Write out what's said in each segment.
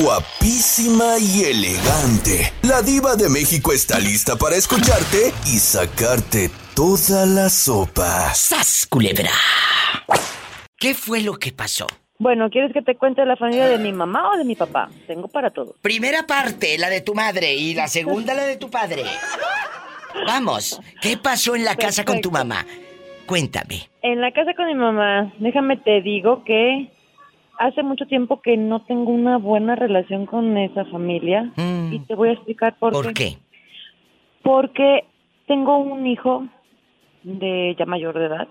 guapísima y elegante. La diva de México está lista para escucharte y sacarte toda la sopa. ¡Sas, culebra! ¿Qué fue lo que pasó? Bueno, ¿quieres que te cuente la familia de mi mamá o de mi papá? Tengo para todo. Primera parte, la de tu madre, y la segunda, la de tu padre. Vamos, ¿qué pasó en la casa con tu mamá? Cuéntame. En la casa con mi mamá, déjame te digo que hace mucho tiempo que no tengo una buena relación con esa familia. Mm. Y te voy a explicar por, ¿Por qué? Porque tengo un hijo de ya mayor de edad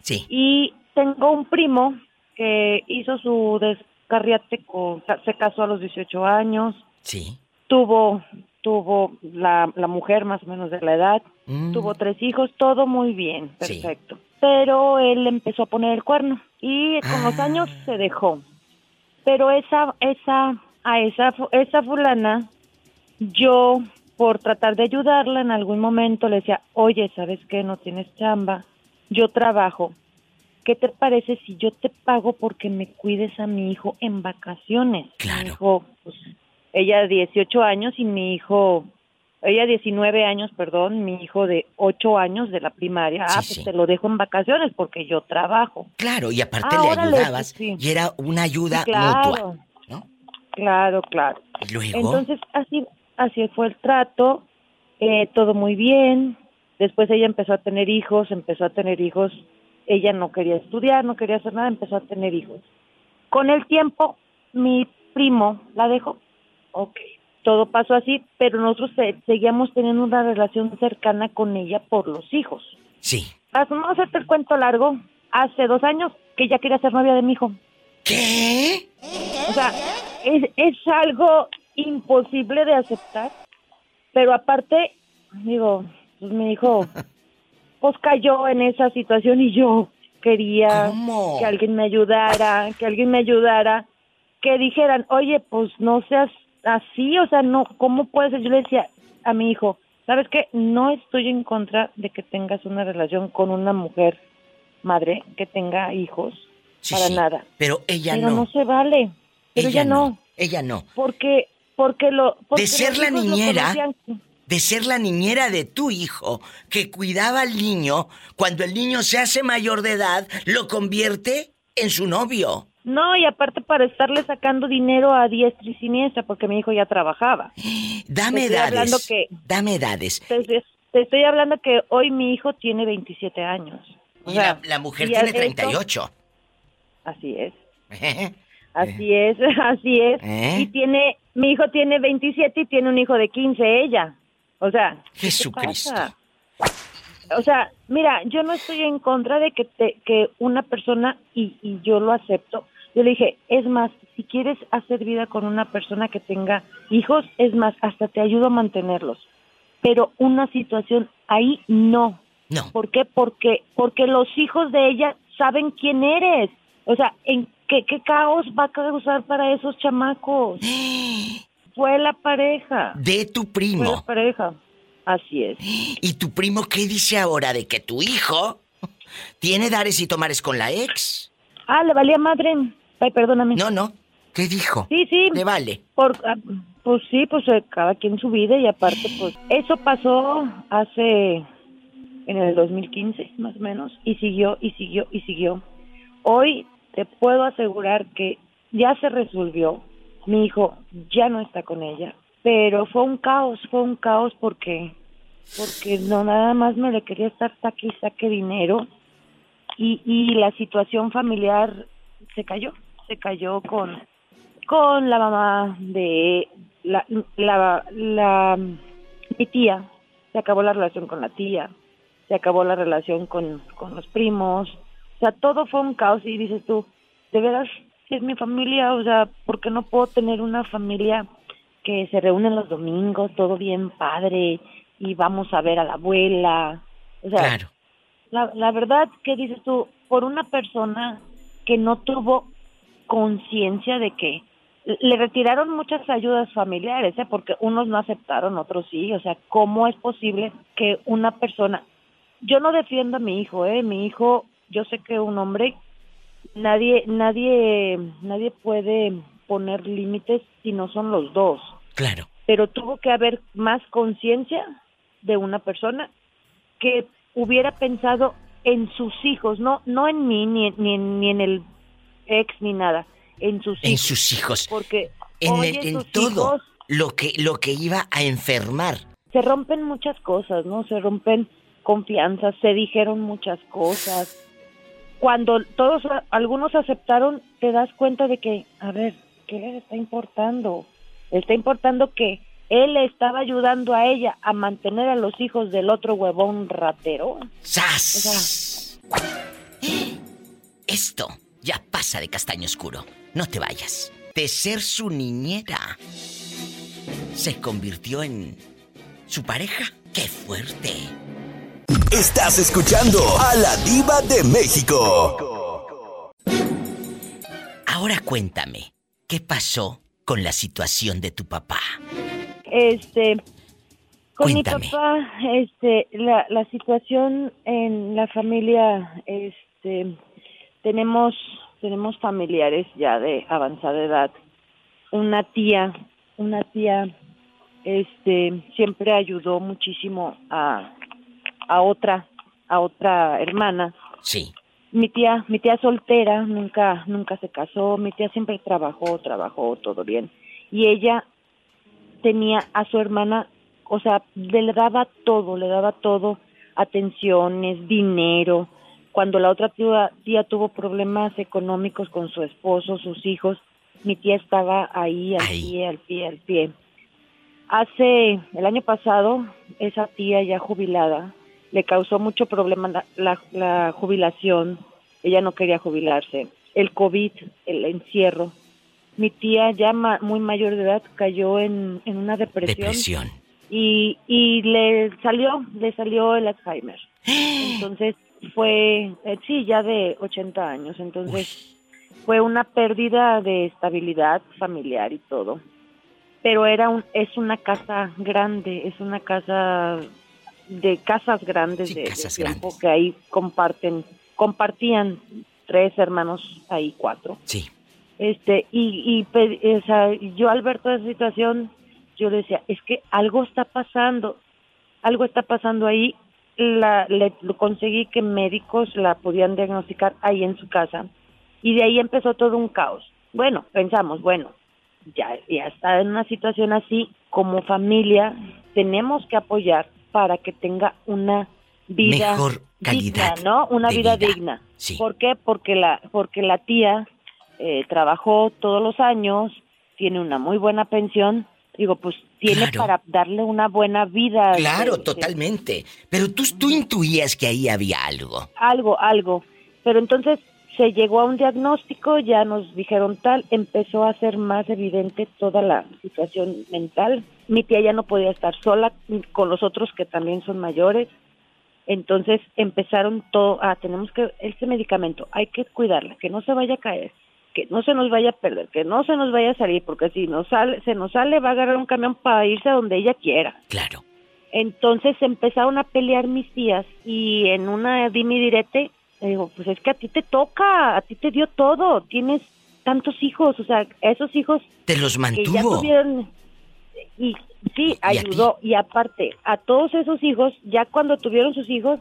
Sí. y tengo un primo que hizo su descarriate con, se casó a los 18 años, Sí. tuvo tuvo la, la mujer más o menos de la edad, Mm. tuvo tres hijos, todo muy bien, Sí. Pero él empezó a poner el cuerno y con los Ah. años se dejó. Pero esa esa a esa esa fulana yo por tratar de ayudarla en algún momento le decía, "Oye, ¿sabes qué? No tienes chamba. Yo trabajo. ¿Qué te parece si yo te pago porque me cuides a mi hijo en vacaciones?" Claro. Mi hijo, pues, ella 18 años y mi hijo, ella 19 años, perdón, mi hijo de 8 años de la primaria. ah, Sí, pues sí. te lo dejo en vacaciones porque yo trabajo. Claro, y aparte Ah, le órale, ayudabas sí. y era una ayuda claro. mutua, ¿no? Claro, claro. Y luego, Entonces, así, así fue el trato, eh, todo muy bien. Después ella empezó a tener hijos, empezó a tener hijos. Ella no quería estudiar, no quería hacer nada, empezó a tener hijos. Con el tiempo, mi primo la dejó. Ok, todo pasó así, pero nosotros se- seguíamos teniendo una relación cercana con ella por los hijos. sí. Para no hacerte el cuento largo, hace dos años que ella quería ser novia de mi hijo. ¿Qué? O sea, es, es algo imposible de aceptar. Pero aparte, digo, pues mi hijo, pues cayó en esa situación y yo quería ¿Cómo? que alguien me ayudara, que alguien me ayudara, que dijeran, oye, pues no seas así, o sea, no, ¿cómo puede ser? Yo le decía a mi hijo, ¿sabes qué? No estoy en contra de que tengas una relación con una mujer madre que tenga hijos, Sí, para sí. nada. Pero ella Pero no. no se vale. Pero ella no. Ella no. Porque, porque lo. porque De ser la niñera. De ser la niñera de tu hijo que cuidaba al niño, cuando el niño se hace mayor de edad, lo convierte en su novio. No, y aparte para estarle sacando dinero a diestra y siniestra, porque mi hijo ya trabajaba. Dame edades. que- Dame edades. Te estoy hablando que hoy mi hijo tiene 27 años. O Y sea, la, la mujer y tiene esto- 38. Así es. Así es, así es. ¿Eh? Y tiene, mi hijo tiene 27 y tiene un hijo de 15 ella. O sea, ¿qué te Jesucristo. O sea, mira, yo no estoy en contra de que te, que una persona y, y yo lo acepto. Yo le dije, es más, si quieres hacer vida con una persona que tenga hijos, es más, hasta te ayudo a mantenerlos. Pero una situación ahí no. No. ¿Por qué? Porque porque los hijos de ella saben quién eres. O sea, ¿en qué, qué caos va a causar para esos chamacos? Fue la pareja. De tu Fue la primo. pareja. Así es. ¿Y tu primo qué dice ahora de que tu hijo tiene dares y tomares con la ex? Ah, le valía madre. Ay, perdóname. No, no. ¿Qué dijo? Sí, sí. Le vale. Por, ah, pues sí, pues eh, cada quien su vida y aparte, pues eso pasó hace en el 2015 más o menos y siguió y siguió y siguió. Hoy te puedo asegurar que ya se resolvió. Mi hijo ya no está con ella, pero fue un caos, fue un caos porque porque no nada más me le quería estar saque y saque dinero y, y la situación familiar se cayó, se cayó con con la mamá de la, la, la mi tía, se acabó la relación con la tía, se acabó la relación con, con los primos, o sea, todo fue un caos y dices tú, de veras, es mi familia, o sea, ¿por qué no puedo tener una familia que se reúne los domingos, todo bien padre, y vamos a ver a la abuela? O sea, Claro. la, la verdad que dices tú, por una persona que no tuvo conciencia de que le retiraron muchas ayudas familiares, ¿eh? porque unos no aceptaron, otros sí, o sea, ¿cómo es posible que una persona, yo no defiendo a mi hijo, ¿eh? mi hijo, yo sé que un hombre, nadie, nadie, nadie puede poner límites si no son los dos. Claro. Pero tuvo que haber más conciencia de una persona que hubiera pensado en sus hijos, no no en mí ni, ni, ni en el ex ni nada, en sus en hijos. sus hijos. Porque En, el- en todo hijos lo que lo que iba a enfermar. se rompen muchas cosas, ¿no? Se rompen confianzas, se dijeron muchas cosas. Cuando todos, algunos aceptaron, te das cuenta de que, a ver, ¿qué les está importando? Le está importando que él le estaba ayudando a ella a mantener a los hijos del otro huevón ratero. ¡Sas! Esto ya pasa de castaño oscuro. No te vayas. De ser su niñera, se convirtió en su pareja. ¡Qué fuerte! Estás escuchando a la diva de México. Ahora cuéntame, ¿qué pasó con la situación de tu papá? Este, con Cuéntame. mi papá, este, la, la situación en la familia, este, tenemos, tenemos familiares ya de avanzada edad. Una tía, una tía, este, siempre ayudó muchísimo a, a otra, a otra hermana. Sí. Mi tía, mi tía soltera, nunca, nunca se casó, mi tía siempre trabajó, trabajó, todo bien. Y ella tenía a su hermana, o sea, le daba todo, le daba todo, atenciones, dinero. Cuando la otra tía, tía tuvo problemas económicos con su esposo, sus hijos, mi tía estaba ahí al Ahí. pie, al pie, al pie. Hace el año pasado, esa tía ya jubilada le causó mucho problema la, la- la jubilación. Ella no quería jubilarse. El COVID, el encierro. Mi tía ya ma- muy mayor de edad cayó en, en una depresión, Depresión. y y le salió le salió el Alzheimer. Entonces fue eh, sí ya de 80 años. Entonces fue una pérdida de estabilidad familiar y todo. Pero era un es una casa grande, es una casa de casas grandes Sí, de, de casas tiempo grandes. que ahí comparten compartían tres hermanos ahí cuatro Sí. este y, y pe- o sea, yo al ver toda esa situación yo decía es que algo está pasando algo está pasando ahí la le lo conseguí que médicos la podían diagnosticar ahí en su casa y de ahí empezó todo un caos bueno pensamos bueno ya ya está en una situación así como familia tenemos que apoyar para que tenga una vida Mejor calidad digna, ¿no? Una vida. digna. Sí. ¿Por qué? Porque la porque la tía eh, trabajó todos los años, tiene una muy buena pensión, digo, pues tiene Claro. para darle una buena vida. Claro, de- de- totalmente. Pero tú, tú intuías que ahí había algo. algo, algo. Pero entonces se llegó a un diagnóstico, ya nos dijeron tal, empezó a ser más evidente toda la situación mental. Mi tía ya no podía estar sola con los otros que también son mayores. Entonces empezaron todo, ah, tenemos que, este medicamento, hay que cuidarla, que no se vaya a caer, que no se nos vaya a perder, que no se nos vaya a salir, porque si nos sale, se nos sale, va a agarrar un camión para irse a donde ella quiera. Claro. Entonces empezaron a pelear mis tías y en una dime y direte, digo, pues es que a ti te toca, a ti te dio todo, tienes tantos hijos, o sea, esos hijos Te los que ya mantuvo. tuvieron y sí ayudó y aparte a todos esos hijos ya cuando tuvieron sus hijos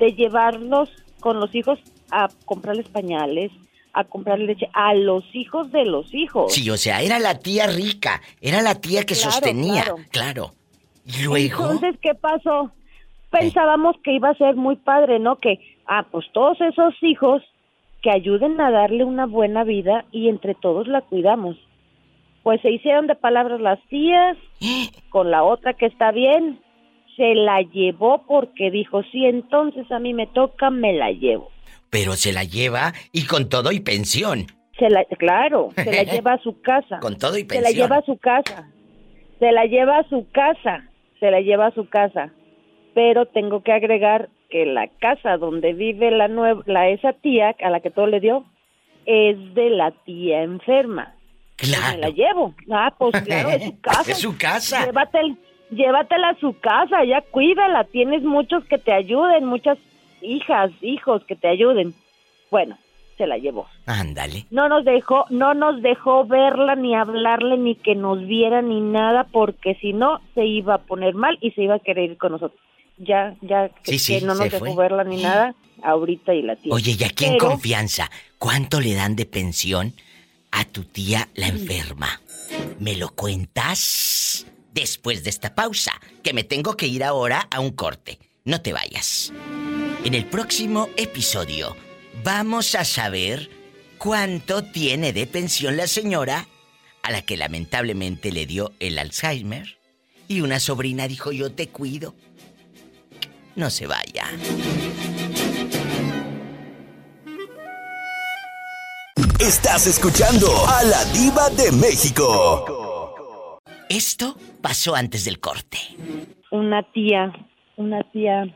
de llevarlos con los hijos a comprarles pañales a comprarle leche a los hijos de los hijos Sí, o sea, era la tía rica, era la tía que Claro, sostenía. claro. Claro. Y luego. Entonces, ¿qué pasó? Pensábamos que iba a ser muy padre, ¿no? Que, ah, pues todos esos hijos que ayuden a darle una buena vida y entre todos la cuidamos. Pues se hicieron de palabras las tías, con la otra que está bien, se la llevó porque dijo, sí, entonces a mí me toca, me la llevo. Pero se la lleva y con todo y pensión. Se la, claro, se la lleva a su casa. Con todo y Se pensión. la lleva a su casa. Se la lleva a su casa. Se la lleva a su casa. Pero tengo que agregar que la casa donde vive la nueva, la esa tía a la que todo le dio es de la tía enferma. Claro. Me la llevo. Ah, pues claro, es su casa. Es su casa. Llévatel- llévatela a su casa, ya cuídala. Tienes muchos que te ayuden, muchas hijas, hijos que te ayuden. Bueno, se la llevó. Ándale. No nos dejó, no nos dejó verla ni hablarle ni que nos viera ni nada porque si no se iba a poner mal y se iba a querer ir con nosotros. Ya, ya que, Sí, sí, que no se nos dejó fue. verla ni nada, ahorita y la tiene. Oye, y aquí en Pero- confianza, ¿cuánto le dan de pensión a tu tía la enferma? ¿Me lo cuentas? Después de esta pausa, que me tengo que ir ahora a un corte. No te vayas. En el próximo episodio vamos a saber cuánto tiene de pensión la señora a la que lamentablemente le dio el Alzheimer y una sobrina dijo yo te cuido. No se vaya. Estás escuchando a la diva de México. Esto pasó antes del corte. una tía, una tía,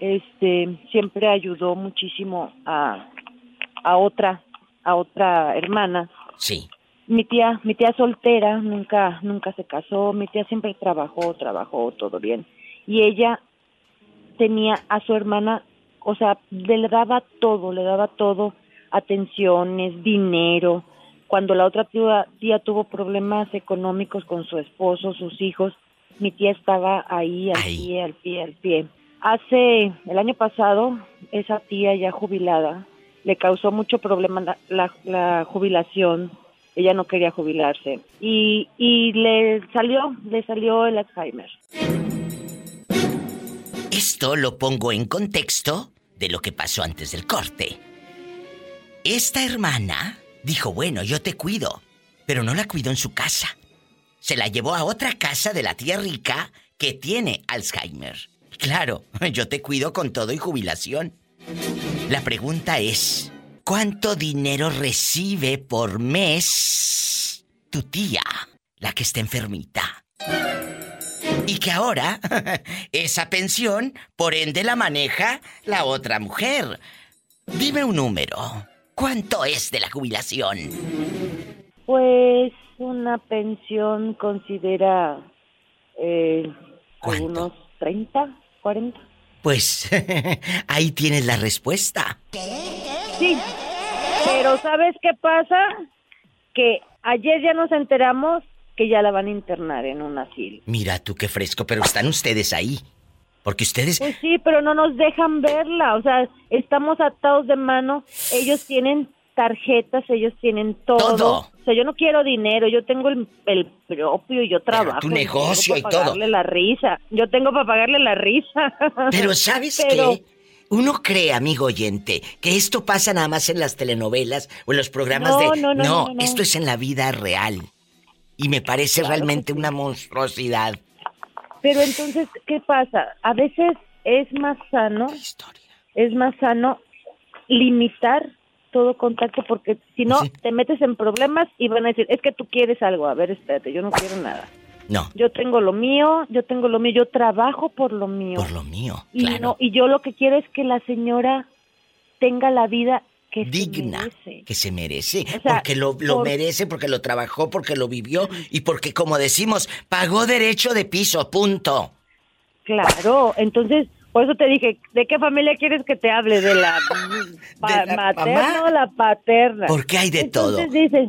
este, siempre ayudó muchísimo a, a otra, a otra hermana. Sí. Mi tía, mi tía soltera, nunca, nunca se casó, mi tía siempre trabajó, trabajó, todo bien. Y ella tenía a su hermana, o sea, le daba todo, le daba todo, atenciones, dinero. Cuando la otra tía, tía tuvo problemas económicos con su esposo, sus hijos, mi tía estaba ahí al Ahí. pie, al pie, al pie. Hace el año pasado, esa tía ya jubilada le causó mucho problema la, la, la jubilación. Ella no quería jubilarse y, y le salió, le salió el Alzheimer. Esto lo pongo en contexto de lo que pasó antes del corte. Esta hermana dijo, bueno, yo te cuido, pero no la cuidó en su casa. Se la llevó a otra casa de la tía rica que tiene Alzheimer. Claro, yo te cuido con todo y jubilación. La pregunta es, ¿cuánto dinero recibe por mes tu tía, la que está enfermita? Y que ahora esa pensión, por ende, la maneja la otra mujer. Dime un número. ¿Cuánto es de la jubilación? Pues una pensión considera eh, ¿Cuánto? algunos 30, 40. Pues ahí tienes la respuesta. Sí, pero ¿sabes qué pasa? Que ayer ya nos enteramos que ya la van a internar en un asilo. Mira tú qué fresco, pero están ustedes ahí. Porque ustedes... Pues sí, pero no nos dejan verla, o sea, estamos atados de mano, ellos tienen tarjetas, ellos tienen todo. Todo. O sea, yo no quiero dinero, yo tengo el, el propio y yo trabajo. tu yo negocio y para todo. pagarle la risa, yo tengo para pagarle la risa. Pero ¿sabes Pero- qué? Uno cree, amigo oyente, que esto pasa nada más en las telenovelas o en los programas No, de... no, no, no, no. esto es en la vida real. Y me parece Claro realmente sí. una monstruosidad. Pero entonces, ¿qué pasa? A veces es más sano, es más sano limitar todo contacto porque si no Sí. te metes en problemas y van a decir, es que tú quieres algo, a ver, espérate, yo no quiero nada. No, Yo tengo lo mío, yo tengo lo mío, yo trabajo por lo mío. por lo mío, y claro. no, y yo lo que quiero es que la señora tenga la vida que se digna merece. que se merece. O sea, porque lo, lo por- merece, porque lo trabajó, porque lo vivió y porque, como decimos, pagó derecho de piso, punto. Claro, entonces, por eso te dije, ¿de qué familia quieres que te hable? ¿De la, pa- ¿De la materna mamá? o la paterna? Porque hay de Entonces todo. dices,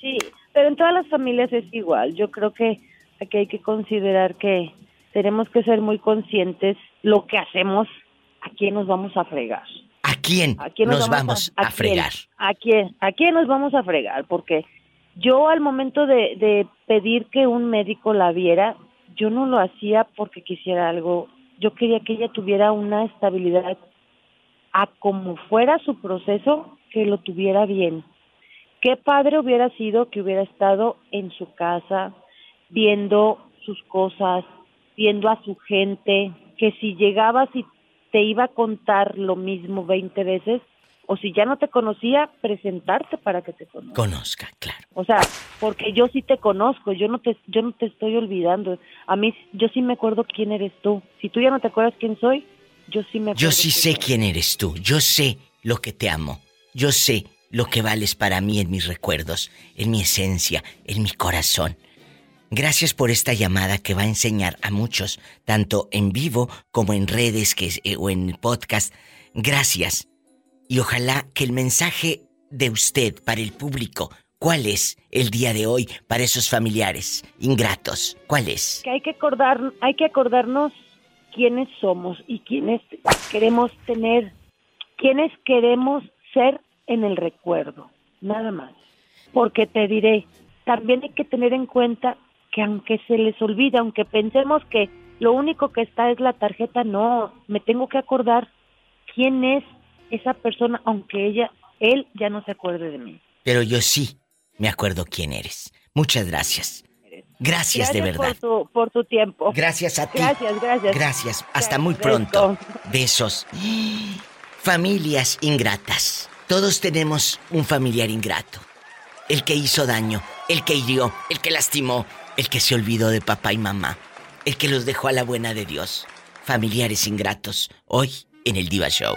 sí, pero en todas las familias es igual. Yo creo que aquí hay que considerar que tenemos que ser muy conscientes lo que hacemos, a quién nos vamos a fregar. ¿A quién ¿A quién nos vamos a, fregar? ¿A quién? ¿A quién nos vamos a fregar? Porque yo al momento de, de pedir que un médico la viera, yo no lo hacía porque quisiera algo. Yo quería que ella tuviera una estabilidad a como fuera su proceso, que lo tuviera bien. Qué padre hubiera sido que hubiera estado en su casa, viendo sus cosas, viendo a su gente, que si llegabas y te iba a contar lo mismo 20 veces, o si ya no te conocía, presentarte para que te conozca. Conozca, claro. O sea, porque yo sí te conozco, yo no te, yo no te estoy olvidando. A mí, yo sí me acuerdo quién eres tú. Si tú ya no te acuerdas quién soy, yo sí me acuerdo. Yo sí sé soy. quién eres tú. Yo sé lo que te amo. Yo sé lo que vales para mí en mis recuerdos, en mi esencia, en mi corazón. Gracias por esta llamada que va a enseñar a muchos, tanto en vivo como en redes que, eh, o en podcast. Gracias. Y ojalá que el mensaje de usted para el público, ¿cuál es el día de hoy para esos familiares ingratos? ¿Cuál es? Que hay que acordar, hay que acordarnos quiénes somos y quiénes queremos tener, quiénes queremos ser en el recuerdo, nada más. Porque te diré, también hay que tener en cuenta que aunque se les olvide, aunque pensemos que lo único que está es la tarjeta, no, me tengo que acordar quién es esa persona, aunque ella, él ya no se acuerde de mí. Pero yo sí me acuerdo quién eres. Muchas gracias. Gracias, de verdad. Por tu, por tu tiempo. Gracias a ti. Gracias, gracias. Gracias. Hasta muy pronto. Besos. Familias ingratas. Todos tenemos un familiar ingrato. El que hizo daño, el que hirió, el que lastimó, el que se olvidó de papá y mamá, el que los dejó a la buena de Dios. Familiares ingratos, hoy en el Diva Show.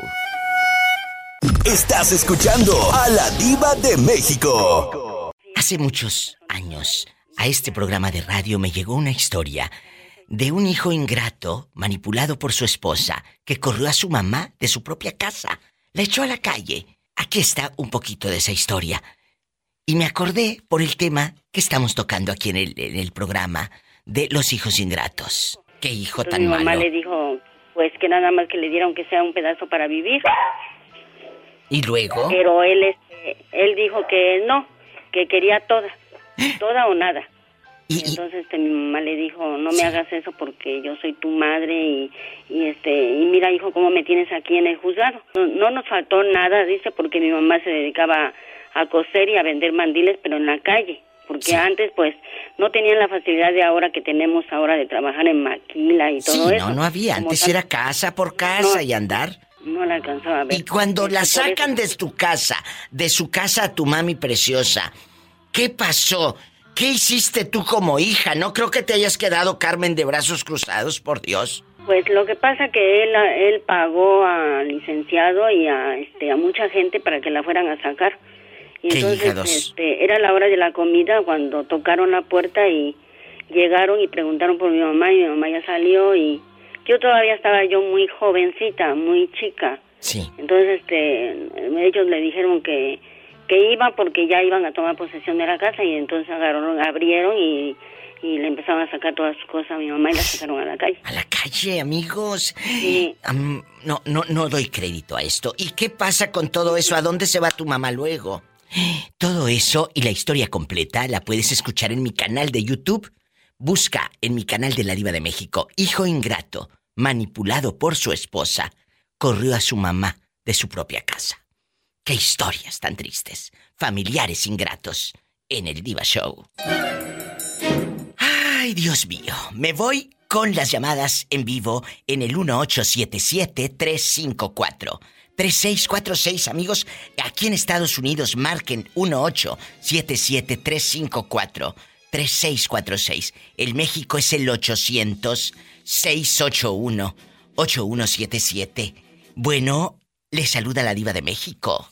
Estás escuchando a la Diva de México. Hace muchos años, a este programa de radio me llegó una historia de un hijo ingrato manipulado por su esposa que corrió a su mamá de su propia casa, la echó a la calle. Aquí está un poquito de esa historia. Y me acordé por el tema que estamos tocando aquí en el, programa de los hijos ingratos. Qué hijo tan malo. Mi mamá le dijo, pues que nada más que le dieron que sea un pedazo para vivir. ¿Y luego? Pero él, este, él dijo que no, que quería toda, toda o nada. ¿Y, entonces este, mi mamá le dijo, no me hagas eso porque yo soy tu madre y, y, este y mira hijo cómo me tienes aquí en el juzgado. No, no nos faltó nada, dice, porque mi mamá se dedicaba a coser y a vender mandiles, pero en la calle. Porque antes, pues, no tenían la facilidad de ahora que tenemos ahora de trabajar en maquila y todo sí, eso. No, no había. Antes era casa por casa y andar. No la alcanzaba a ver. Y cuando la sacan de tu casa, de su casa a tu mami preciosa, ¿qué pasó? ¿Qué hiciste tú como hija? No creo que te hayas quedado Carmen de brazos cruzados, por Dios. Pues lo que pasa que él él pagó al licenciado y a este a mucha gente para que la fueran a sacar. Y entonces este, era la hora de la comida cuando tocaron la puerta y llegaron y preguntaron por mi mamá y mi mamá ya salió y yo todavía estaba yo muy jovencita, muy chica. Sí. Entonces este ellos le dijeron que que iba porque ya iban a tomar posesión de la casa y entonces agarraron, abrieron y y le empezaron a sacar todas sus cosas a mi mamá y la sacaron a la calle. A la calle, amigos. Sí. no, no, no doy crédito a esto. ¿Y qué pasa con todo eso? ¿A dónde se va tu mamá luego? Todo eso y la historia completa la puedes escuchar en mi canal de YouTube. Busca en mi canal de la Diva de México, hijo ingrato, manipulado por su esposa, corrió a su mamá de su propia casa. Qué historias tan tristes, familiares ingratos, en el Diva Show. Ay, Dios mío, me voy con las llamadas en vivo en el 1877 354 3646, amigos. Aquí en Estados Unidos marquen 1877-354-3646. El México es el 800-681-8177. Bueno, le saluda la diva de México.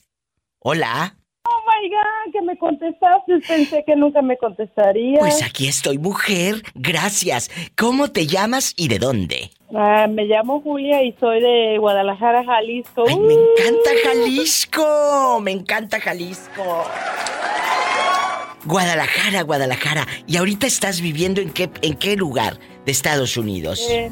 Hola. Oh my God, que me contestaste. Pensé que nunca me contestaría. Pues aquí estoy, mujer. Gracias. ¿Cómo te llamas y de dónde? Ah, me llamo Julia y soy de Guadalajara, Jalisco. Ay, me encanta Jalisco. Me encanta Jalisco. Guadalajara, Guadalajara. ¿Y ahorita estás viviendo en qué, en qué lugar de Estados Unidos? Eh,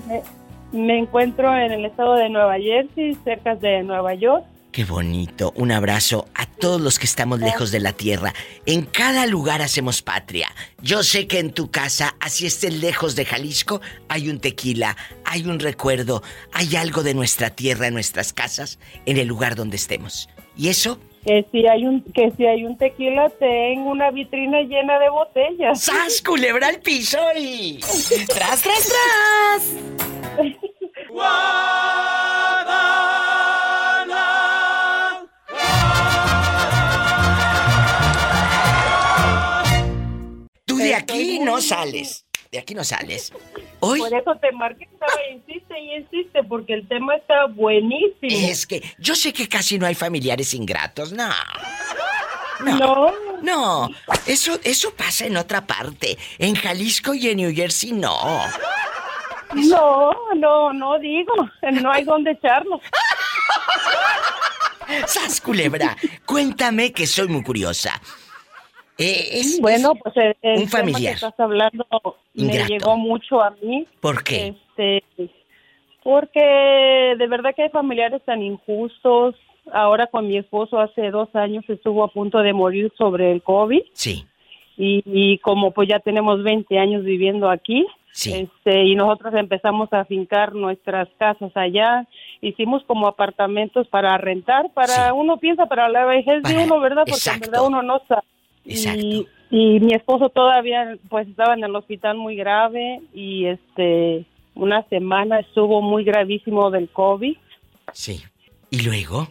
me encuentro en el estado de Nueva Jersey, cerca de Nueva York. Qué bonito. Un abrazo a todos los que estamos lejos de la tierra. En cada lugar hacemos patria. Yo sé que en tu casa, así estés lejos de Jalisco, hay un tequila, hay un recuerdo, hay algo de nuestra tierra en nuestras casas, en el lugar donde estemos. ¿Y eso? Que si hay un, que si hay un tequila, tengo una vitrina llena de botellas. ¡Sas, culebra al piso y... ¡Tras, tras, tras! de aquí no sales. De aquí no sales. Hoy... Por eso te marqué, insiste y insiste, porque el tema está buenísimo. Es que yo sé que casi no hay familiares ingratos, no. No. No, Eso, eso pasa en otra parte. En Jalisco y en New Jersey no. No, no, no digo. No hay dónde echarlo. ¡Sas, culebra! Cuéntame que soy muy curiosa. Eh, bueno, pues el, un familiar. que estás hablando me llegó mucho a mí. ¿Por qué? Este, porque de verdad que hay familiares tan injustos. Ahora con mi esposo hace dos años estuvo a punto de morir sobre el COVID. Sí. Y, como pues ya tenemos 20 años viviendo aquí, este, y nosotros empezamos a fincar nuestras casas allá, hicimos como apartamentos para rentar, para uno piensa para la vejez de uno, ¿verdad? Porque en verdad uno no sabe. Y, mi esposo todavía pues estaba en el hospital muy grave y este una semana estuvo muy gravísimo del COVID. Sí. ¿Y luego?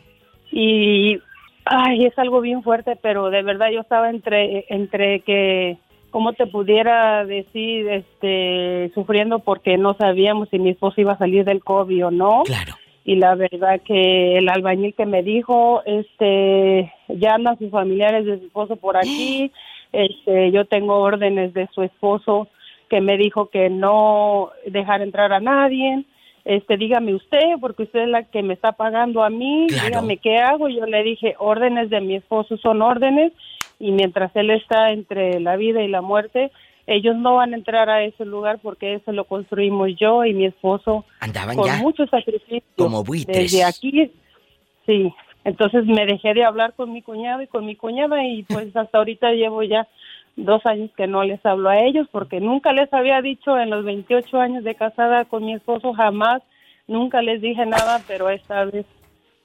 Y ay, es algo bien fuerte, pero de verdad yo estaba entre entre que cómo te pudiera decir este sufriendo porque no sabíamos si mi esposo iba a salir del COVID o no. Claro y la verdad que el albañil que me dijo, este, ya andan sus familiares de su esposo por aquí, este, yo tengo órdenes de su esposo que me dijo que no dejar entrar a nadie, este, dígame usted, porque usted es la que me está pagando a mí, dígame qué hago, yo le dije, órdenes de mi esposo son órdenes, y mientras él está entre la vida y la muerte, ellos no van a entrar a ese lugar porque eso lo construimos yo y mi esposo Andaban con ya mucho sacrificio. Como buitres. Desde aquí, sí. Entonces me dejé de hablar con mi cuñado y con mi cuñada y pues hasta ahorita llevo ya dos años que no les hablo a ellos porque nunca les había dicho en los 28 años de casada con mi esposo jamás, nunca les dije nada, pero esta vez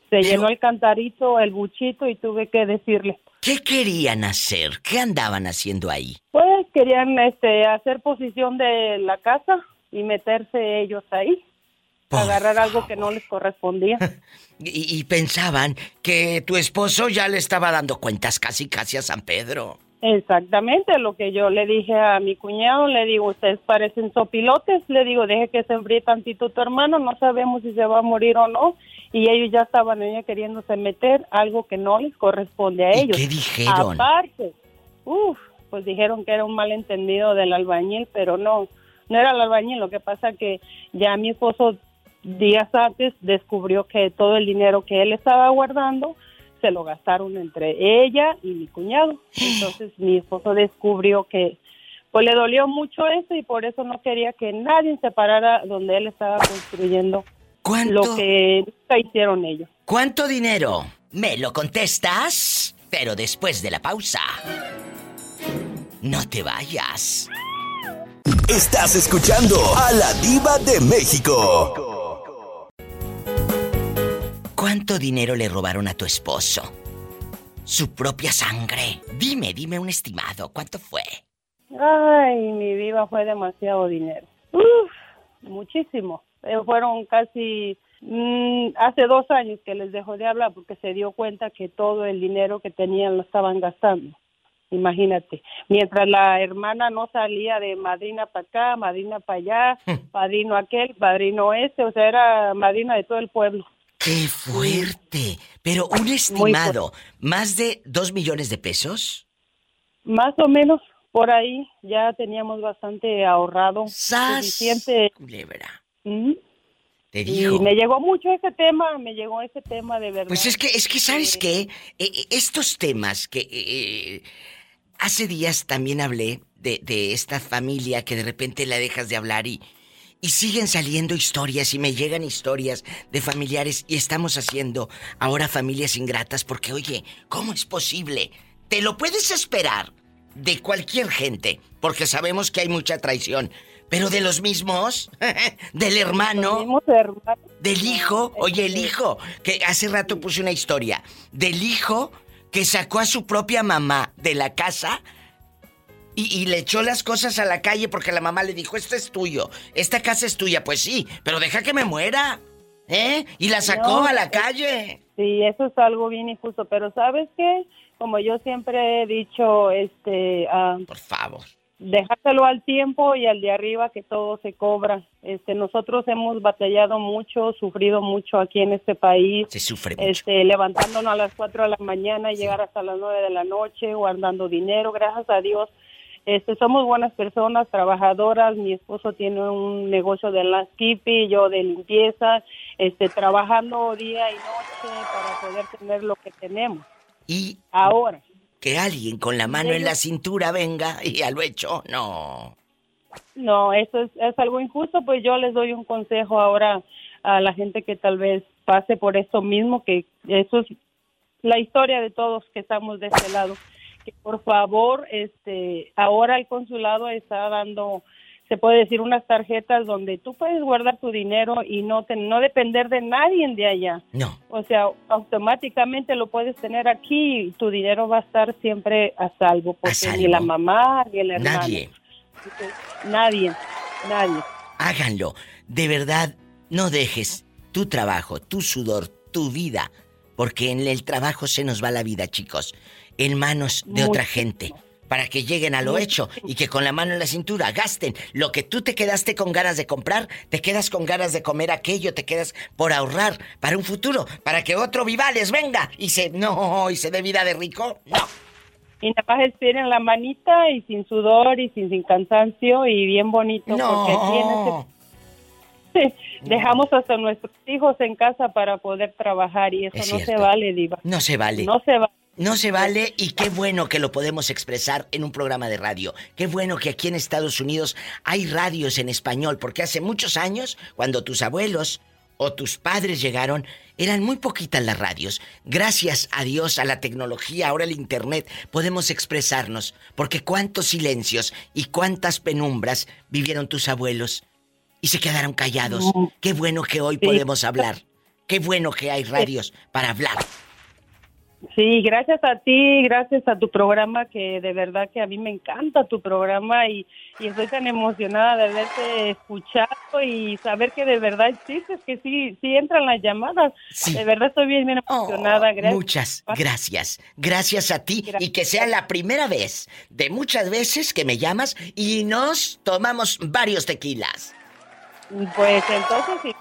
se llenó el cantarito, el buchito y tuve que decirle. ¿Qué querían hacer? ¿Qué andaban haciendo ahí? Pues querían este, hacer posición de la casa y meterse ellos ahí. agarrar algo que no les correspondía. y, y, pensaban que tu esposo ya le estaba dando cuentas casi casi a San Pedro. Exactamente, lo que yo le dije a mi cuñado, le digo, ustedes parecen sopilotes, le digo, deje que se enfríe tantito tu hermano, no sabemos si se va a morir o no, y ellos ya estaban ella queriéndose meter algo que no les corresponde a ellos. ¿Qué dijeron? Aparte, uff, pues dijeron que era un malentendido del albañil, pero no, no era el albañil, lo que pasa que ya mi esposo días antes descubrió que todo el dinero que él estaba guardando se lo gastaron entre ella y mi cuñado. Entonces mi esposo descubrió que pues le dolió mucho eso y por eso no quería que nadie se parara donde él estaba construyendo ¿Cuánto? lo que nunca hicieron ellos. ¿Cuánto dinero? ¿Me lo contestas? Pero después de la pausa. No te vayas. Estás escuchando a la diva de México. ¿Cuánto dinero le robaron a tu esposo? Su propia sangre. Dime, dime un estimado. ¿Cuánto fue? Ay, mi vida fue demasiado dinero. Uf, muchísimo. Eh, fueron casi mm, hace dos años que les dejó de hablar porque se dio cuenta que todo el dinero que tenían lo estaban gastando. Imagínate, mientras la hermana no salía de madrina para acá, madrina para allá, padrino aquel, padrino este, o sea, era madrina de todo el pueblo. ¡Qué fuerte! Pero un estimado, ¿más de dos millones de pesos? Más o menos, por ahí ya teníamos bastante ahorrado. Suficiente. Culebra. Te digo. Y me llegó mucho ese tema, me llegó ese tema de verdad. Pues es que, es que ¿sabes qué? Eh, eh, estos temas que eh, hace días también hablé de, de esta familia que de repente la dejas de hablar y y siguen saliendo historias y me llegan historias de familiares y estamos haciendo ahora familias ingratas porque, oye, ¿cómo es posible? Te lo puedes esperar de cualquier gente, porque sabemos que hay mucha traición. Pero de los mismos, del hermano, del hijo, oye, el hijo, que hace rato puse una historia, del hijo que sacó a su propia mamá de la casa y, le echó las cosas a la calle porque la mamá le dijo, esto es tuyo, esta casa es tuya. Pues sí, pero deja que me muera. ¿Eh? Y la sacó a la calle. Sí, eso es algo bien injusto, pero ¿sabes qué? Como yo siempre he dicho, este... Ah, Por favor. Déjaselo al tiempo y al de arriba que todo se cobra. Este, nosotros hemos batallado mucho, sufrido mucho aquí en este país. Se sufre mucho. Este, levantándonos a las 4 de la mañana y llegar hasta las 9 de la noche, guardando dinero. Gracias a Dios Este, somos buenas personas, trabajadoras. Mi esposo tiene un negocio de landscaping, yo de limpieza, este, trabajando día y noche para poder tener lo que tenemos. Y ahora que alguien con la mano en la cintura venga y ya lo hecho, no. No, eso es, es algo injusto, pues yo les doy un consejo ahora a la gente que tal vez pase por esto mismo, que eso es la historia de todos que estamos de este lado. Que por favor, este, ahora el consulado está dando, se puede decir, unas tarjetas donde tú puedes guardar tu dinero y no no depender de nadie de allá. No. O sea, automáticamente lo puedes tener aquí y tu dinero va a estar siempre a salvo, porque ni la mamá ni el hermano. Nadie. Nadie, nadie. Háganlo. De verdad, no dejes tu trabajo, tu sudor, tu vida, porque en el trabajo se nos va la vida, chicos en manos de otra gente para que lleguen a lo hecho y que con la mano en la cintura gasten lo que tú te quedaste con ganas de comprar, te quedas con ganas de comer aquello, te quedas por ahorrar para un futuro, para que otro vivales venga y se no y se dé vida de rico, no. Y nada más en la manita y sin sudor y sin, sin cansancio y bien bonito no. porque dejamos hasta nuestros hijos en casa para poder trabajar y eso no se vale, diva. No se vale. No se vale. No se vale y qué bueno que lo podemos expresar en un programa de radio. Qué bueno que aquí en Estados Unidos hay radios en español, porque hace muchos años, cuando tus abuelos o tus padres llegaron, eran muy poquitas las radios. Gracias a Dios, a la tecnología, ahora el Internet, podemos expresarnos, porque cuántos silencios y cuántas penumbras vivieron tus abuelos y se quedaron callados. Qué bueno que hoy podemos hablar. Qué bueno que hay radios para hablar. Sí, gracias a ti, gracias a tu programa, que de verdad que a mí me encanta tu programa y, estoy tan emocionada de haberte escuchado y saber que de verdad existes, que sí, sí entran las llamadas. De verdad estoy bien, bien emocionada. Oh, gracias. Muchas gracias. Gracias a ti y que sea la primera vez de muchas veces que me llamas y nos tomamos varios tequilas. Pues entonces sí.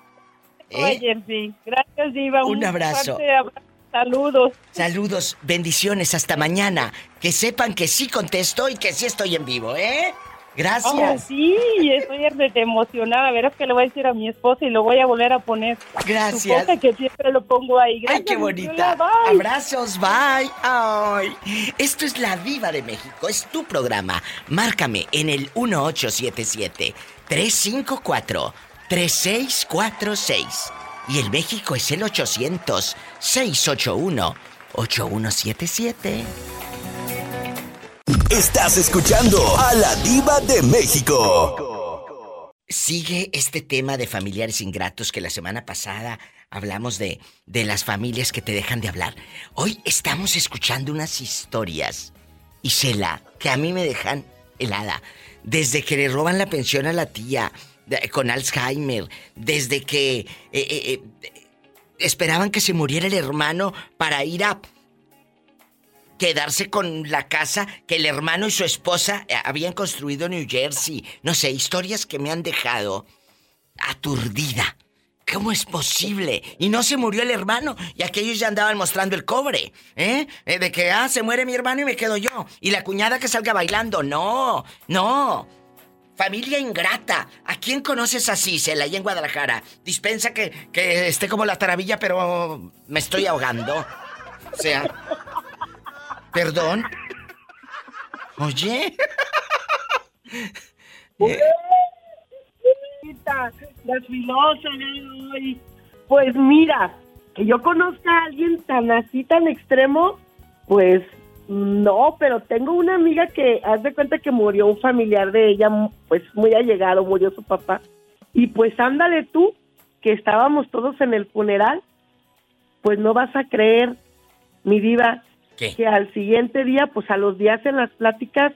¿Eh? sí. Gracias, Diva. Un, abrazo. Saludos. Saludos, bendiciones, hasta mañana. Que sepan que sí contesto y que sí estoy en vivo, ¿eh? Gracias. Oh, sí, estoy emocionada. Verás que le voy a decir a mi esposa y lo voy a volver a poner. Gracias. que siempre lo pongo ahí. Gracias, Ay, qué bonita. Abrazos, bye. Ay. Esto es La Viva de México. Es tu programa. Márcame en el 1877 354 3646. Y el México es el 800-681-8177. Estás escuchando a la diva de México. Sigue este tema de familiares ingratos que la semana pasada hablamos de, de las familias que te dejan de hablar. Hoy estamos escuchando unas historias, Isela, que a mí me dejan helada. Desde que le roban la pensión a la tía, con Alzheimer, desde que eh, eh, eh, esperaban que se muriera el hermano para ir a quedarse con la casa que el hermano y su esposa habían construido en New Jersey. No sé, historias que me han dejado aturdida. ¿Cómo es posible? Y no se murió el hermano y aquellos ya andaban mostrando el cobre, ¿eh? De que, ah, se muere mi hermano y me quedo yo. Y la cuñada que salga bailando. No, no. Familia ingrata. ¿A quién conoces así, Cela, ahí en Guadalajara? Dispensa que, que esté como la taravilla, pero me estoy ahogando. O sea. Perdón. Oye. Pues mira, que yo conozca a alguien tan así, tan extremo, pues no, pero tengo una amiga que, haz de cuenta que murió un familiar de ella, pues muy allegado, murió su papá. Y pues ándale tú, que estábamos todos en el funeral, pues no vas a creer, mi diva, que al siguiente día, pues a los días en las pláticas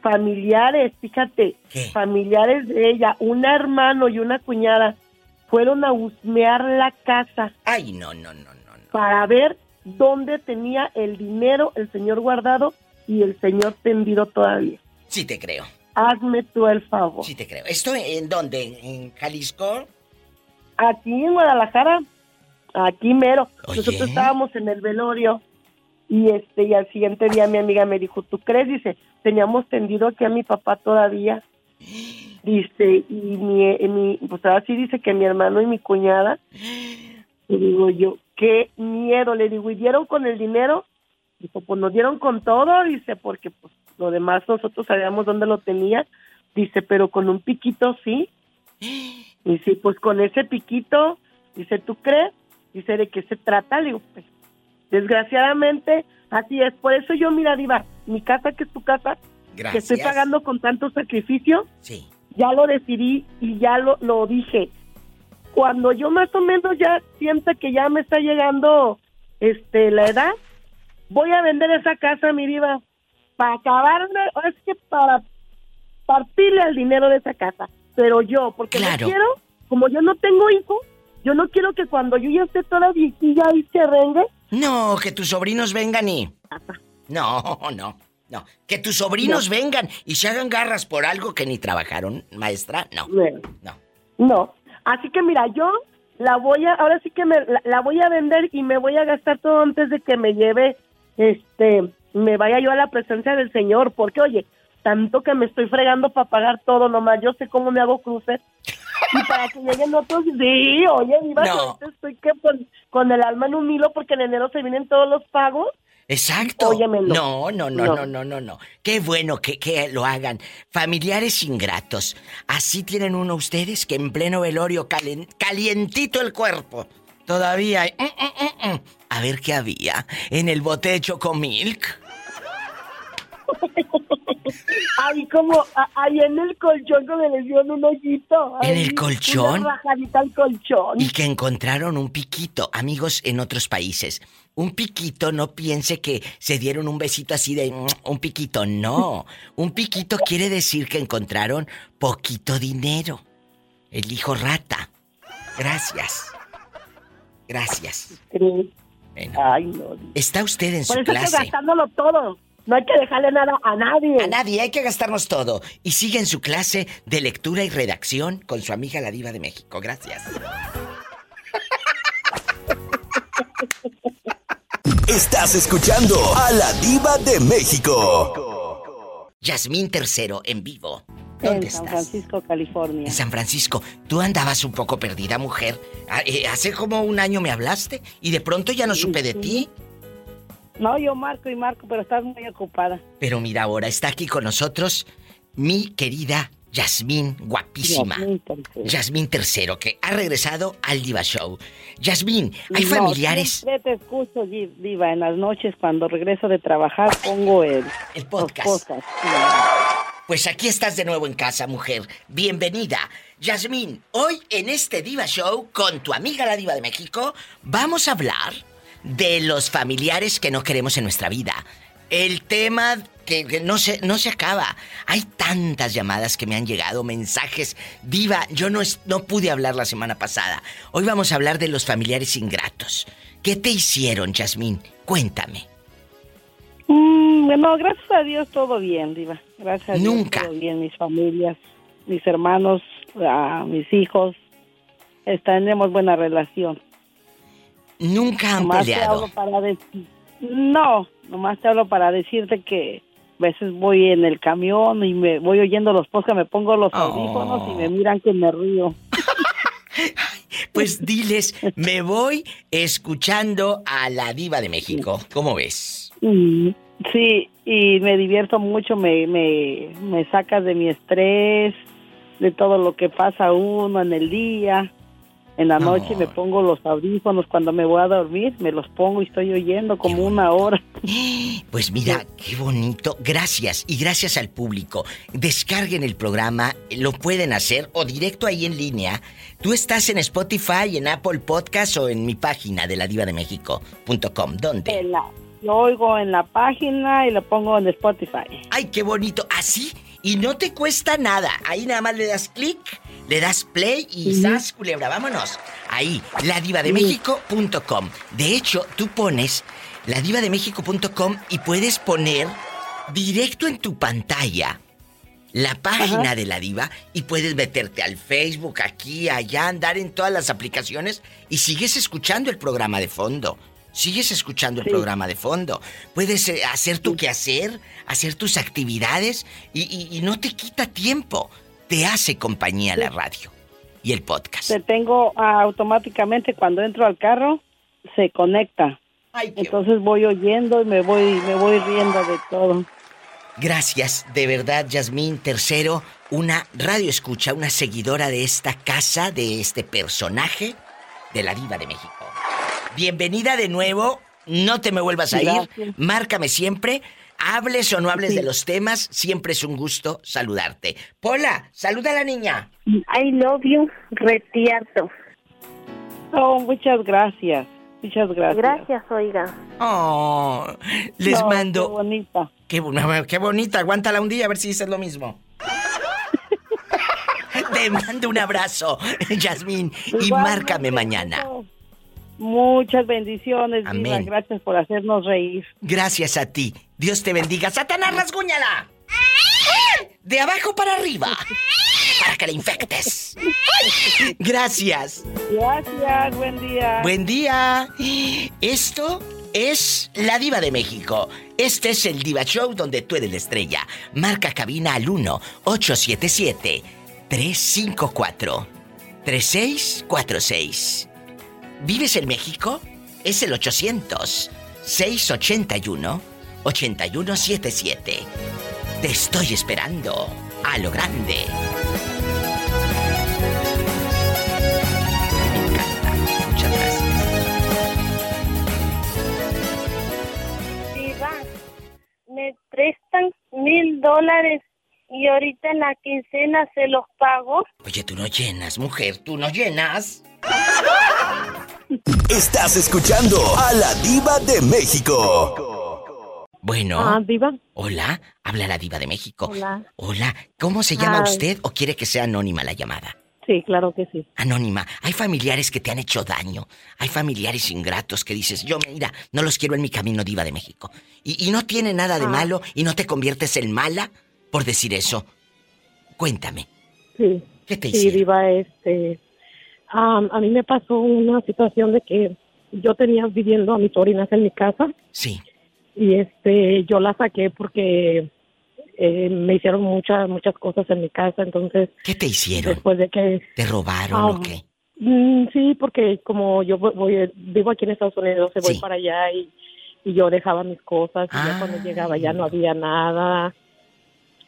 familiares, fíjate, familiares de ella, un hermano y una cuñada, fueron a husmear la casa. Ay, no, no, no, no. Para ver dónde tenía el dinero el señor guardado y el señor tendido todavía. Sí te creo. Hazme tú el favor. Sí te creo. ¿Esto en dónde? ¿En Jalisco? Aquí en Guadalajara. Aquí mero. Nosotros estábamos en el velorio y este y al siguiente día mi amiga me dijo, "¿Tú crees?" dice, teníamos tendido aquí a mi papá todavía. Dice, y mi, mi pues ahora sí dice que mi hermano y mi cuñada. Y digo yo, qué miedo, le digo, ¿y dieron con el dinero? Dijo, pues nos dieron con todo, dice, porque pues lo demás nosotros sabíamos dónde lo tenía. Dice, pero con un piquito sí. Y sí, pues con ese piquito, dice, ¿tú crees? Dice, ¿de qué se trata? Le digo, pues, desgraciadamente, así es. Por eso yo, mira, Diva, mi casa que es tu casa, que estoy pagando con tanto sacrificio, sí. ya lo decidí y ya lo, lo dije. Cuando yo más o menos ya sienta que ya me está llegando este la edad, voy a vender esa casa, mi diva, para acabar, es que para partirle al dinero de esa casa. Pero yo, porque no quiero, como yo no tengo hijos, yo no quiero que cuando yo ya esté toda viejilla y se rengue. No, que tus sobrinos vengan y. No, no, no. Que tus sobrinos vengan y se hagan garras por algo que ni trabajaron, maestra. No. No. No. Así que mira, yo la voy a, ahora sí que me, la, voy a vender y me voy a gastar todo antes de que me lleve, este, me vaya yo a la presencia del Señor, porque oye, tanto que me estoy fregando para pagar todo nomás, yo sé cómo me hago cruces. Y para que lleguen otros, sí, oye, iba no. estoy que con, con, el alma en un hilo porque en enero se vienen todos los pagos. Exacto. No, no, no, no, no, no, no. Qué bueno que, que lo hagan. Familiares ingratos. Así tienen uno ustedes que en pleno velorio calientito el cuerpo. Todavía hay... Mm, mm, mm, A ver qué había en el bote de Chocomilk. ahí como, ahí en el colchón como le dieron un hoyito. ¿En el colchón? Una al colchón. Y que encontraron un piquito, amigos en otros países. Un piquito, no piense que se dieron un besito así de mm, un piquito, no. Un piquito quiere decir que encontraron poquito dinero. El hijo rata. Gracias. Gracias. Ay, no. Está usted en su Por eso clase. gastándolo todo. No hay que dejarle nada a nadie. A nadie, hay que gastarnos todo. Y sigue en su clase de lectura y redacción con su amiga la Diva de México. Gracias. Estás escuchando a la Diva de México. Yasmín Tercero en vivo. ¿Dónde en San Francisco, California. En San Francisco. Tú andabas un poco perdida, mujer. Ah, eh, hace como un año me hablaste y de pronto ya no supe de ti. No, yo marco y marco, pero estás muy ocupada. Pero mira, ahora está aquí con nosotros mi querida Yasmín, guapísima. Yasmín Tercero, que ha regresado al Diva Show. Yasmín, ¿hay familiares? Yo te escucho, Diva. En las noches, cuando regreso de trabajar, pongo el, el podcast. Pues aquí estás de nuevo en casa, mujer. Bienvenida. Yasmín, hoy en este Diva Show, con tu amiga la Diva de México, vamos a hablar de los familiares que no queremos en nuestra vida. El tema que, no, se, no se acaba. Hay tantas llamadas que me han llegado, mensajes. Diva, yo no, no pude hablar la semana pasada. Hoy vamos a hablar de los familiares ingratos. ¿Qué te hicieron, Yasmín? Cuéntame. Mm, bueno, gracias a Dios todo bien, Diva. Gracias a Dios Nunca. todo bien. Mis familias, mis hermanos, mis hijos. Tenemos buena relación. Nunca han peleado. para No, nomás te hablo para decirte que a veces voy en el camión y me voy oyendo los podcasts, me pongo los audífonos y me miran que me río. pues diles, me voy escuchando a la diva de México. ¿Cómo ves? Mm, sí, y me divierto mucho, me, me, me saca de mi estrés, de todo lo que pasa uno en el día. En la noche me pongo los audífonos cuando me voy a dormir, me los pongo y estoy oyendo como una hora. Pues mira, qué bonito. Gracias y gracias al público. Descarguen el programa, lo pueden hacer o directo ahí en línea. Tú estás en Spotify, en Apple Podcast o en mi página de la diva de México.com. ¿Dónde? lo oigo en la página y lo pongo en Spotify. Ay, qué bonito. Así y no te cuesta nada. Ahí nada más le das clic, le das play y ¡zas, culebra! Vámonos. Ahí, ladivademéxico.com. De hecho, tú pones ladivademéxico.com y puedes poner directo en tu pantalla la página de la diva y puedes meterte al Facebook, aquí, allá, andar en todas las aplicaciones y sigues escuchando el programa de fondo sigues escuchando el programa de fondo. Puedes eh, hacer tu quehacer, hacer tus actividades y, no te quita tiempo. Te hace compañía la radio y el podcast. Te tengo automáticamente cuando entro al carro, se conecta. Entonces voy oyendo y me voy, me voy riendo de todo. Gracias, de verdad, Yasmín. Tercero, una radio escucha, una seguidora de esta casa, de este personaje de la Diva de México. Bienvenida de nuevo. No te me vuelvas a ir. Márcame siempre. Hables o no hables de los temas, siempre es un gusto saludarte. Pola, saluda a la niña. I love you, retierto. Oh, muchas gracias. Muchas gracias. Gracias, oiga. Oh, les mando. Qué bonita. Qué, qué bonita. Aguántala un día a ver si dices lo mismo. Te mando un abrazo, Yasmín, y márcame mañana. Muchas bendiciones, Amén. Gracias por hacernos reír. Gracias a ti. Dios te bendiga. Satanás, rasguñala. De abajo para arriba. Para que la infectes. Gracias. Gracias, buen día. Buen día. Esto es La Diva de México. Este es el Diva Show donde tú eres la estrella. Marca cabina al 1-877-354-3646. ¿Vives en México? Es el 800-681-8177. Te estoy esperando a lo grande. Me encanta. Muchas gracias. Diva, me prestan mil dólares y ahorita en la quincena se los pago. Oye, tú no llenas, mujer, tú no llenas. Estás escuchando a la diva de México. Bueno. Ah, diva. Hola, habla la diva de México. Hola. Hola, ¿cómo se llama usted o quiere que sea anónima la llamada? Sí, claro que sí. Anónima, hay familiares que te han hecho daño. Hay familiares ingratos que dices, yo mira, no los quiero en mi camino diva de México. Y, no tiene nada de ah. malo y no te conviertes en mala por decir eso. Cuéntame. Sí. ¿Qué te sí, diva, este a mí me pasó una situación de que yo tenía viviendo a mis sobrinas en mi casa. Sí. Y este, yo la saqué porque eh, me hicieron muchas muchas cosas en mi casa, entonces. ¿Qué te hicieron? Después de que. ¿Te robaron o qué? Mm, sí, porque como yo voy, vivo aquí en Estados Unidos, se voy para allá y, y, yo dejaba mis cosas y ya cuando llegaba ya no ah. había nada.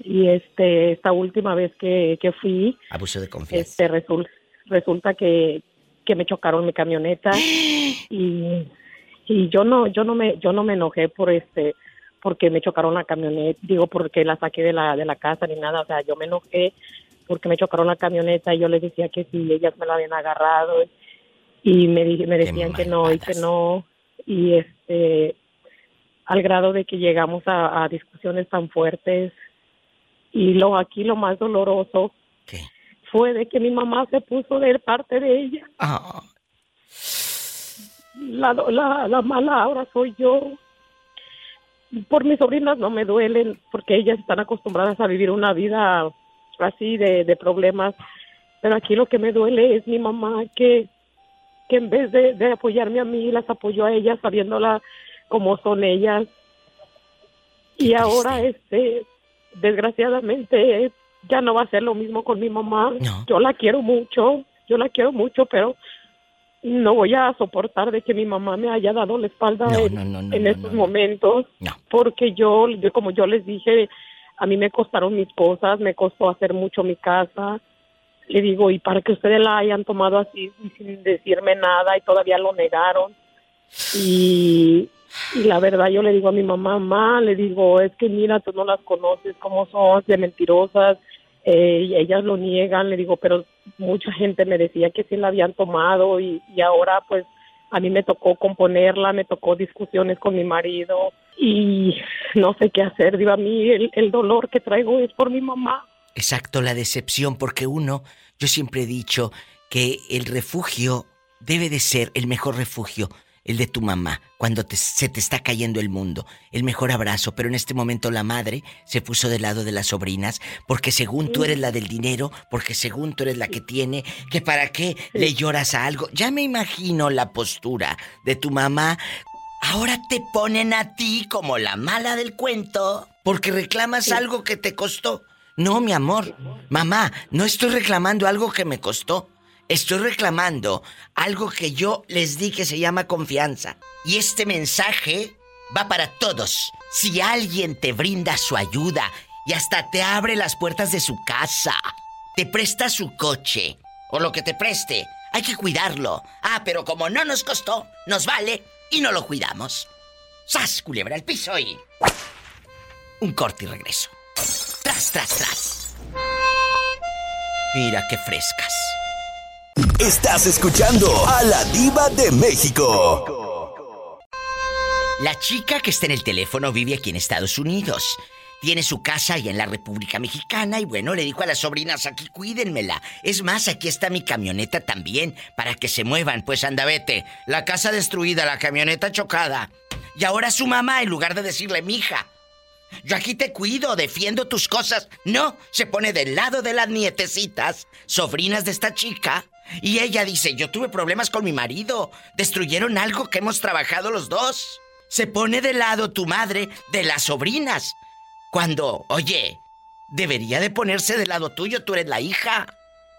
Y este, esta última vez que, que fui. Abuso de confianza. Este, resulta resulta que, que me chocaron mi camioneta y, y yo no yo no me yo no me enojé por este porque me chocaron la camioneta, digo porque la saqué de la de la casa ni nada, o sea, yo me enojé porque me chocaron la camioneta y yo les decía que sí, ellas me la habían agarrado y me me decían que no y que no y este al grado de que llegamos a, a discusiones tan fuertes y lo aquí lo más doloroso ¿Qué? fue de que mi mamá se puso de parte de ella. Ah. La, la, la mala ahora soy yo. Por mis sobrinas no me duelen porque ellas están acostumbradas a vivir una vida así de, de problemas. Pero aquí lo que me duele es mi mamá que, que en vez de, de apoyarme a mí, las apoyó a ellas sabiéndola cómo son ellas. Y ahora, este, desgraciadamente, ya no va a ser lo mismo con mi mamá. Yo la quiero mucho, yo la quiero mucho, pero no voy a soportar de que mi mamá me haya dado la espalda en, estos momentos. Porque yo, yo, como yo les dije, a mí me costaron mis cosas, me costó hacer mucho mi casa. Le digo, y para que ustedes la hayan tomado así sin decirme nada y todavía lo negaron. Y, y la verdad yo le digo a mi mamá, mamá, le digo, es que mira, tú no las conoces, cómo son, de mentirosas, eh, ellas lo niegan, le digo, pero mucha gente me decía que sí la habían tomado y, y ahora pues a mí me tocó componerla, me tocó discusiones con mi marido y no sé qué hacer, digo, a mí el, el dolor que traigo es por mi mamá. Exacto, la decepción, porque uno, yo siempre he dicho que el refugio debe de ser el mejor refugio el de tu mamá, cuando se te está cayendo el mundo, el mejor abrazo, pero en este momento la madre se puso del lado de las sobrinas, porque según tú eres la del dinero, porque según tú eres la que tiene, que para qué le lloras a algo. Ya me imagino la postura de tu mamá Ahora te ponen a ti como la mala del cuento porque reclamas algo que te costó. No, mi amor. Mamá, no estoy reclamando algo que me costó. Estoy reclamando algo que yo les di que se llama confianza. Y este mensaje va para todos. Si alguien te brinda su ayuda y hasta te abre las puertas de su casa, te presta su coche o lo que te preste, hay que cuidarlo. Ah, pero como no nos costó, nos vale y no lo cuidamos. ¡Sas, culebra al piso y... Un corte y regreso. Tras, tras, tras. Mira qué frescas. Estás escuchando a la diva de México. La chica que está en el teléfono vive aquí en Estados Unidos. Tiene su casa ahí en la República Mexicana y bueno, le dijo a las sobrinas aquí cuídenmela. Es más, aquí está mi camioneta también para que se muevan. Pues anda, vete. La casa destruida, la camioneta chocada. Y ahora su mamá, en lugar de decirle, mija, yo aquí te cuido, defiendo tus cosas. No, se pone del lado de las nietecitas, sobrinas de esta chica, y ella dice, yo tuve problemas con mi marido, destruyeron algo que hemos trabajado los dos. Se pone de lado tu madre de las sobrinas. Cuando, oye, debería de ponerse de lado tuyo, tú eres la hija.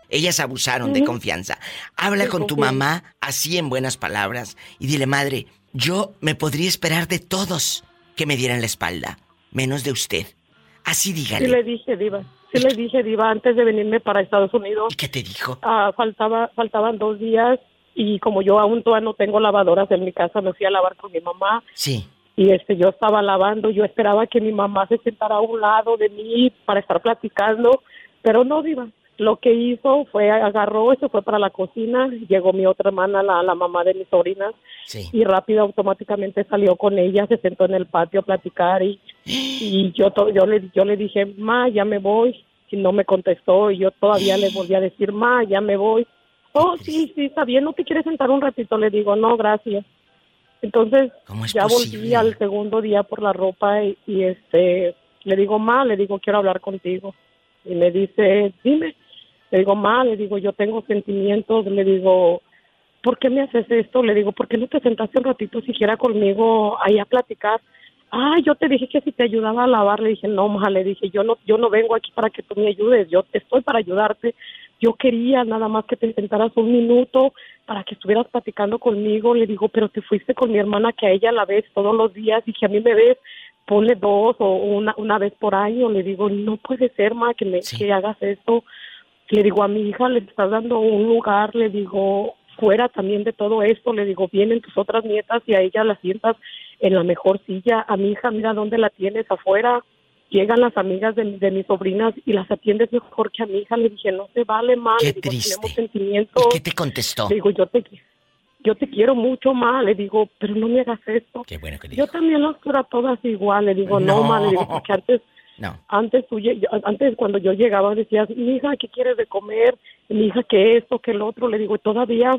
Ellas abusaron de confianza. Habla con tu mamá así en buenas palabras y dile, madre, yo me podría esperar de todos que me dieran la espalda, menos de usted. Así dígale. Sí le dije, Diva. Sí le dije, Diva, antes de venirme para Estados Unidos. ¿Y qué te dijo? Ah, faltaba, faltaban dos días y como yo aún todavía no tengo lavadoras en mi casa, me fui a lavar con mi mamá. Sí. Y este, yo estaba lavando, yo esperaba que mi mamá se sentara a un lado de mí para estar platicando, pero no, Diva. Lo que hizo fue agarró, se fue para la cocina, llegó mi otra hermana, la, la mamá de mis sobrinas, Sí. y rápido automáticamente salió con ella, se sentó en el patio a platicar y, y yo to- yo le yo le dije, "Ma, ya me voy." Y no me contestó y yo todavía le volví a decir, "Ma, ya me voy." "Oh, sí, sí, está bien, ¿no te quieres sentar un ratito?" Le digo, "No, gracias." Entonces, ¿Cómo es ya volví al segundo día por la ropa y, y, este le digo, "Ma, le digo, quiero hablar contigo." Y me dice, "Dime." Le digo, "Ma, le digo, yo tengo sentimientos." Le digo, ¿por qué me haces esto? Le digo, ¿por qué no te sentaste un ratito siquiera conmigo ahí a platicar? Ah, yo te dije que si te ayudaba a lavar, le dije, no, ma, le dije, yo no, yo no vengo aquí para que tú me ayudes, yo estoy para ayudarte. Yo quería nada más que te sentaras un minuto para que estuvieras platicando conmigo. Le digo, pero te fuiste con mi hermana que a ella la ves todos los días y que a mí me ves, ponle dos o una, una vez por año. Le digo, no puede ser, ma, que, me, Sí. que hagas esto. Le digo, a mi hija le estás dando un lugar, le digo, fuera también de todo esto, le digo, vienen tus otras nietas y a ella la sientas en la mejor silla. A mi hija, mira dónde la tienes afuera. Llegan las amigas de, de mis sobrinas y las atiendes mejor que a mi hija. Le dije, no se vale, ma. Qué le digo, triste. tenemos sentimientos. ¿Y qué te contestó? Le digo, yo te, yo te quiero mucho, ma. Le digo, pero no me hagas esto. Qué bueno que le Yo dijo. también las quiero a todas igual. Le digo, no, No. ma. Le digo, porque antes No. antes tú antes cuando yo llegaba decías mi hija qué quieres de comer mi hija qué esto qué el otro le digo y todavía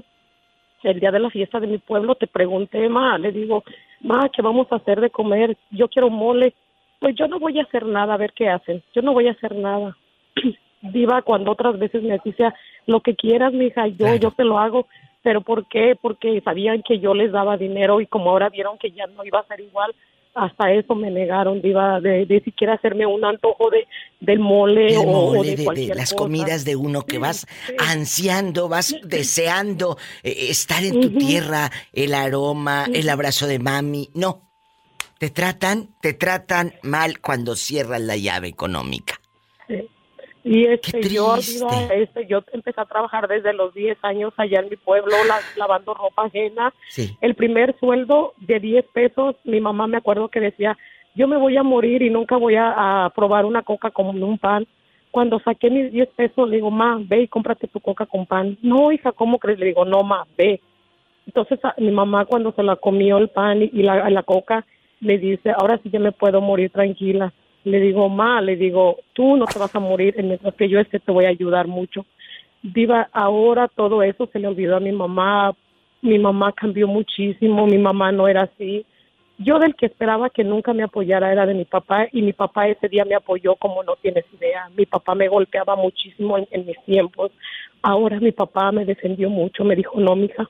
el día de la fiesta de mi pueblo te pregunté ma le digo ma qué vamos a hacer de comer yo quiero mole pues yo no voy a hacer nada a ver qué hacen. Yo no voy a hacer nada. Diva cuando otras veces me decía lo que quieras mi hija yo Claro. yo te lo hago pero por qué porque sabían que yo les daba dinero y como ahora vieron que ya no iba a ser igual hasta eso me negaron diva de, de siquiera hacerme un antojo de del mole, o, mole de, de, de cualquier las cosa. comidas de uno que Sí, vas sí. ansiando, vas deseando eh, estar en tu tierra, el aroma, el abrazo de mami. No. Te tratan, te tratan mal cuando cierran la llave económica. Y este, yo, este, yo empecé a trabajar desde los 10 años allá en mi pueblo, la- lavando ropa ajena. Sí. El primer sueldo de 10 pesos, mi mamá me acuerdo que decía, yo me voy a morir y nunca voy a, a probar una coca con un pan. Cuando saqué mis 10 pesos, le digo, ma, ve y cómprate tu coca con pan. No, hija, ¿cómo crees? Le digo, no, ma, ve. Entonces a- mi mamá cuando se la comió el pan y, y la, la coca, me dice, ahora sí ya me puedo morir tranquila. Le digo, ma, le digo, tú no te vas a morir, mientras que yo este te voy a ayudar mucho. Diva, ahora todo eso se le olvidó a mi mamá. Mi mamá cambió muchísimo, mi mamá no era así. Yo del que esperaba que nunca me apoyara era de mi papá y mi papá ese día me apoyó como no tienes idea. Mi papá me golpeaba muchísimo en, en mis tiempos. Ahora mi papá me defendió mucho, me dijo, no, mija,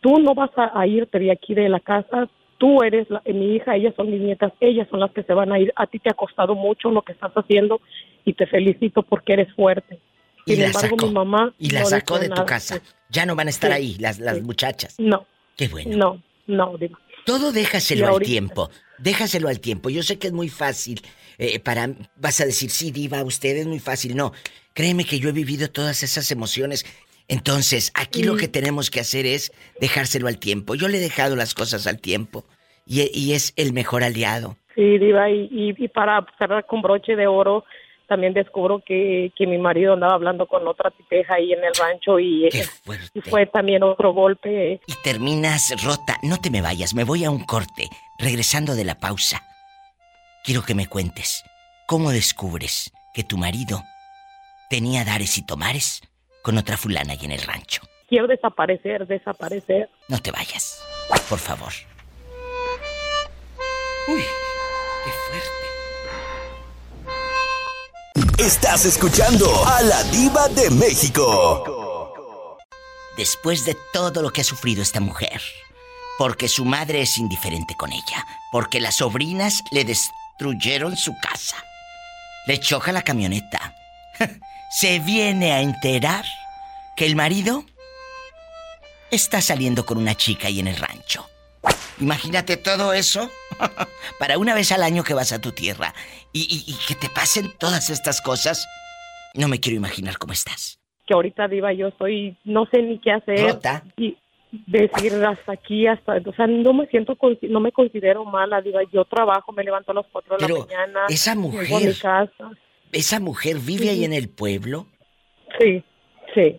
tú no vas a, a irte de aquí de la casa, tú eres mi hija, ellas son mis nietas, ellas son las que se van a ir. A ti te ha costado mucho lo que estás haciendo y te felicito porque eres fuerte. Y la embargo, sacó. mi mamá y la sacó de tu casa. Ya no van a estar ahí las, las muchachas. No. Qué bueno. No, no, Diva. Todo déjaselo al tiempo. Déjaselo al tiempo. Yo sé que es muy fácil. Eh, para vas a decir, sí, Diva, usted es muy fácil. No, créeme que yo he vivido todas esas emociones. Entonces, aquí lo que tenemos que hacer es dejárselo al tiempo. Yo le he dejado las cosas al tiempo y, es el mejor aliado. Sí, Diva, y, y, para cerrar con broche de oro, también descubro que, que, mi marido andaba hablando con otra tipeja ahí en el rancho y, y, fue también otro golpe. Y terminas rota. No te me vayas, me voy a un corte. Regresando de la pausa, quiero que me cuentes cómo descubres que tu marido tenía dares y tomares con otra fulana ahí en el rancho. Quiero desaparecer, desaparecer. No te vayas, por favor. Uy, qué fuerte. Estás escuchando a la diva de México. Después de todo lo que ha sufrido esta mujer, porque su madre es indiferente con ella, porque las sobrinas le destruyeron su casa, le choca la camioneta, se viene a enterar que el marido está saliendo con una chica ahí en el rancho. Imagínate todo eso para una vez al año que vas a tu tierra y, que te pasen todas estas cosas. No me quiero imaginar cómo estás. Que ahorita viva yo estoy, no sé ni qué hacer. Y decir hasta aquí, hasta, o sea, no me siento, no me considero mala, diva. Yo trabajo, me levanto a las 4 de la mañana. Esa mujer. ¿Esa mujer vive ahí en el pueblo? Sí, sí,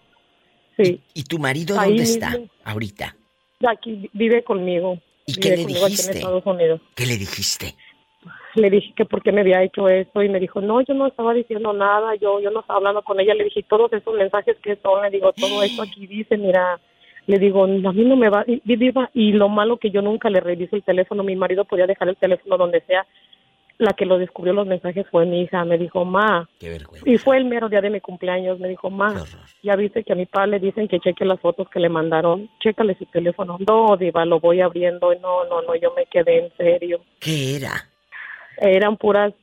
sí. ¿Y, tu marido dónde está ahorita? Aquí vive conmigo. ¿Y qué le dijiste? ¿Qué le dijiste? Le dije que por qué me había hecho esto y me dijo, no, yo no estaba diciendo nada, yo yo no estaba hablando con ella. Le dije, todos esos mensajes que son, le digo, todo esto aquí dice, mira, le digo, a mí no me va, y, y lo malo que yo nunca le reviso el teléfono, mi marido podía dejar el teléfono donde sea la que lo descubrió los mensajes fue mi hija. Me dijo, ma. Y fue el mero día de mi cumpleaños. Me dijo, ma, ya viste que a mi padre le dicen que cheque las fotos que le mandaron. Chécale su teléfono. No, Diva, lo voy abriendo. No, no, no, yo me quedé en serio. ¿Qué era? Eran puras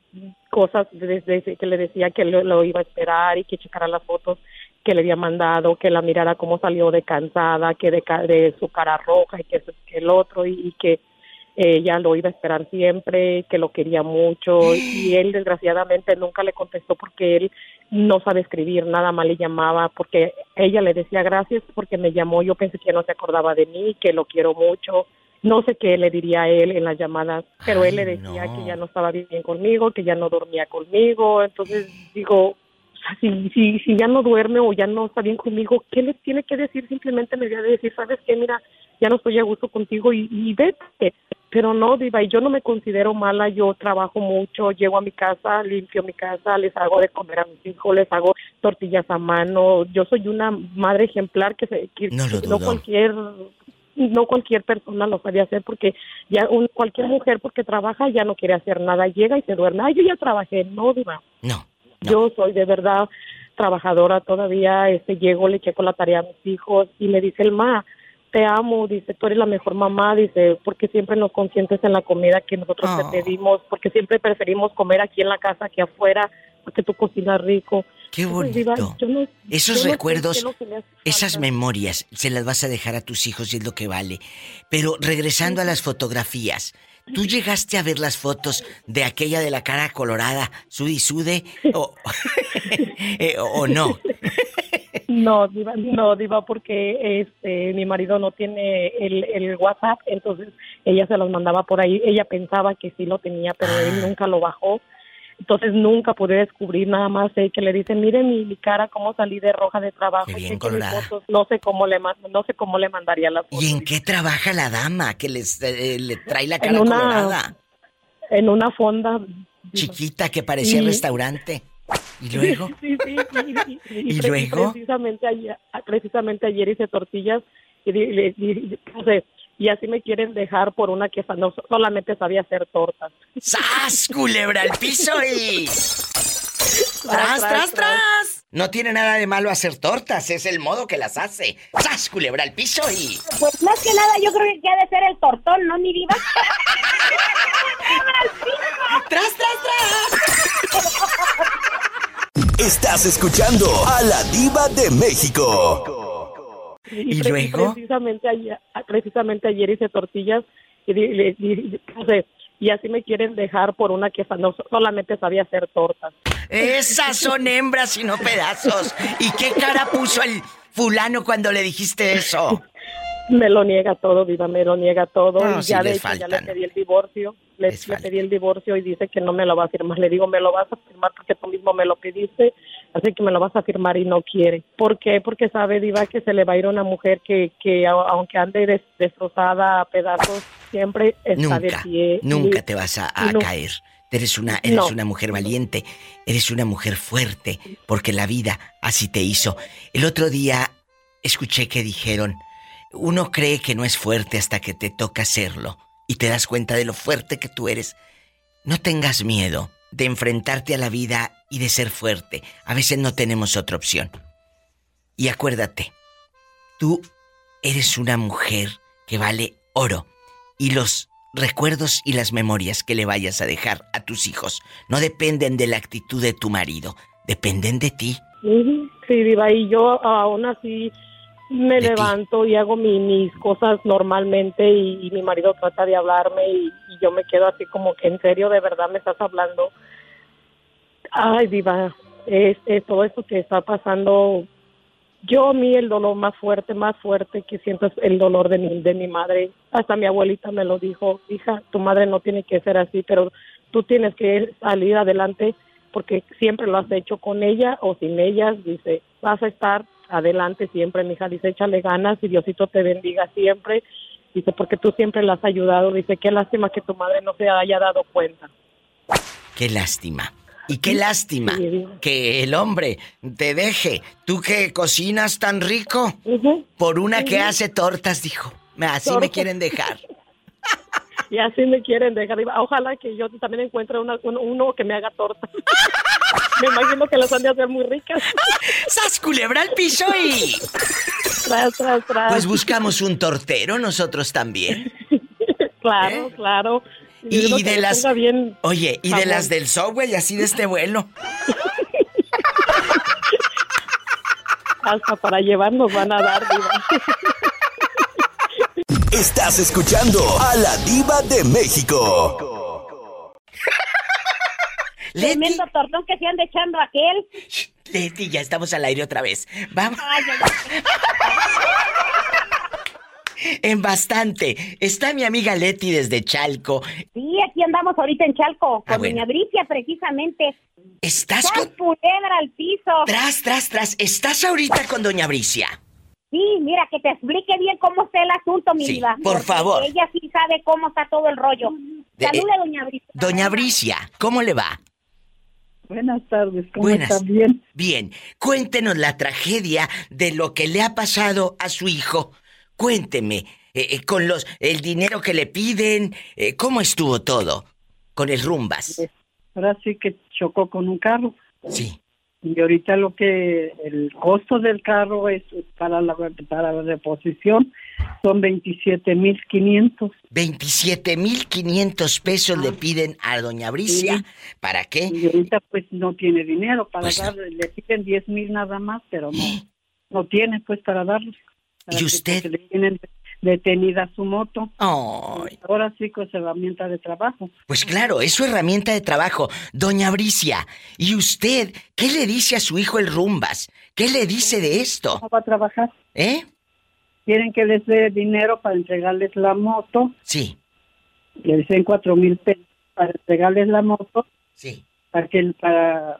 cosas desde que le decía que lo, iba a esperar y que checara las fotos que le había mandado, que la mirara cómo salió de cansada, que de, de su cara roja y que, que el otro y que ella lo iba a esperar siempre, que lo quería mucho y él desgraciadamente nunca le contestó porque él no sabe escribir, nada más le llamaba porque ella le decía gracias porque me llamó, yo pensé que no se acordaba de mí, que lo quiero mucho, no sé qué le diría a él en las llamadas, pero él le decía que ya no estaba bien conmigo, que ya no dormía conmigo, entonces digo, si, si, si ya no duerme o ya no está bien conmigo, ¿qué le tiene que decir? Simplemente me voy a decir, ¿sabes qué? Mira, ya no estoy a gusto contigo y, y vete. Pero no, Diva, y yo no me considero mala, yo trabajo mucho, llego a mi casa, limpio mi casa, les hago de comer a mis hijos, les hago tortillas a mano, yo soy una madre ejemplar que, se, no, cualquier no cualquier persona lo sabía hacer porque ya un, cualquier mujer porque trabaja ya no quiere hacer nada, llega y se duerme, ay, yo ya trabajé, no, Diva. No. Yo soy de verdad trabajadora todavía, este llego, le checo la tarea a mis hijos y me dice el ma, te amo, dice, tú eres la mejor mamá, dice, porque siempre nos consientes en la comida que nosotros te ah. pedimos, porque siempre preferimos comer aquí en la casa que afuera, porque tú cocinas rico. Qué bonito. Esos recuerdos, esas memorias, se las vas a dejar a tus hijos y es lo que vale. Pero regresando a las fotografías, ¿tú llegaste a ver las fotos de aquella de la cara colorada, Sudi Sude, o, eh, o no? No, Diva, no, Diva, porque este, mi marido no tiene el, el WhatsApp, entonces ella se los mandaba por ahí. Ella pensaba que sí lo tenía, pero él ah. nunca lo bajó. Entonces nunca pude descubrir nada más eh, que le dicen, mire mi, mi, cara cómo salí de roja de trabajo. bien no sé cómo le no sé cómo le mandaría las fotos. ¿Y en qué trabaja la dama que les eh, le trae la cara en una, colorada? En una fonda chiquita que parecía restaurante. ¿Y luego? Sí, sí, y, luego? Precisamente ayer, precisamente ayer hice tortillas y, y, así me quieren dejar por una que no solamente sabía hacer tortas. ¡Sas! Culebra al piso y. ¡Tras, tras, tras! No tiene nada de malo hacer tortas, es el modo que las hace. ¡Sas, culebra al piso y... Pues más que nada yo creo que ha de ser el tortón, ¿no, mi diva? ¡Tras, tras, tras! Estás escuchando a la diva de México. ¿Y, luego? Precisamente ayer, precisamente ayer hice tortillas y, y, y así me quieren dejar por una que no, solamente sabía hacer tortas. Esas son hembras y no pedazos. ¿Y qué cara puso el fulano cuando le dijiste eso? Me lo niega todo, viva, me lo niega todo. y ya, de hecho, ya le pedí el divorcio. Le, pedí el divorcio y dice que no me lo va a firmar. Le digo, me lo vas a firmar porque tú mismo me lo pediste, así que me lo vas a firmar y no quiere. ¿Por qué? Porque sabe, Diva, que se le va a ir a una mujer que, que aunque ande destrozada a pedazos, siempre está de pie. Nunca te vas a, caer. Eres una, eres una mujer valiente, eres una mujer fuerte, porque la vida así te hizo. El otro día escuché que dijeron, uno cree que no es fuerte hasta que te toca serlo y te das cuenta de lo fuerte que tú eres. No tengas miedo de enfrentarte a la vida y de ser fuerte. A veces no tenemos otra opción. Y acuérdate, tú eres una mujer que vale oro y los recuerdos y las memorias que le vayas a dejar a tus hijos no dependen de la actitud de tu marido, dependen de ti. Sí, Diva, y yo aún así me levanto y hago mis cosas normalmente y, mi marido trata de hablarme y, yo me quedo así como que en serio, de verdad me estás hablando. Ay, diva, es, todo esto que está pasando. Yo a mí el dolor más fuerte, más fuerte que siento es el dolor de mi, de mi madre. Hasta mi abuelita me lo dijo, hija, tu madre no tiene que ser así, pero tú tienes que salir adelante porque siempre lo has hecho con ella o sin ella. Dice, vas a estar adelante siempre, mi hija. Dice, échale ganas y Diosito te bendiga siempre. Dice, porque tú siempre la has ayudado. Dice, qué lástima que tu madre no se haya dado cuenta. Qué lástima. Y qué lástima que el hombre te deje. Tú que cocinas tan rico, por una que hace tortas, dijo. Así me quieren dejar. y así me quieren dejar. Ojalá que yo también encuentre uno que me haga tortas. Me imagino que las han de hacer muy ricas. ¡Sas culebra al piso y! Tras, tras, tras. Pues buscamos un tortero nosotros también. claro, ¿Eh? claro. Y, de las. Oye, y de las del y así de este vuelo. Hasta para llevarnos van a dar, Estás escuchando a la Diva de México. Tremendo tortón que se anda echando aquel. Leti, ya estamos al aire otra vez. Vamos. en bastante. Está mi amiga Leti desde Chalco. Sí, aquí andamos ahorita en Chalco, con ah, Doña Bricia, precisamente. ¿Estás con. Al piso. Tras, tras, tras. ¿Estás ahorita con Doña Bricia? Sí, mira, que te explique bien cómo está el asunto, mi vida. Por favor. Ella sí sabe cómo está todo el rollo. Salude, eh, Doña Bricia. Doña Bricia, ¿cómo le va? Buenas tardes, ¿cómo Buenas. Bien. Bien, cuéntenos la tragedia de lo que le ha pasado a su hijo. Cuénteme, eh, eh, con los el dinero que le piden, eh, ¿cómo estuvo todo con el rumbas? Pues, ahora sí que chocó con un carro. Sí. Y ahorita lo que el costo del carro es para la para la reposición son 27.500. 27.500 pesos le ah. piden a doña Bricia. ¿Para qué? Y ahorita pues no tiene dinero para pues darle. Le piden 10.000 nada más, pero no, no tiene pues para darle. ¿Y usted? Le tienen detenida su moto. Ahora sí con su herramienta de trabajo. Pues claro, es su herramienta de trabajo. Doña Bricia, ¿y usted qué le dice a su hijo el Rumbas? ¿Qué le dice de esto? No va a trabajar. ¿Eh? Quieren que les dé dinero para entregarles la moto. Sí. Le dicen cuatro mil pesos para entregarles la moto. Sí. Para que para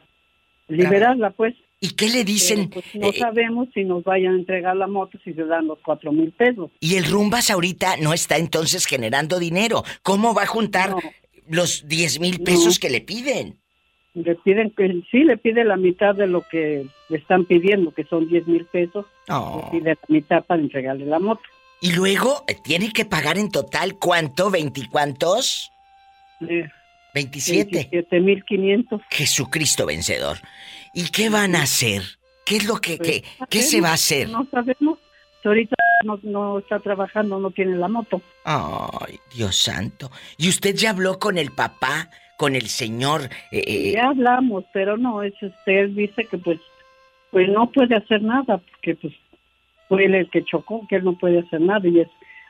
liberarla, pues. ¿Y qué le dicen? Pues, no eh, sabemos si nos vayan a entregar la moto si se dan los cuatro mil pesos. Y el Rumbas ahorita no está entonces generando dinero. ¿Cómo va a juntar los diez mil pesos que le piden? Le piden que sí, le pide la mitad de lo que le están pidiendo, que son 10 mil pesos. Oh. Le pide la mitad para entregarle la moto. Y luego eh, tiene que pagar en total cuánto, veinticuantos? Eh, 27. mil quinientos. Jesucristo vencedor. ¿Y qué van a hacer? ¿Qué es lo que, pues, qué, se va a hacer? No sabemos. Ahorita no, está trabajando, no tiene la moto. Ay, Dios santo. ¿Y usted ya habló con el papá, con el señor? Eh, eh, ya hablamos, pero no, es usted dice que pues, pues no puede hacer nada, porque pues fue él el que chocó, que él no puede hacer nada y es,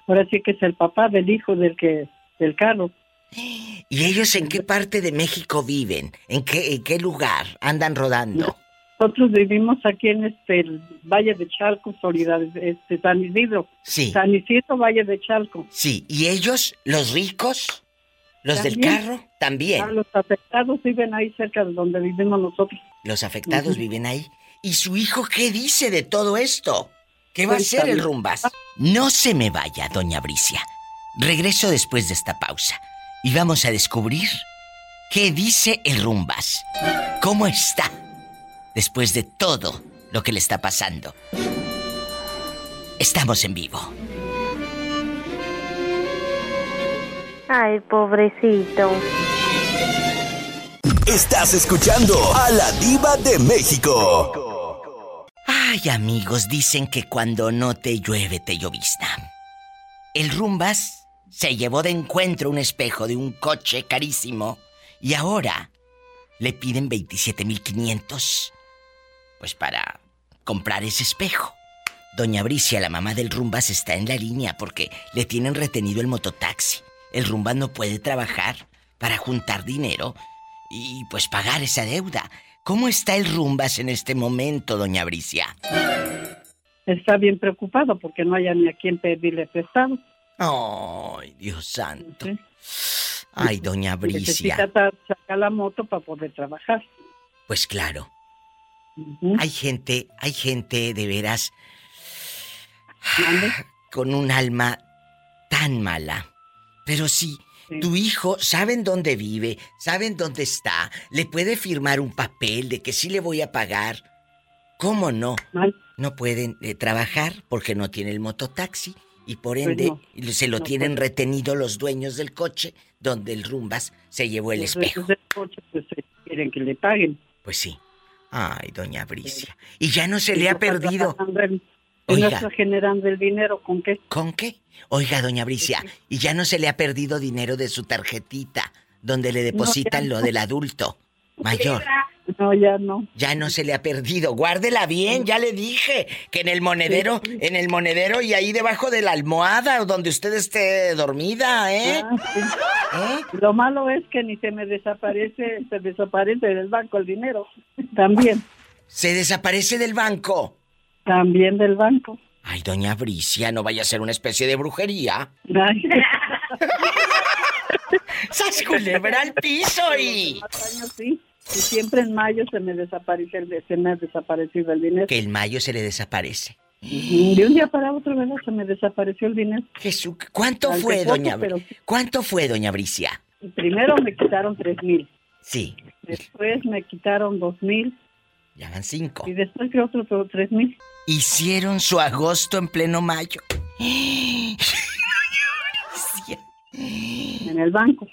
ahora sí que es el papá del hijo del que, del carro. ¿Y ellos en qué parte de México viven? ¿En qué, en qué lugar andan rodando? Nosotros vivimos aquí en este el Valle de Chalco, Solidaridad, este, San Isidro. Sí. San Isidro, Valle de Chalco. Sí, ¿y ellos, los ricos? ¿Los del carro? También. Ah, los afectados viven ahí cerca de donde vivimos nosotros. Los afectados viven ahí. ¿Y su hijo qué dice de todo esto? ¿Qué va a hacer el rumbas? No se me vaya, doña Bricia. Regreso después de esta pausa y vamos a descubrir qué dice el rumbas. ¿Cómo está? Después de todo lo que le está pasando. Estamos en vivo. Ay, pobrecito. Estás escuchando a la diva de México. Ay, amigos, dicen que cuando no te llueve te llovizna. El Rumbas se llevó de encuentro un espejo de un coche carísimo y ahora le piden 27.500 pues para comprar ese espejo. Doña Bricia, la mamá del Rumbas, está en la línea porque le tienen retenido el mototaxi. El Rumbas no puede trabajar para juntar dinero y pues pagar esa deuda. ¿Cómo está el Rumbas en este momento, doña Bricia? Está bien preocupado porque no haya ni a quien pedirle prestado. Ay, Dios santo. Ay, doña Bricia. Necesita sacar la moto para poder trabajar. Pues claro. Hay gente, hay gente de veras con un alma tan mala. Pero sí, tu hijo, saben dónde vive, saben dónde está, le puede firmar un papel de que sí le voy a pagar. ¿Cómo no? No pueden eh, trabajar porque no tiene el mototaxi y por pues ende se lo tienen retenido los dueños del coche donde el Rumbas se llevó el espejo. Del coche, pues, quieren que le paguen. Pues sí. Ay, doña Bricia. Y ya no se le ha perdido. Oiga. está generando el dinero, ¿con qué? ¿Con qué? Oiga, doña Bricia, y ya no se le ha perdido dinero de su tarjetita, donde le depositan lo del adulto mayor. No, ya no. Ya no se le ha perdido. Guárdela bien, ya le dije que en el monedero, en el monedero y ahí debajo de la almohada donde usted esté dormida, ¿eh? Ah, ¿Eh? Lo malo es que ni se me desaparece, se desaparece del banco el dinero. También. ¿Se desaparece del banco? También del banco. Ay, doña Bricia, no vaya a ser una especie de brujería. Ay. ¡Sas culebra al piso y! Sí. Y siempre en mayo se me desaparece el, se me ha desaparecido el dinero. Que en mayo se le desaparece. De un día para otro, ¿verdad? Se me desapareció el dinero. Jesús, ¿cuánto fue, doña ¿Cuánto fue, doña Bricia? Primero me quitaron tres mil. Sí. Después me quitaron dos mil. Ya van cinco. Y después que otro tres mil. Hicieron su agosto en pleno mayo. en el banco.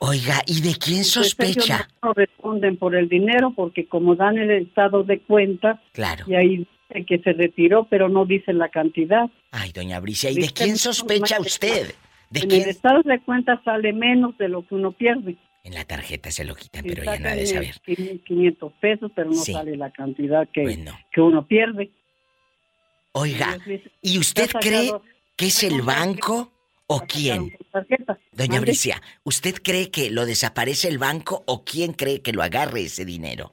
Oiga, ¿y de quién sospecha? no responden por el dinero porque como dan el estado de cuenta, claro. y ahí dice que se retiró, pero no dicen la cantidad. Ay, doña Bricia, ¿y de quién sospecha usted? ¿De en el estado de cuenta sale menos de lo que uno pierde. En la tarjeta se lo quitan, pero ya nada de saber. 500 pesos, pero no sale la cantidad que, que uno pierde. Oiga, ¿y usted cree que es el banco o quién? Doña Bricia, ¿usted cree que lo desaparece el banco o quién cree que lo agarre ese dinero?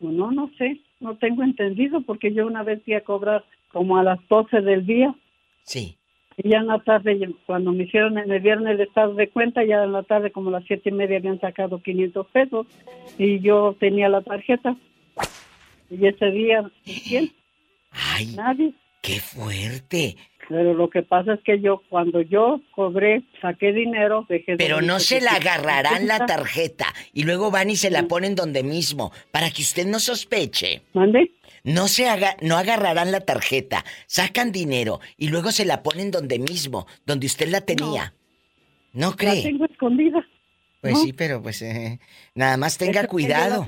No, no sé, no tengo entendido porque yo una vez fui a cobrar como a las 12 del día. Sí. Y ya en la tarde, cuando me hicieron, me dieron el estado de cuenta, ya en la tarde como a las siete y media habían sacado 500 pesos y yo tenía la tarjeta. Y ese día, ¿quién? Ay, Nadie. ¡Qué fuerte! Pero lo que pasa es que yo, cuando yo cobré, saqué dinero, dejé... Pero no se la agarrarán la tarjeta y luego van y se la ponen donde mismo, para que usted no sospeche. ¿Mande? No se haga, no agarrarán la tarjeta, sacan dinero y luego se la ponen donde mismo, donde usted la tenía. ¿No, cree? La tengo escondida. Pues sí, pero pues eh, nada más tenga cuidado.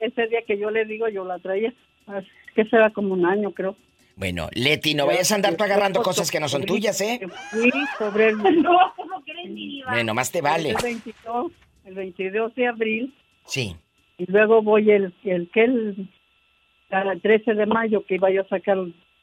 Ese, día que yo le digo, yo la traía. Que será como un año, creo. Bueno, Leti, no vayas a andar tú agarrando cosas que no son tuyas, ¿eh? Fui sobre el... No, ¿cómo crees, mi diva? Bueno, más te vale. El 22, el 22 de abril. Sí. Y luego voy el, el que el, el 13 de mayo que iba yo a sacar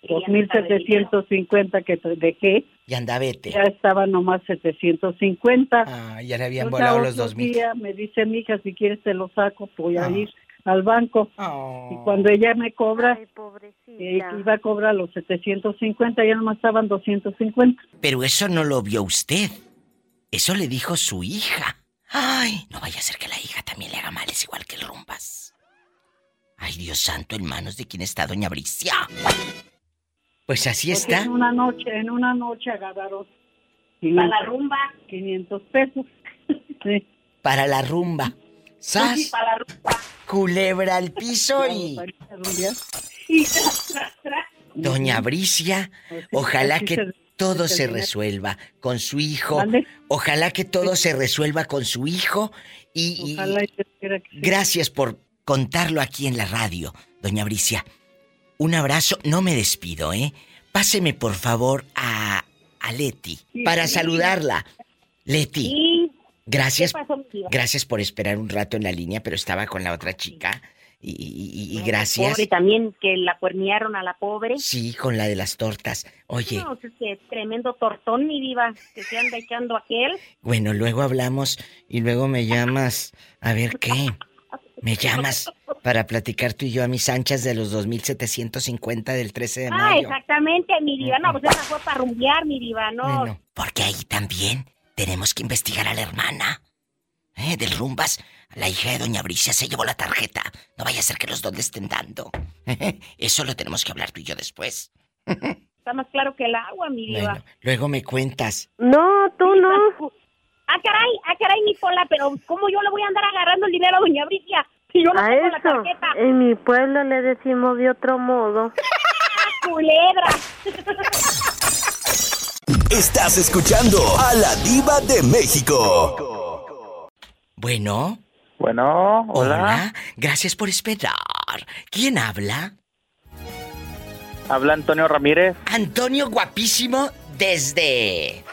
2.750 que te dejé. Y anda, vete. Ya estaba nomás 750. Ah, ya le habían Entonces, volado los otro 2.000. día Me dice mi hija, si quieres te lo saco, voy a Ah. ir al banco. Oh. Y cuando ella me cobra, Ay, pobrecita. eh, iba a cobrar los 750, ya nomás estaban 250. Pero eso no lo vio usted. Eso le dijo su hija. Ay, no vaya a ser que la hija también le haga males igual que el rumbas. Ay, Dios santo, en manos de quién está doña Bricia. Pues así Porque está. En una noche, en una noche agarraron Para la rumba. 500 pesos. sí. Para la rumba. ¡Sas! Sí, para la rumba. Culebra al piso y... Doña Bricia, ojalá que todo se resuelva con su hijo. Ojalá que todo se resuelva con su hijo. Y, gracias por contarlo aquí en la radio, doña Bricia. Un abrazo, no me despido, ¿eh? Páseme por favor a, a Leti para saludarla. Leti, Sí. Gracias, gracias por esperar un rato en la línea, pero estaba con la otra chica. Y, y- y- y gracias. Pobre también que la cuernearon a la pobre. Sí, con la de las tortas. Oye, No, es que tremendo tortón, mi diva, que se anda echando aquel. bueno, luego hablamos y luego me llamas. A ver qué. Me llamas para platicar tú y yo a mis anchas de los 2750 del 13 de Ah, mayo. exactamente, mi diva. No, pues esa fue para rumbear, mi diva, no. Bueno, porque ahí también tenemos que investigar a la hermana. ¿Eh? Del Rumbas. La hija de Doña Bricia se llevó la tarjeta. No vaya a ser que los dos le estén dando. Eso lo tenemos que hablar tú y yo después. Está más claro que el agua, mi diva. Bueno, luego me cuentas. No, tú no. Ah, caray, ah, caray, mi pola, pero ¿cómo yo le voy a andar agarrando el dinero a Doña Bricia? Si yo no A tengo la eso, tarjeta. en mi pueblo le decimos de otro modo. ¡Ah, culebra! Estás escuchando a la diva de México. Bueno, Bueno, hola. hola. Gracias por esperar. ¿Quién habla? Habla Antonio Ramírez. Antonio Guapísimo desde...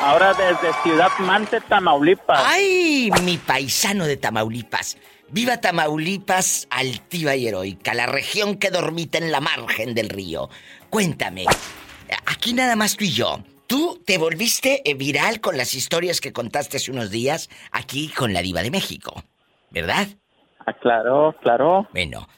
Ahora desde Ciudad Mante, Tamaulipas. ¡Ay! Mi paisano de Tamaulipas. Viva Tamaulipas, altiva y heroica, la región que dormita en la margen del río. Cuéntame, aquí nada más tú y yo. Tú te volviste eh, viral con las historias que contaste hace unos días aquí con la diva de México, ¿verdad? Ah, claro, claro. Bueno,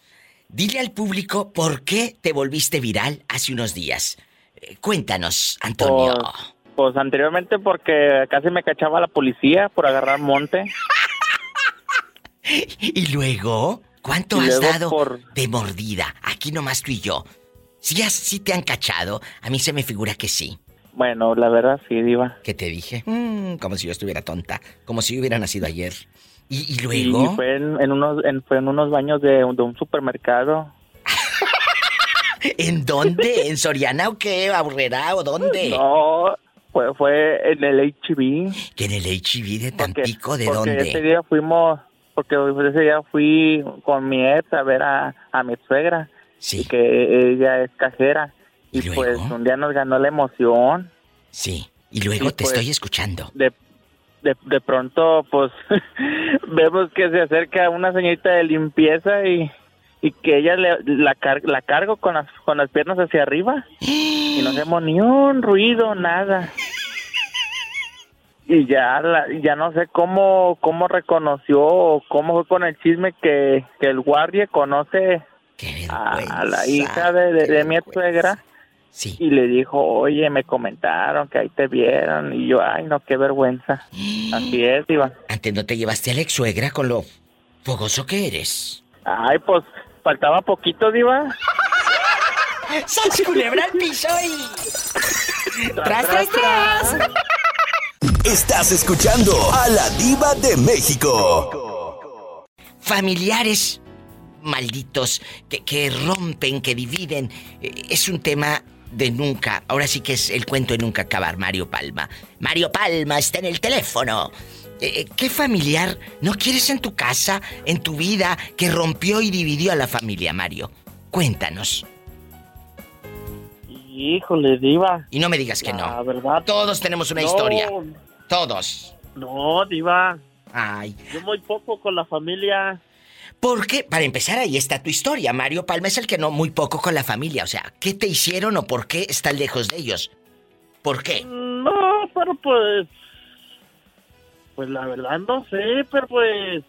dile al público por qué te volviste viral hace unos días. Eh, Cuéntanos, Antonio. Pues, pues anteriormente porque casi me cachaba la policía por agarrar monte. Y luego, ¿cuánto Y has luego dado por- de mordida? Aquí nomás tú y yo. Si, si te han cachado, a mí se me figura que sí. Bueno, la verdad sí, diva. ¿Qué te dije? Mm, como si yo estuviera tonta. Como si yo hubiera nacido ayer. ¿Y, y luego? fue en, en unos en, fue en unos baños de, un- de un supermercado. ¿En dónde? ¿En Soriana o qué? ¿Aburrera o dónde? No, fue, fue en el HB. ¿Que en el HIV de Porque- Tampico? ¿De porque dónde? ese día fuimos, porque ese día fui con mi ex a ver a, a mi suegra. Sí. Y que ella es cajera. ¿Y Y, luego? pues un día nos ganó la emoción. Sí. Y luego Y te pues- estoy escuchando. De, de, de pronto, pues, vemos que se acerca una señorita de limpieza y, y que ella le, la, car- la cargo con las, con las piernas hacia arriba. Y no hacemos ni un ruido, nada. Y ya, la- ya no sé cómo, cómo reconoció o cómo fue con el chisme que, que el guardia conoce ¡Qué a, la hija de, de, de mi suegra Sí. y le dijo, oye, me comentaron que ahí te vieron. Y yo, ay, no, qué vergüenza. Así es, Iván. Antes no te llevaste a la ex suegra con lo fogoso que eres. Ay, pues, faltaba poquito, Diva. ¡Sas culebra al piso y... ¡Tras, tras, tras! Estás escuchando a la diva de México. Familiares malditos que, que rompen, que dividen. eh, Es un tema de nunca. Ahora sí que es el cuento de nunca acabar, Mario Palma. Mario Palma está en el teléfono. Eh, eh, ¿Qué familiar no quieres en tu casa, en tu vida, que rompió y dividió a la familia, Mario? Cuéntanos. Híjole, diva. Y no me digas que no. La verdad. Todos tenemos una historia. Todos. No, diva. Ay. Yo muy poco con la familia. Porque, para empezar, ahí está tu historia. Mario Palma es el que no muy poco con la familia. O sea, ¿qué te hicieron o por qué estás lejos de ellos? ¿Por qué? No, pero pues... Pues la verdad no sé, pero pues...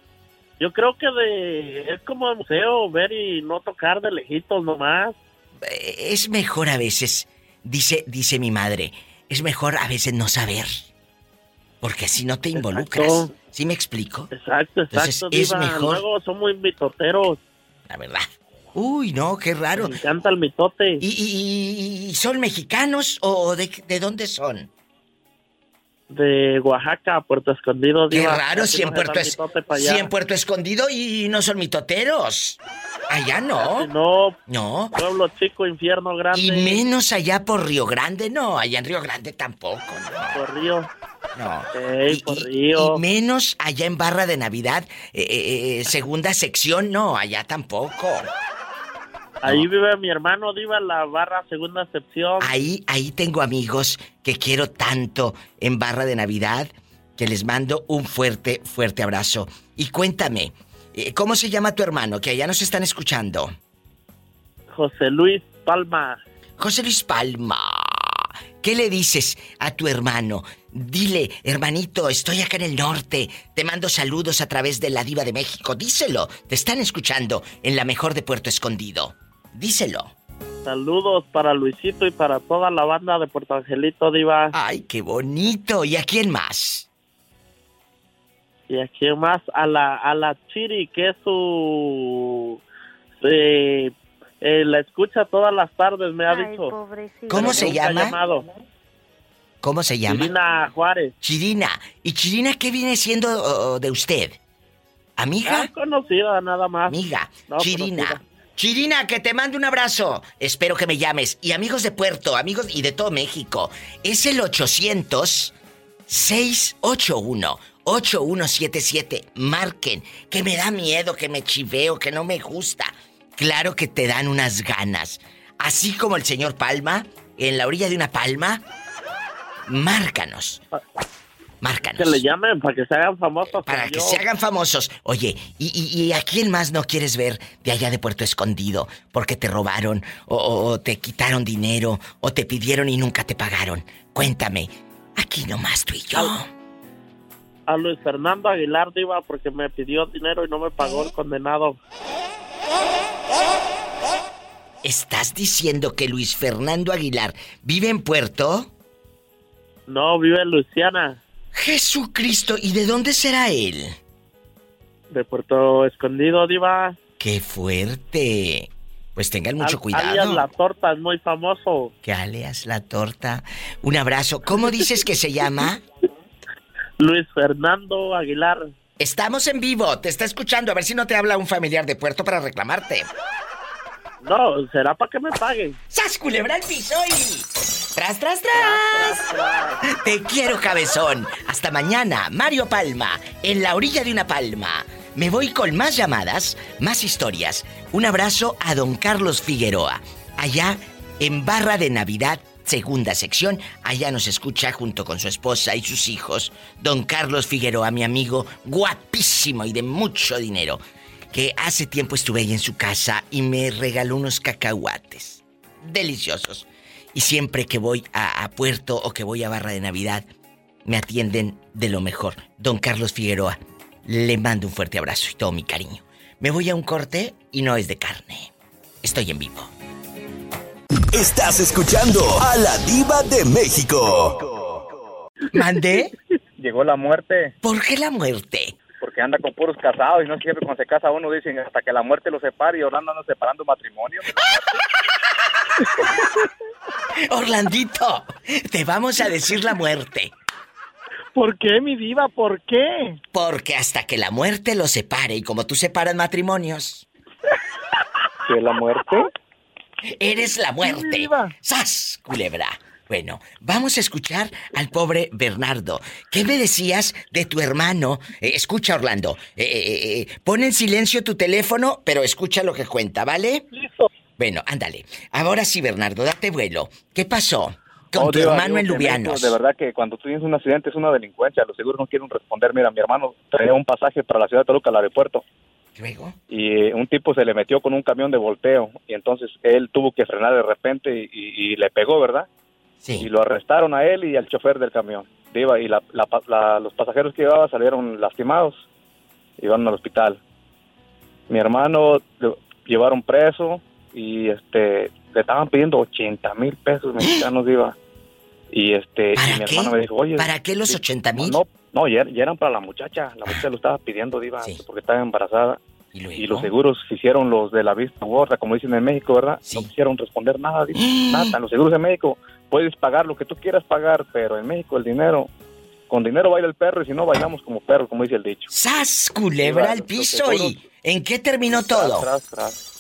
Yo creo que de... Es como el museo, ver y no tocar de lejitos nomás. Eh, es mejor a veces, dice, dice mi madre, es mejor a veces no saber. Porque así no te involucras. ¿Sí me explico? Exacto, exacto. es mejor. Luego son muy mitoteros. La verdad. Uy, no, qué raro. Me encanta el mitote. ¿Y, son mexicanos o de, de dónde son? De Oaxaca, Puerto Escondido. Qué raro, si en Puerto, en Puerto Escondido y no son mitoteros. Allá no. No. No. Pueblo chico, infierno grande. Y menos allá por Río Grande, no. Allá en Río Grande tampoco, no. Por Río. No. y, por Río. Y, menos allá en Barra de Navidad, eh, eh, eh, segunda sección, no. Allá tampoco. Ahí vive mi hermano, Diva, la barra segunda sección. Ahí, ahí tengo amigos que quiero tanto en barra de Navidad que les mando un fuerte, fuerte abrazo. Y cuéntame, eh, ¿cómo se llama tu hermano? Que allá nos están escuchando. José Luis Palma. José Luis Palma. ¿Qué le dices a tu hermano? Dile, hermanito, estoy acá en el norte. Te mando saludos a través de la Diva de México. Díselo. Te están escuchando en la mejor de Puerto Escondido. Díselo. Saludos para Luisito y para toda la banda de Puerto Angelito, Diva. Ay, qué bonito. ¿Y a quién más? ¿Y a quién más? A la, a la Chiri, que es su... Eh, eh, la escucha todas las tardes, me ha dicho. ¿Cómo se llama? ¿Cómo se llama? Chirina Juárez. Chirina. ¿Y Chirina qué viene siendo de usted? ¿Amiga? Ah, conocida, nada más. Amiga. Chirina. Chirina, que te mando un abrazo. Espero que me llames. Y amigos de Puerto, amigos y de todo México, es el 800 681 8177. Marquen, que me da miedo, que me chiveo, que no me gusta. Claro que te dan unas ganas. Así como el señor Palma, en la orilla de una palma, márcanos. Márcanos. Que le llamen para que se hagan famosos. Para que se hagan famosos. Oye, ¿y, a quién más no quieres ver de allá de Puerto Escondido? Porque te robaron, o, te quitaron dinero, o te pidieron y nunca te pagaron. Cuéntame. Aquí nomás tú y yo. A, Luis Fernando Aguilar, Diva, porque me pidió dinero y no me pagó el condenado. ¿Estás diciendo que Luis Fernando Aguilar vive en Puerto? No, vive en Luisiana. Jesucristo, ¿y de dónde será él? De Puerto Escondido, Diva. ¡Qué fuerte! Pues tengan mucho cuidado. Alias La Torta es muy famoso. ¿Qué alias La Torta? Un abrazo. ¿Cómo dices que se llama? Luis Fernando Aguilar. Estamos en vivo, te está escuchando. A ver si no te habla un familiar de puerto para reclamarte. No, será para que me paguen. ¡Sas, culebra el piso y... ¡Tras, tras, tras! Te quiero, cabezón. Hasta mañana, Mario Palma, en la orilla de una palma. Me voy con más llamadas, más historias. Un abrazo a don Carlos Figueroa, allá en Barra de Navidad, segunda sección. Allá nos escucha junto con su esposa y sus hijos, don Carlos Figueroa, mi amigo, guapísimo y de mucho dinero que hace tiempo estuve ahí en su casa y me regaló unos cacahuates. Deliciosos. Y siempre que voy a, Puerto o que voy a Barra de Navidad, me atienden de lo mejor. Don Carlos Figueroa, le mando un fuerte abrazo y todo mi cariño. Me voy a un corte y no es de carne. Estoy en vivo. Estás escuchando a la diva de México. ¿Mandé? Llegó la muerte. ¿Por qué la muerte? porque anda con puros casados y no siempre cuando se casa uno dicen hasta que la muerte lo separe y Orlando anda separando matrimonio. Orlandito, te vamos a decir la muerte. ¿Por qué, mi diva? ¿Por qué? Porque hasta que la muerte lo separe y como tú separas matrimonios. ¿Qué la muerte? Eres la muerte. ¡Sas, culebra! Bueno, vamos a escuchar al pobre Bernardo. ¿Qué me decías de tu hermano? Eh, escucha, Orlando. Eh, eh, pon en silencio tu teléfono, pero escucha lo que cuenta, ¿vale? Listo. Bueno, ándale. Ahora sí, Bernardo, date vuelo. ¿Qué pasó con Oh, tu hermano en Lubianos? De verdad que cuando tú tienes un accidente es una delincuencia. Los seguros no quieren responder. Mira, mi hermano traía un pasaje para la ciudad de Toluca al aeropuerto. ¿Luego? Y eh, un tipo se le metió con un camión de volteo. Y entonces él tuvo que frenar de repente y, y- y le pegó, ¿verdad? Sí. Y lo arrestaron a él y al chofer del camión. Diva, y la- la- la- los pasajeros que llevaba salieron lastimados. Iban al hospital. Mi hermano lo llevaron preso y este le estaban pidiendo 80 mil pesos mexicanos, Diva. Y este y ¿Para mi qué? hermano me dijo, oye, ¿Para qué los sí, 80 mil? No, no, ya, ya eran para la muchacha. La muchacha lo estaba pidiendo, Diva, porque estaba embarazada. ¿Y, luego? Y los seguros se hicieron los de la vista gorda, como dicen en México, ¿verdad? No quisieron responder nada, Diva, nada. Los seguros en México puedes pagar lo que tú quieras pagar, pero en México el dinero, con dinero baila el perro y si no bailamos como perro, como dice el dicho. ¡Sas, culebra al piso! ¿Y en qué terminó todo? Tras, tras.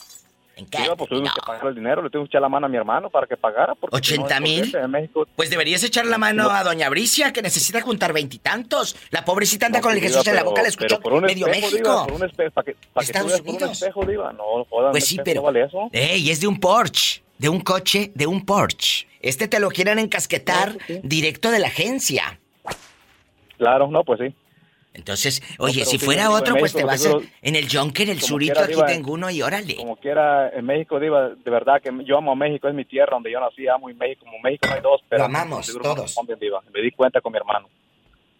¿En Diva, pues tuvimos que pagar el dinero, le tuvimos que echar la mano a mi hermano para que pagara. Porque si no, ¿80 es mil? corriente En México Pues deberías echar la mano a doña Bricia, que necesita juntar veintitantos. La pobrecita anda No, con el sí, Jesús Diva, en la boca, la escuchó por un medio espejo, México. Diva, por un espejo, para que, para que tú Estados veas por un Unidos. espejo, Diva. No, jodan, Pues sí, pero... no vale eso. Ey, es de un Porsche, de un coche, de un Porsche. Este te lo quieren encasquetar directo de la agencia. Claro, no, pues sí. Entonces, No, oye, pero si fuera digo, otro, pues México te los vas seguros- en, en el Junker, el Surito, aquí Diva, tengo uno y órale. Como quiera, en México, Diva, de verdad que yo amo a México, es mi tierra donde yo nací, amo y México, como México no hay dos, pero Lo amamos, no todos. responden, Diva. Me di cuenta con mi hermano.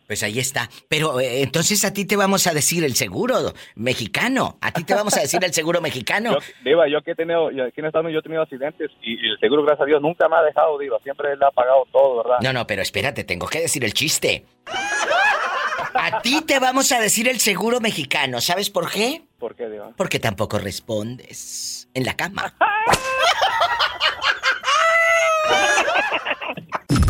Pues ahí está. Pero eh, entonces a ti te vamos a decir el seguro mexicano. A ti te vamos a decir el seguro mexicano. Yo, Diva, yo que he tenido, yo aquí en Estados Unidos yo he tenido accidentes y, y el seguro, gracias a Dios, nunca me ha dejado, Diva. Siempre le ha pagado todo, ¿verdad? No, no, pero espérate, tengo que decir el chiste. A ti te vamos a decir el seguro mexicano. ¿Sabes por qué? ¿Por qué, Diva? Porque tampoco respondes en la cama.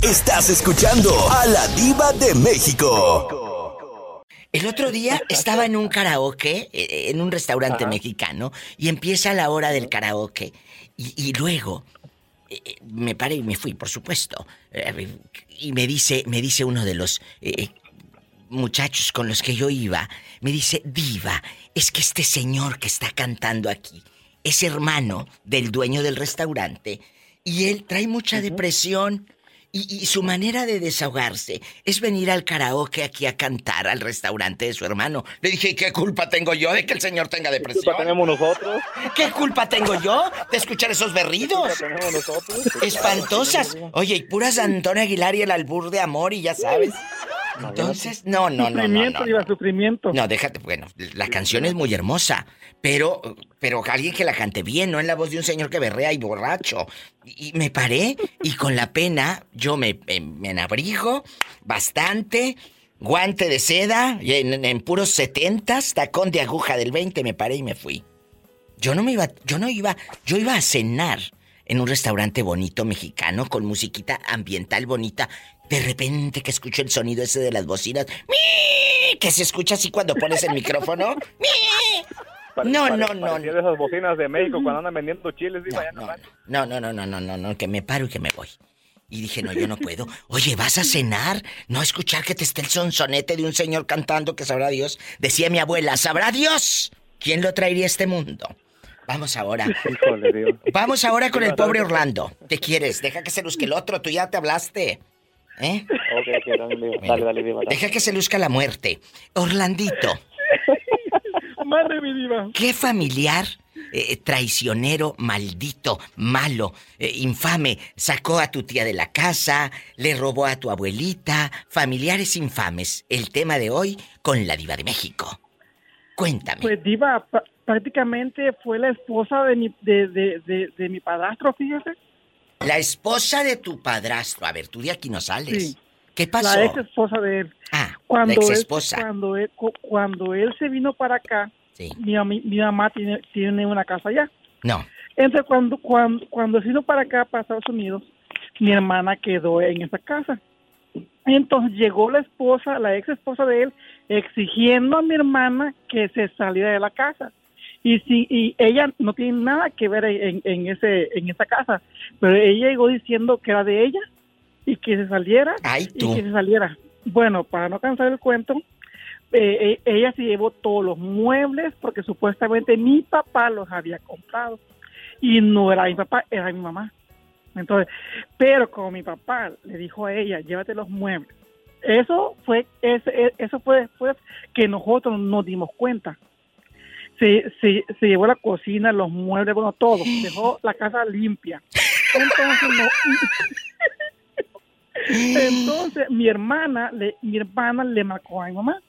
Estás escuchando a la diva de México. El otro día estaba en un karaoke, eh, en un restaurante Ajá. mexicano, y empieza la hora del karaoke. Y, y luego eh, me paré y me fui, por supuesto. Eh, y me dice, me dice uno de los eh, muchachos con los que yo iba, me dice, Diva, es que este señor que está cantando aquí es hermano del dueño del restaurante y él trae mucha depresión. Y, y su manera de desahogarse es venir al karaoke aquí a cantar al restaurante de su hermano. Le dije, ¿y qué culpa tengo yo de que el señor tenga depresión? culpa tenemos nosotros? ¿Qué culpa tengo yo de escuchar esos berridos? tenemos nosotros? Espantosas. Oye, y puras Antonio Aguilar y el albur de amor y ya sabes. Entonces, no, no, no, no, Sufrimiento, no. Sufrimiento. No, déjate, bueno, la canción es muy hermosa, pero, pero alguien que la cante bien, no en la voz de un señor que berrea y borracho. Y, me paré y con la pena yo me, me, me enabrigo bastante, guante de seda, en puros setentas, tacón de aguja del 20, me paré y me fui. Yo no me iba, yo no iba, yo iba a cenar en un restaurante bonito mexicano con musiquita ambiental bonita. De repente que escucho el sonido ese de las bocinas, que se escucha así cuando pones el micrófono. ¡mi! No, no, no, de esas bocinas de México cuando andan vendiendo chiles, ya no, No, no, no, no, no, no, no, que me paro y que me voy. Y dije, no, yo no puedo. Oye, ¿vas a cenar? No escuchar que te esté el sonsonete de un señor cantando que sabrá Dios. Decía mi abuela, ¿sabrá Dios? ¿Quién lo traería a este mundo? Vamos ahora. Híjole, Diva. Vamos ahora con el pobre. Orlando. ¿Te quieres? Deja que se luzque el otro. Tú ya te hablaste. ¿Eh? Ok, ok, dale. Dale, dale, Diva. Deja que se luzca la muerte. Orlandito, Madre mi diva. ¿qué familiar eh, traicionero, maldito, malo, eh, infame sacó a tu tía de la casa, le robó a tu abuelita? Familiares infames. El tema de hoy con la diva de México. Cuéntame. Pues diva, pr- prácticamente fue la esposa de mi, de, de, de, de mi padrastro, fíjese. La esposa de tu padrastro. A ver, tú de aquí no sales. Sí. ¿Qué pasó? La ex esposa de él. Ah, cuando la ex él- esposa. cuando él, cu- cuando él se vino para acá, Sí. mi, mi mamá tiene, tiene una casa allá. No. Entonces, cuando, cuando, cuando se vino para acá, para Estados Unidos, mi hermana quedó en esa casa. Entonces llegó la esposa, la ex esposa de él, exigiendo a mi hermana que se saliera de la casa. Y si y ella no tiene nada que ver en, en ese en esa casa, pero ella llegó diciendo que era de ella y que se saliera tú. y que se saliera. Bueno, para no cansar el cuento, eh, eh, ella se llevó todos los muebles porque supuestamente mi papá los había comprado. y no era mi papá, era mi mamá. Entonces, pero como mi papá le dijo a ella, llévate los muebles, eso fue, ese, eso fue después que nosotros nos dimos cuenta. Se, se, se llevó la cocina, los muebles, bueno, todo, dejó la casa limpia. Entonces, no, entonces mi hermana, le, mi hermana le marcó a mi mamá.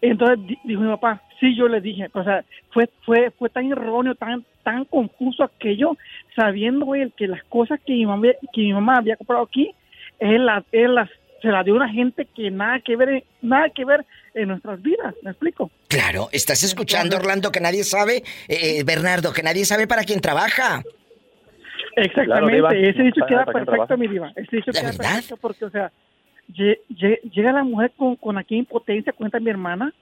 Entonces dijo mi papá, sí, yo le dije, o sea, fue, fue, fue tan erróneo, tan, tan confuso aquello, sabiendo que las cosas que mi mamá, que mi mamá había comprado aquí, él las, él las, se las dio a una gente que nada que ver, nada que ver en nuestras vidas, ¿me explico? Claro, estás escuchando, Orlando, que nadie sabe, eh, eh, Bernardo, que nadie sabe para quién trabaja. Exactamente, ese dicho queda perfecto, mi diva. Ese dicho queda perfecto porque, o sea, llega la mujer con, con aquella impotencia, cuenta mi hermana,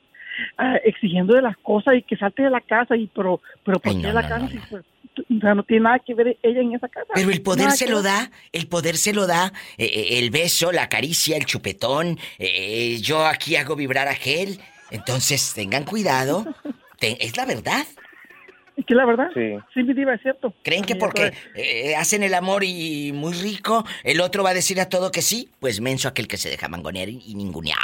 uh, exigiendo de las cosas y que salte de la casa, y pero, pero ¿por qué la casa? Pues, o sea, no tiene nada que ver ella en esa casa. Pero el poder se lo da, el poder se lo da, eh, eh, el beso, la caricia, el chupetón, eh, yo aquí hago vibrar a gel. Entonces, tengan cuidado, es la verdad. Es que la verdad, sí, sí mi diva, es cierto. ¿Creen que porque eh, hacen el amor y muy rico, el otro va a decir a todo que sí? Pues menso aquel que se deja mangonear y, ningunear.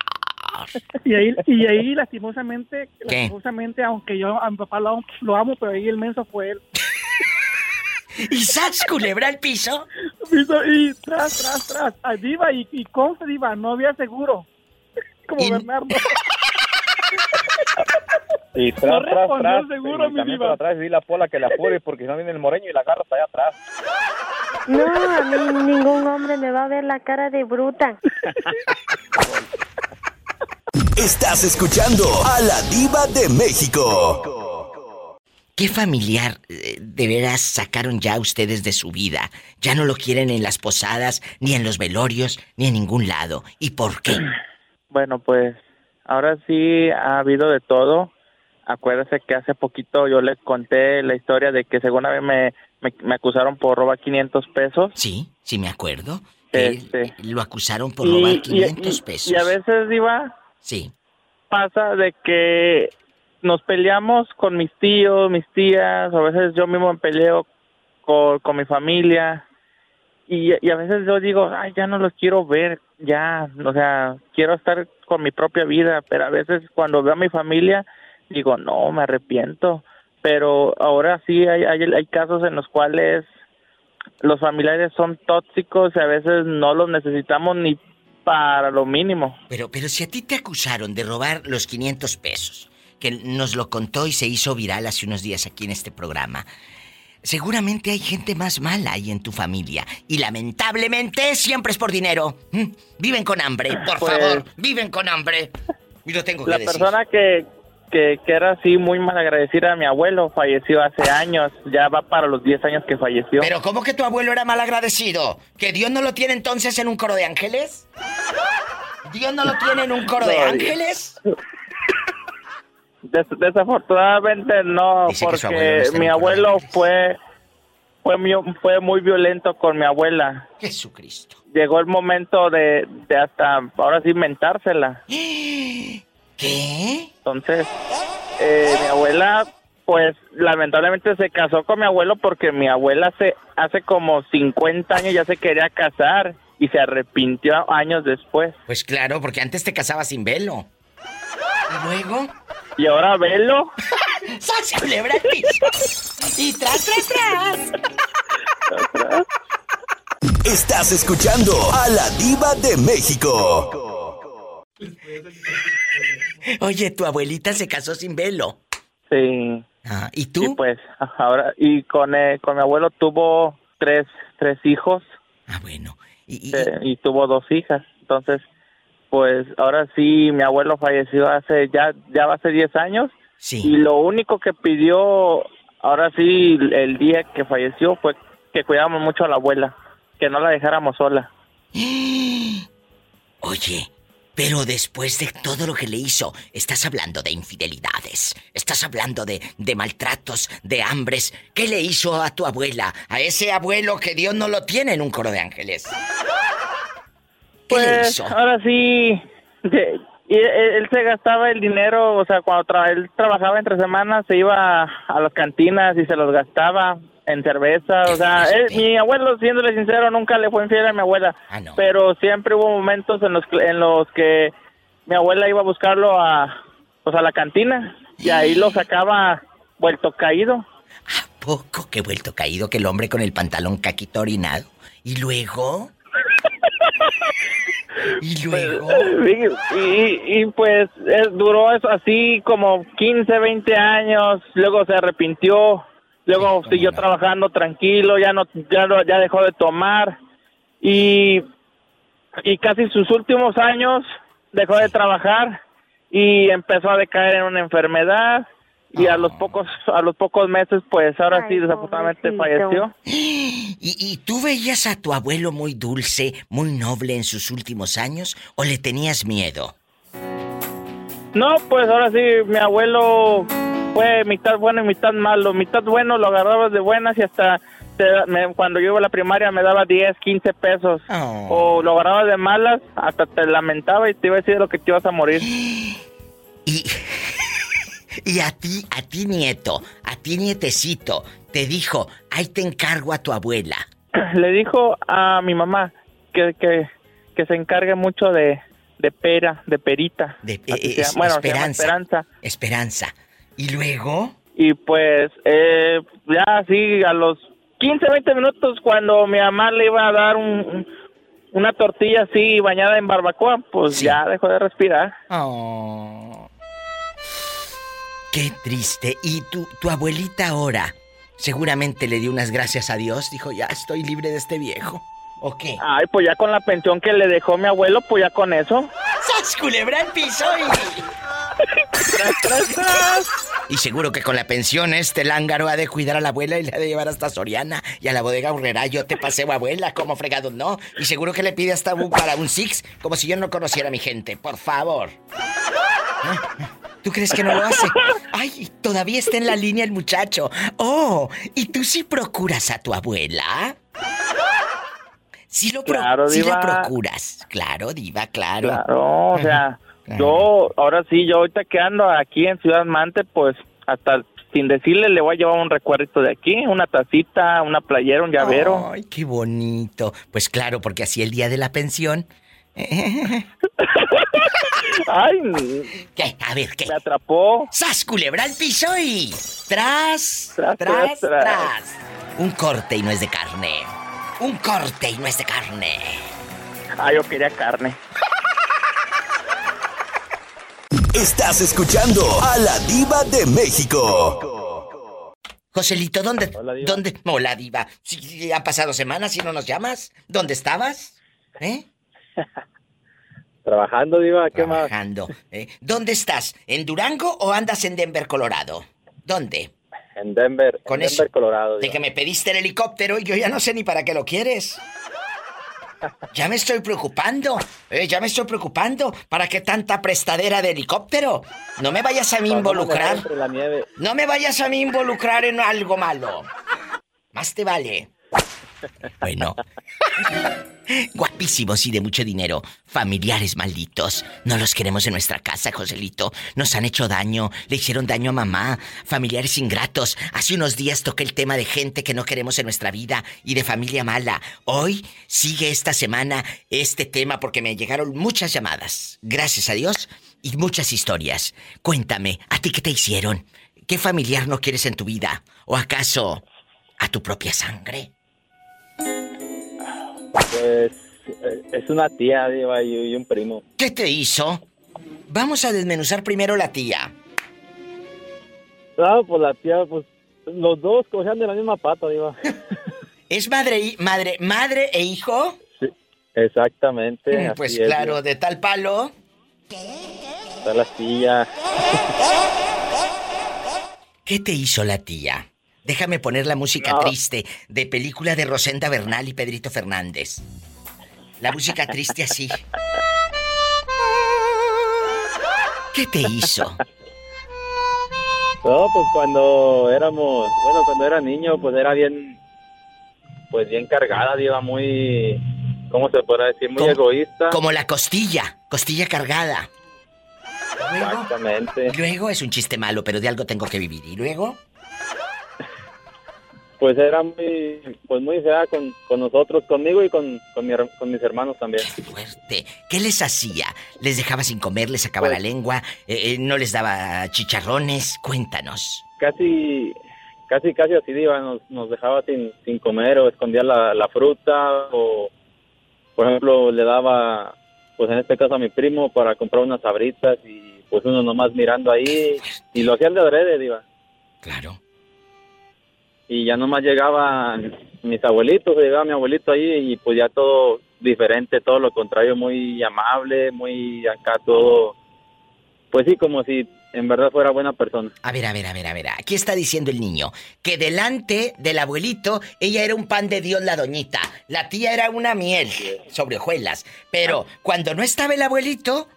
Y ahí, y ahí lastimosamente, lastimosamente, aunque yo a mi papá lo, lo, amo, pero ahí el menso fue él. ¿Y Sas culebra el piso? Y tras, tras, tras, a diva, y, y se diva, no había seguro. Como Bernardo. Y tras, tras, tras. Seguro, y también por atrás vi la pola que la apure porque no viene el moreño y la agarra hasta allá atrás. No, a mí ningún hombre me va a ver la cara de bruta. Estás escuchando a la diva de México. ¿Qué familiar eh, de veras sacaron ya ustedes de su vida? Ya no lo quieren en las posadas, ni en los velorios, ni en ningún lado. ¿Y por qué? Bueno, pues ahora sí ha habido de todo acuérdese que hace poquito yo les conté la historia de que según a vez me, me, acusaron por robar 500 pesos. Sí, sí me acuerdo. Este, lo acusaron por robar 500 pesos. Y a veces, Diva, sí. pasa de que nos peleamos con mis tíos, mis tías, a veces yo mismo me peleo con, con mi familia. Y, y, a veces yo digo, ay, ya no los quiero ver, ya, o sea, quiero estar con mi propia vida, pero a veces cuando veo a mi familia, digo, no, me arrepiento. Pero ahora sí hay, hay, hay casos en los cuales los familiares son tóxicos y a veces no los necesitamos ni para lo mínimo. Pero, pero si a ti te acusaron de robar los 500 pesos, que nos lo contó y se hizo viral hace unos días aquí en este programa, seguramente hay gente más mala ahí en tu familia. Y lamentablemente siempre es por dinero. ¿Mm? Viven con hambre, por pues favor, viven con hambre. Y lo tengo que La persona que, que, que, era así muy mal agradecida a mi abuelo, falleció hace años, ya va para los 10 años que falleció. Pero ¿cómo que tu abuelo era mal agradecido? ¿Que Dios no lo tiene entonces en un coro de ángeles? ¿Dios no lo tiene en un coro de ángeles? desafortunadamente no, porque mi abuelo fue fue muy, fue muy violento con mi abuela. Jesucristo. Llegó el momento de, de hasta ahora sí mentársela. ¿Qué? Entonces, eh, mi abuela, pues lamentablemente se casó con mi abuelo porque mi abuela hace, hace como 50 años ya se quería casar y se arrepintió años después. Pues claro, porque antes te casabas sin velo. ¿Y luego? ¿Y ahora velo? ¡Se celebra ¡Y tras, tras, tras! Estás escuchando a la diva de México. Oye, tu abuelita se casó sin velo. Sí. Ah, ¿Y tú? Y pues, ahora, y con, eh, con mi abuelo tuvo tres, tres hijos. Ah, bueno. ¿Y, y... tuvo dos hijas. Entonces, pues ahora sí, mi abuelo falleció hace, ya, ya va ser 10 años. Sí. Y lo único que pidió, ahora sí, el día que falleció fue que cuidáramos mucho a la abuela, que no la dejáramos sola. Oye, pero después de todo lo que le hizo, estás hablando de infidelidades, estás hablando de, de maltratos, de hambres. ¿Qué le hizo a tu abuela? A ese abuelo que Dios no lo tiene en un coro de ángeles. ¿Qué le pues, hizo? Ahora sí, él, se gastaba el dinero, o sea, cuando él trabajaba entre semanas, se iba a las cantinas y se los gastaba. En cerveza, o sea, mi abuelo, siéndole sincero, nunca le fue infiel a mi abuela, Ah, pero siempre hubo momentos en los, que- en los que mi abuela iba a buscarlo a, pues, a la cantina y ahí lo sacaba vuelto caído. Poco que vuelto caído que el hombre con el pantalón caquito orinado. Y luego. y luego. Y, y, y, pues eh, duró eso así como 15, 20 años, luego se arrepintió, luego siguió trabajando tranquilo, ya no ya no- ya dejó de tomar y y casi sus últimos años dejó de trabajar y empezó a decaer en una enfermedad y a los pocos a los pocos meses pues ahora sí desafortunadamente falleció. ¿Y, ¿Y tú veías a tu abuelo muy dulce, muy noble en sus últimos años o le tenías miedo? No, pues ahora sí, mi abuelo fue mitad bueno y mitad malo. Mitad bueno lo agarrabas de buenas y hasta te me- cuando yo iba a la primaria me daba 10, 15 pesos. O lo agarrabas de malas, hasta te lamentaba y te iba a decir de lo que te ibas a morir. Y a ti, a ti nieto, a ti nietecito, te dijo, ahí te encargo a tu abuela. Le dijo a mi mamá que, que, que se encargue mucho de, de pera, de perita. De eh, es- bueno. Esperanza. Esperanza. ¿Y luego? Y pues, eh, ya así a los 15, 20 minutos, cuando mi mamá le iba a dar un, un- una tortilla así bañada en barbacoa, pues ya dejó de respirar. Oh. Qué triste. ¿Y tu, tu abuelita ahora? Seguramente le dio unas gracias a Dios. Dijo, ya estoy libre de este viejo. ¿O qué? Ay, pues ya con la pensión que le dejó mi abuelo, pues ya con eso. ¡Sas, culebra el piso y... seguro que con la pensión este lángaro ha de cuidar a la abuela y le ha de llevar hasta Soriana y a la bodega Urrera. Yo te paseo, abuela, como fregado, ¿no? Y seguro que le pide hasta un, para un six, como si yo no conociera a mi gente. Por favor. ¿Eh? ¿Tú crees que no lo hace? Ay, todavía está en la línea el muchacho. Oh, ¿y tú sí procuras a tu abuela? Sí lo pro- Claro, sí la diva. procuras. Claro, diva, claro. Claro, o sea. Yo, ahora sí, yo ahorita que ando aquí en Ciudad Mante, pues hasta sin decirle le voy a llevar un recuerdito de aquí, una tacita, una playera, un llavero. Ay, qué bonito. Pues claro, porque así el día de la pensión. Ay, ¿Qué? A ver, ¿qué? Me atrapó. ¡Sas, culebra al piso y... Tras, tras, tras, tras, tras. Un corte y no es de carne. Un corte y no es de carne. Ah, yo quería carne. Estás escuchando a la diva de México. Joselito, ¿dónde? ¿Dónde? Hola, diva. Sí, sí, han pasado semanas y no nos llamas. ¿Dónde estabas? ¿Eh? Trabajando, Diva, ¿qué más? Trabajando. ¿eh? ¿Dónde estás? ¿En Durango o andas en Denver, Colorado? ¿Dónde? En Denver, Con en eso. Denver, Colorado. De que me pediste el helicóptero y yo ya no sé ni para qué lo quieres. Ya me estoy preocupando. eh, ya me estoy preocupando. ¿Para qué tanta prestadera de helicóptero? No me vayas a mí involucrar. No me vayas a mí involucrar en algo malo. Más te vale. Bueno. Guapísimos y de mucho dinero. Familiares malditos. No los queremos en nuestra casa, Joselito. Nos han hecho daño. Le hicieron daño a mamá. Familiares ingratos. Hace unos días toqué el tema de gente que no queremos en nuestra vida y de familia mala. Hoy sigue esta semana este tema porque me llegaron muchas llamadas. Gracias a Dios. Y muchas historias. Cuéntame, ¿a ti qué te hicieron? ¿Qué familiar no quieres en tu vida? ¿O acaso a tu propia sangre? Pues eh, es una tía, Diva, y, un primo. ¿Qué te hizo? Vamos a desmenuzar primero la tía. No, pues la tía, pues los dos cogían de la misma pata, Diva. ¿Es madre, y- madre, madre e hijo? Exactamente. Mm, así Pues es, claro, de tal palo. Está la tía. ¿Qué te hizo la tía? Déjame poner la música No. triste de película de Rosenda Bernal y Pedrito Fernández. La música triste así. ¿Qué te hizo? No, pues cuando éramos, bueno, cuando era niño, pues era bien, pues bien cargada, Diva, muy, ¿cómo se podrá decir? Muy egoísta. Como la costilla, costilla cargada. Exactamente. Luego es un chiste malo, pero de algo tengo que vivir. ¿Y luego? Pues era muy, pues muy fea con, con nosotros, conmigo y con, con, mi, con, mis hermanos también. Qué fuerte. ¿Qué les hacía? ¿Les dejaba sin comer? ¿Les sacaba pues la lengua? Eh, eh, ¿No les daba chicharrones? Cuéntanos. Casi, casi, casi así iba. Nos, nos dejaba sin, sin comer o escondía la, la fruta o, por ejemplo, le daba, pues en este caso a mi primo para comprar unas sabritas y pues uno nomás mirando ahí y lo hacían de adrede, diva. Claro y ya nomás llegaban mis abuelitos, llegaba mi abuelito ahí y pues ya todo diferente, todo lo contrario, muy amable, muy acá todo, pues sí, como si en verdad fuera buena persona. A ver, a ver, a ver, a ver, aquí está diciendo el niño que delante del abuelito ella era un pan de Dios la doñita, la tía era una miel sobre hojuelas, pero ah. cuando no estaba el abuelito...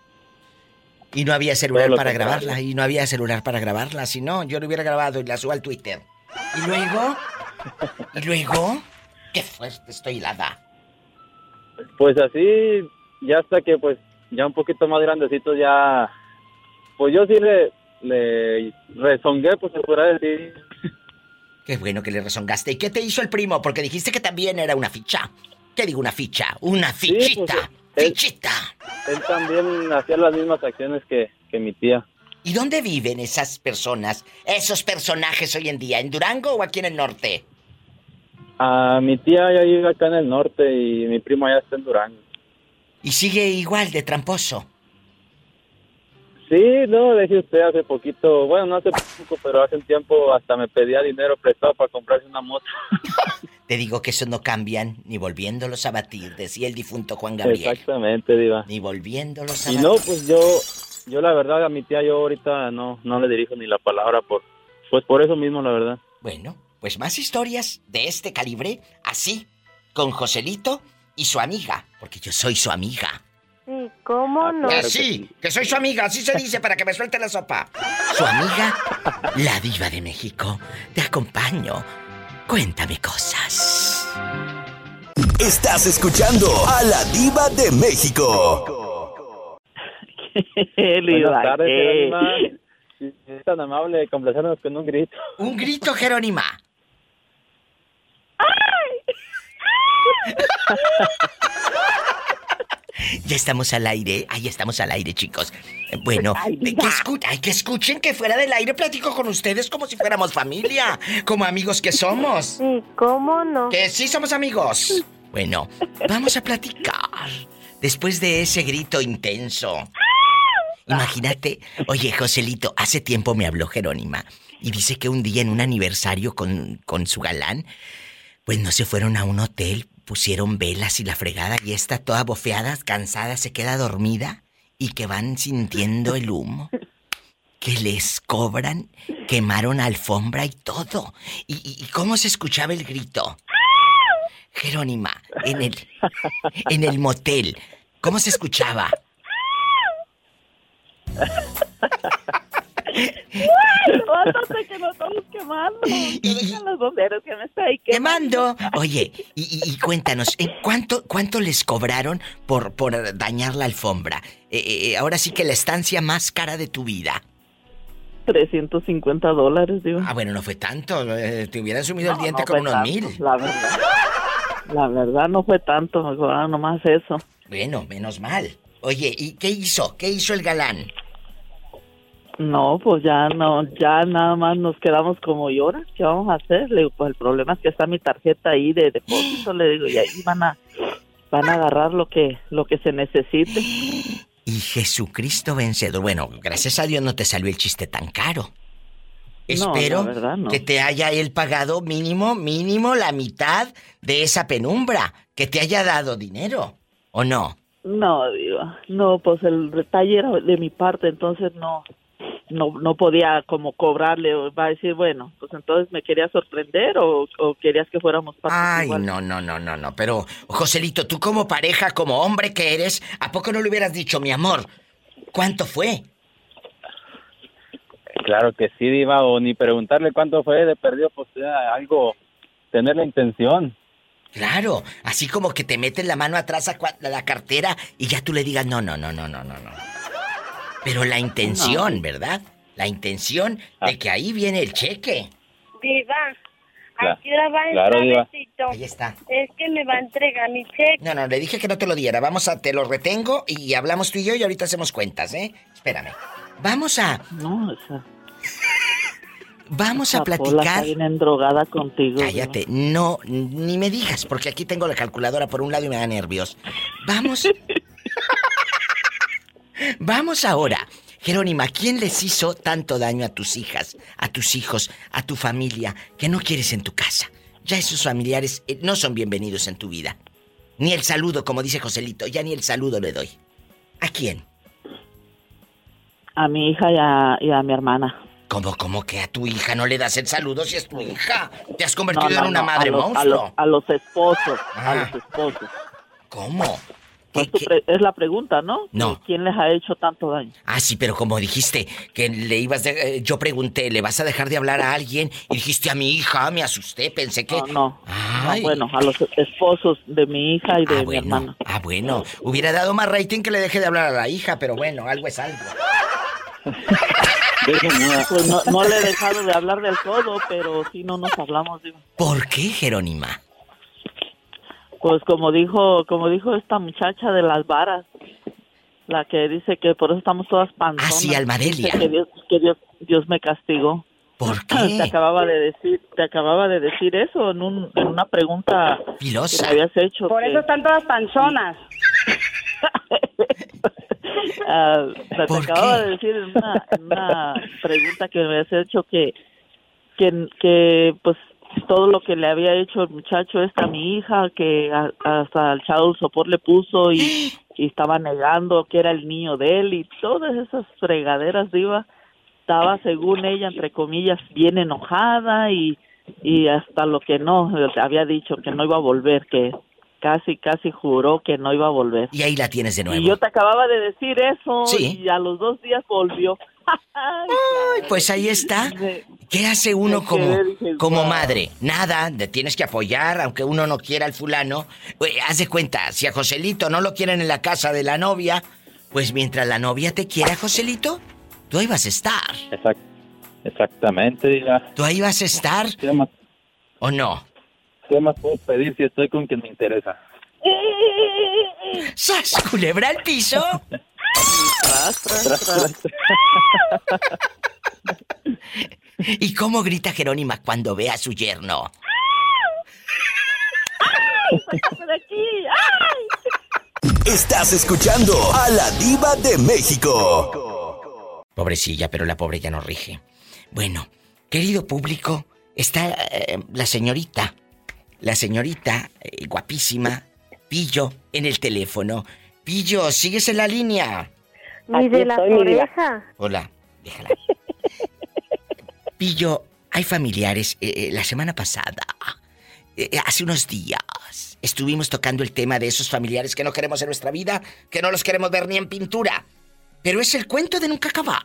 Y no había celular para grabarla, y no había celular para grabarla, si no, yo lo hubiera grabado y la subo al Twitter. ¿Y luego? ¿Y luego? ¡Qué fuerte estoy helada! Pues así, ya hasta que pues ya un poquito más grandecito ya... Pues yo sí le, le rezongué, pues se podrá decir. Qué bueno que le rezongaste. ¿Y qué te hizo el primo? Porque dijiste que también era una ficha. ¿Qué digo una ficha? Una pues, fichita. fichita. Él, también hacía las mismas acciones que, que mi tía. ¿Y dónde viven esas personas, esos personajes hoy en día? ¿En Durango o aquí en el norte? Ah, mi tía ya vive acá en el norte y mi primo ya está en Durango. ¿Y sigue igual de tramposo? Sí, no, dejé usted hace poquito, bueno, no hace poco, pero hace un tiempo hasta me pedía dinero prestado para comprarse una moto. Te digo que eso no cambian ni volviéndolos a batir, decía el difunto Juan Gabriel. Exactamente, Diva. Ni volviéndolos a batir. Y no, pues yo yo la verdad a mi tía yo ahorita no, no le dirijo ni la palabra por, pues por eso mismo la verdad. Bueno, pues más historias de este calibre, así, con Joselito y su amiga, porque yo soy su amiga. Sí, ¿cómo ah, no? que sí, que soy su amiga, así se dice para que me suelte la sopa. Su amiga, la diva de México. Te acompaño. Cuéntame cosas. Estás escuchando a la diva de México. Buenas tardes, Es tan amable de complacernos con un grito. Un grito, Jerónima. ya estamos al aire. Ahí estamos al aire, chicos. Bueno, que, que escuchen que fuera del aire platico con ustedes como si fuéramos familia, como amigos que somos. Sí, ¿cómo no? Que sí somos amigos. Bueno, vamos a platicar. Después de ese grito intenso. Imagínate, oye, Joselito, hace tiempo me habló Jerónima y dice que un día en un aniversario con, con su galán, pues no se fueron a un hotel, pusieron velas y la fregada y está toda bofeada, cansada, se queda dormida y que van sintiendo el humo. Que les cobran, quemaron alfombra y todo. ¿Y, y cómo se escuchaba el grito? Jerónima, en el, en el motel, ¿cómo se escuchaba? Que nos estamos quemando. Que los bomberos que me está ahí quemando. Oye, y, cuéntanos, ¿en cuánto, cuánto les cobraron por, por dañar la alfombra? Eh, eh, eh, ahora sí que la estancia más cara de tu vida. 350 dólares, digo. Ah, bueno, no fue tanto. te hubieran sumido el diente con unos mil. La verdad. La verdad no fue tanto, nomás eso. Bueno, menos mal. Oye, ¿y qué hizo? ¿Qué hizo el galán? No, pues ya no, ya nada más nos quedamos como lloras, ¿qué vamos a hacer? Le digo, pues el problema es que está mi tarjeta ahí de depósito, le digo, y ahí van a, van a agarrar lo que, lo que se necesite. Y Jesucristo vencedor. Bueno, gracias a Dios no te salió el chiste tan caro. Espero que te haya él pagado mínimo, mínimo la mitad de esa penumbra, que te haya dado dinero, ¿o no? No, digo, no, pues el detalle era de mi parte, entonces no, no, no podía como cobrarle o va a decir, bueno, pues entonces me querías sorprender o, querías que fuéramos Ay, no, no, no, no, no, pero Joselito, tú como pareja, como hombre que eres, ¿a poco no le hubieras dicho, mi amor, cuánto fue? Claro que sí, Diva, o ni preguntarle cuánto fue de perdido, pues algo, tener la intención. Claro, así como que te meten la mano atrás a la cartera y ya tú le digas, no, no, no, no, no, no, no. Pero la intención, ¿verdad? La intención de que ahí viene el cheque. Viva, ¿A qué hora va a Claro, entrar, Diva. Besito? Ahí está. Es que me va a entregar mi cheque. No, no, le dije que no te lo diera. Vamos a, te lo retengo y hablamos tú y yo y ahorita hacemos cuentas, ¿eh? Espérame. Vamos a, No, esa, vamos a platicar. está bien contigo. Cállate, no, ni me digas, porque aquí tengo la calculadora por un lado y me da nervios. Vamos. Vamos ahora. Jerónima, ¿quién les hizo tanto daño a tus hijas, a tus hijos, a tu familia, que no quieres en tu casa? Ya esos familiares eh, no son bienvenidos en tu vida. Ni el saludo, como dice Joselito, ya ni el saludo le doy. ¿A quién? A mi hija y a, y a mi hermana. ¿Cómo, cómo que a tu hija no le das el saludo si es tu hija? Te has convertido No, no, en una no, madre a los, monstruo. A los, a los esposos, Ah. a los esposos. ¿Cómo? Es la pregunta, ¿no? No. ¿Quién les ha hecho tanto daño? Ah, sí, pero como dijiste que le ibas de... eh, yo pregunté, ¿le vas a dejar de hablar a alguien? Y dijiste a mi hija, me asusté, pensé que... No, no. Ay. No, bueno, a los esposos de mi hija y de Ah, mi bueno. hermana. Ah, bueno. Hubiera dado más rating que le deje de hablar a la hija, pero bueno, algo es algo. Pues no, no le he dejado de hablar del todo, pero sí no nos hablamos. digo. ¿Por qué, Jerónima? Pues como dijo, como dijo esta muchacha de las varas, la que dice que por eso estamos todas panzonas. Ah, sí, Almadelia. Que Dios, que Dios, Dios me castigó. ¿Por Te qué? acababa de decir, te acababa de decir eso en, un, en una pregunta Filosa. que me habías hecho. Por que- eso están todas panzonas. Ah, te ¿Por acababa qué? de decir en una, pregunta que me habías hecho que, que, que pues todo lo que le había hecho el muchacho esta a mi hija, que a- hasta el child support le puso y, y estaba negando que era el niño de él y todas esas fregaderas, diva, estaba según ella, entre comillas, bien enojada y, y hasta lo que no, había dicho que no iba a volver, que casi, casi juró que no iba a volver. Y ahí la tienes de Y nuevo. yo te acababa de decir eso Sí. y a los dos días volvió. Ay, pues ahí está. ¿Qué hace uno como, como madre? Nada, le tienes que apoyar, aunque uno no quiera al fulano. Haz de cuenta, si a Joselito no lo quieren en la casa de la novia, pues mientras la novia te quiera, Joselito, tú ahí vas a estar. Exact- exactamente, diga. Tú ahí vas a estar, ¿Qué más, ¿o no? ¿Qué más puedo pedir si estoy con quien me interesa? ¡Sas, culebra al piso! Tras, tras, tras. ¿Y cómo grita Jerónima cuando ve a su yerno? ¡Ay! Estás escuchando a la diva de México. Pobrecilla, pero la pobre ya no rige. Bueno, querido público, está eh, la señorita, la señorita eh, guapísima, Pillo, en el teléfono. Pillo, ¿sigues en la línea? Ni de la oreja. Hola, déjala. Pillo, hay familiares. eh, eh, la semana pasada, eh, hace unos días, estuvimos tocando el tema de esos familiares que no queremos en nuestra vida, que no los queremos ver ni en pintura. Pero es el cuento de nunca acabar.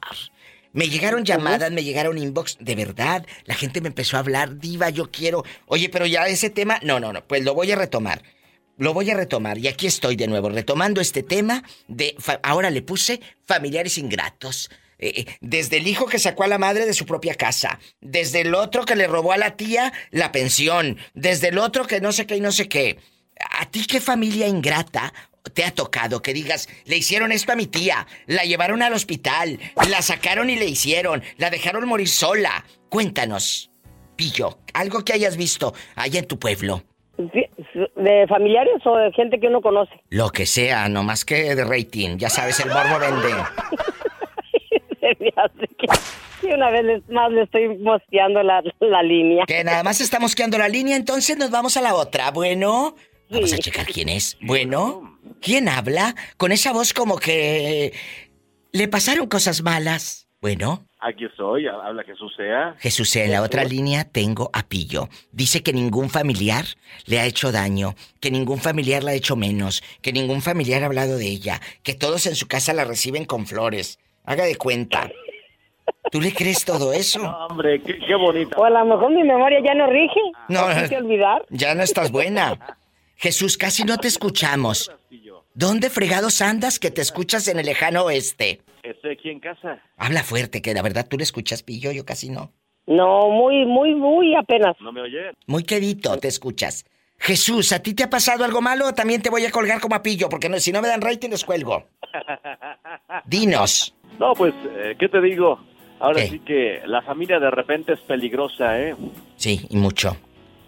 Me llegaron llamadas, me llegaron inbox, de verdad. La gente me empezó a hablar, diva, yo quiero. Oye, pero ya ese tema, no, no, no, pues lo voy a retomar. Lo voy a retomar y aquí estoy de nuevo, retomando este tema de... ahora le puse familiares ingratos. Eh, eh, desde el hijo que sacó a la madre de su propia casa, desde el otro que le robó a la tía la pensión, desde el otro que no sé qué y no sé qué. ¿A ti qué familia ingrata te ha tocado que digas, le hicieron esto a mi tía, la llevaron al hospital, la sacaron y le hicieron, la dejaron morir sola? Cuéntanos, Pillo, algo que hayas visto allá en tu pueblo. ¿De familiares o de gente que uno conoce? Lo que sea, no más que de rating. Ya sabes, el morbo vende. Que, una vez más le estoy mosteando la, la línea. Que nada más estamos quedando la línea, entonces nos vamos a la otra. Bueno, vamos a checar quién es. Bueno, ¿quién habla? Con esa voz como que le pasaron cosas malas. Bueno, Aquí estoy, habla Jesús sea. Jesús, en la otra línea tengo a Pillo. Dice que ningún familiar le ha hecho daño, que ningún familiar la ha hecho menos, que ningún familiar ha hablado de ella, que todos en su casa la reciben con flores. Haga de cuenta. ¿Tú le crees todo eso? Hombre, qué, qué bonita. O a lo mejor mi memoria ya no rige. No, Hay que olvidar. ya no estás buena. Jesús, casi no te escuchamos. ¿Dónde fregados andas que te escuchas en el lejano oeste? Estoy aquí en casa. Habla fuerte, que la verdad tú le escuchas, Pillo, yo casi no. No, muy, muy, muy apenas. ¿No me oye? Muy quedito, te escuchas. Jesús, ¿a ti te ha pasado algo malo o también te voy a colgar como a pillo? Porque no, si no me dan rating les cuelgo. Dinos. No, pues, eh, ¿qué te digo? Ahora sí que la familia de repente es peligrosa, ¿eh? Sí, y mucho.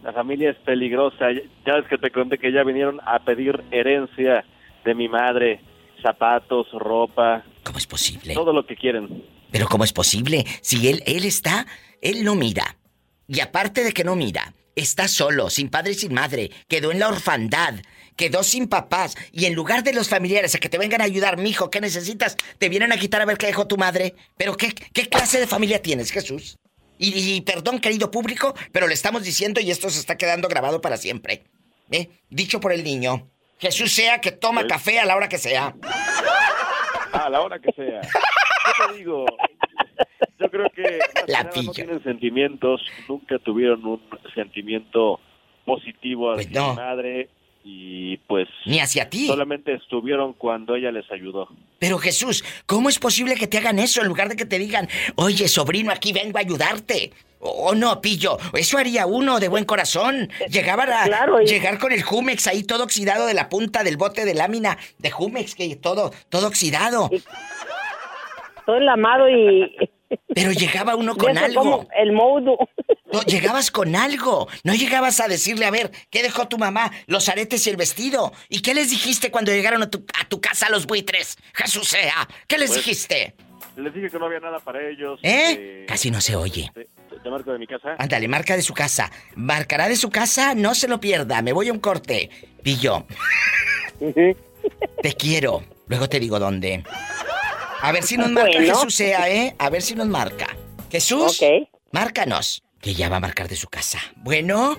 La familia es peligrosa. Ya ves que te conté que ya vinieron a pedir herencia de mi madre, zapatos, ropa. ¿Cómo es posible? Todo lo que quieren. Pero ¿cómo es posible? Si él, él está, él no mira. Y aparte de que no mira, está solo, sin padre y sin madre, quedó en la orfandad, quedó sin papás, y en lugar de los familiares a que te vengan a ayudar, mijo, ¿qué necesitas? Te vienen a quitar a ver qué dejó tu madre. Pero ¿qué, qué clase de familia tienes, Jesús? Y, y perdón, querido público, pero le estamos diciendo y esto se está quedando grabado para siempre. ¿Eh? Dicho por el niño. Jesús sea que toma café a la hora que sea. A la hora que sea. ¿Qué te digo? Yo creo que La nada no tienen sentimientos, nunca tuvieron un sentimiento positivo hacia Pues no. mi madre y pues Ni hacia ti. solamente estuvieron cuando ella les ayudó. Pero Jesús, ¿cómo es posible que te hagan eso en lugar de que te digan, oye, sobrino, aquí vengo a ayudarte? O no, pillo, eso haría uno de buen corazón. Llegaba a Claro, y- llegar con el Jumex ahí todo oxidado de la punta del bote de lámina de Jumex, que todo, todo oxidado. Todo enlamado y... Pero llegaba uno con Eso algo. como el modo. No, llegabas con algo. No llegabas a decirle, a ver, ¿qué dejó tu mamá? Los aretes y el vestido. ¿Y qué les dijiste cuando llegaron a tu, a tu casa los buitres? Jesús sea. ¿Qué les Pues, dijiste? Les dije que no había nada para ellos. ¿Eh? Casi no se oye. Te, te marco de mi casa. Ándale, marca de su casa. Marcará de su casa, no se lo pierda. Me voy a un corte. Pillo. Te quiero. Luego te digo dónde. A ver si nos marca Bueno. Jesús sea, ¿eh? A ver si nos marca. Jesús. Márcanos. Que ya va a marcar de su casa. Bueno.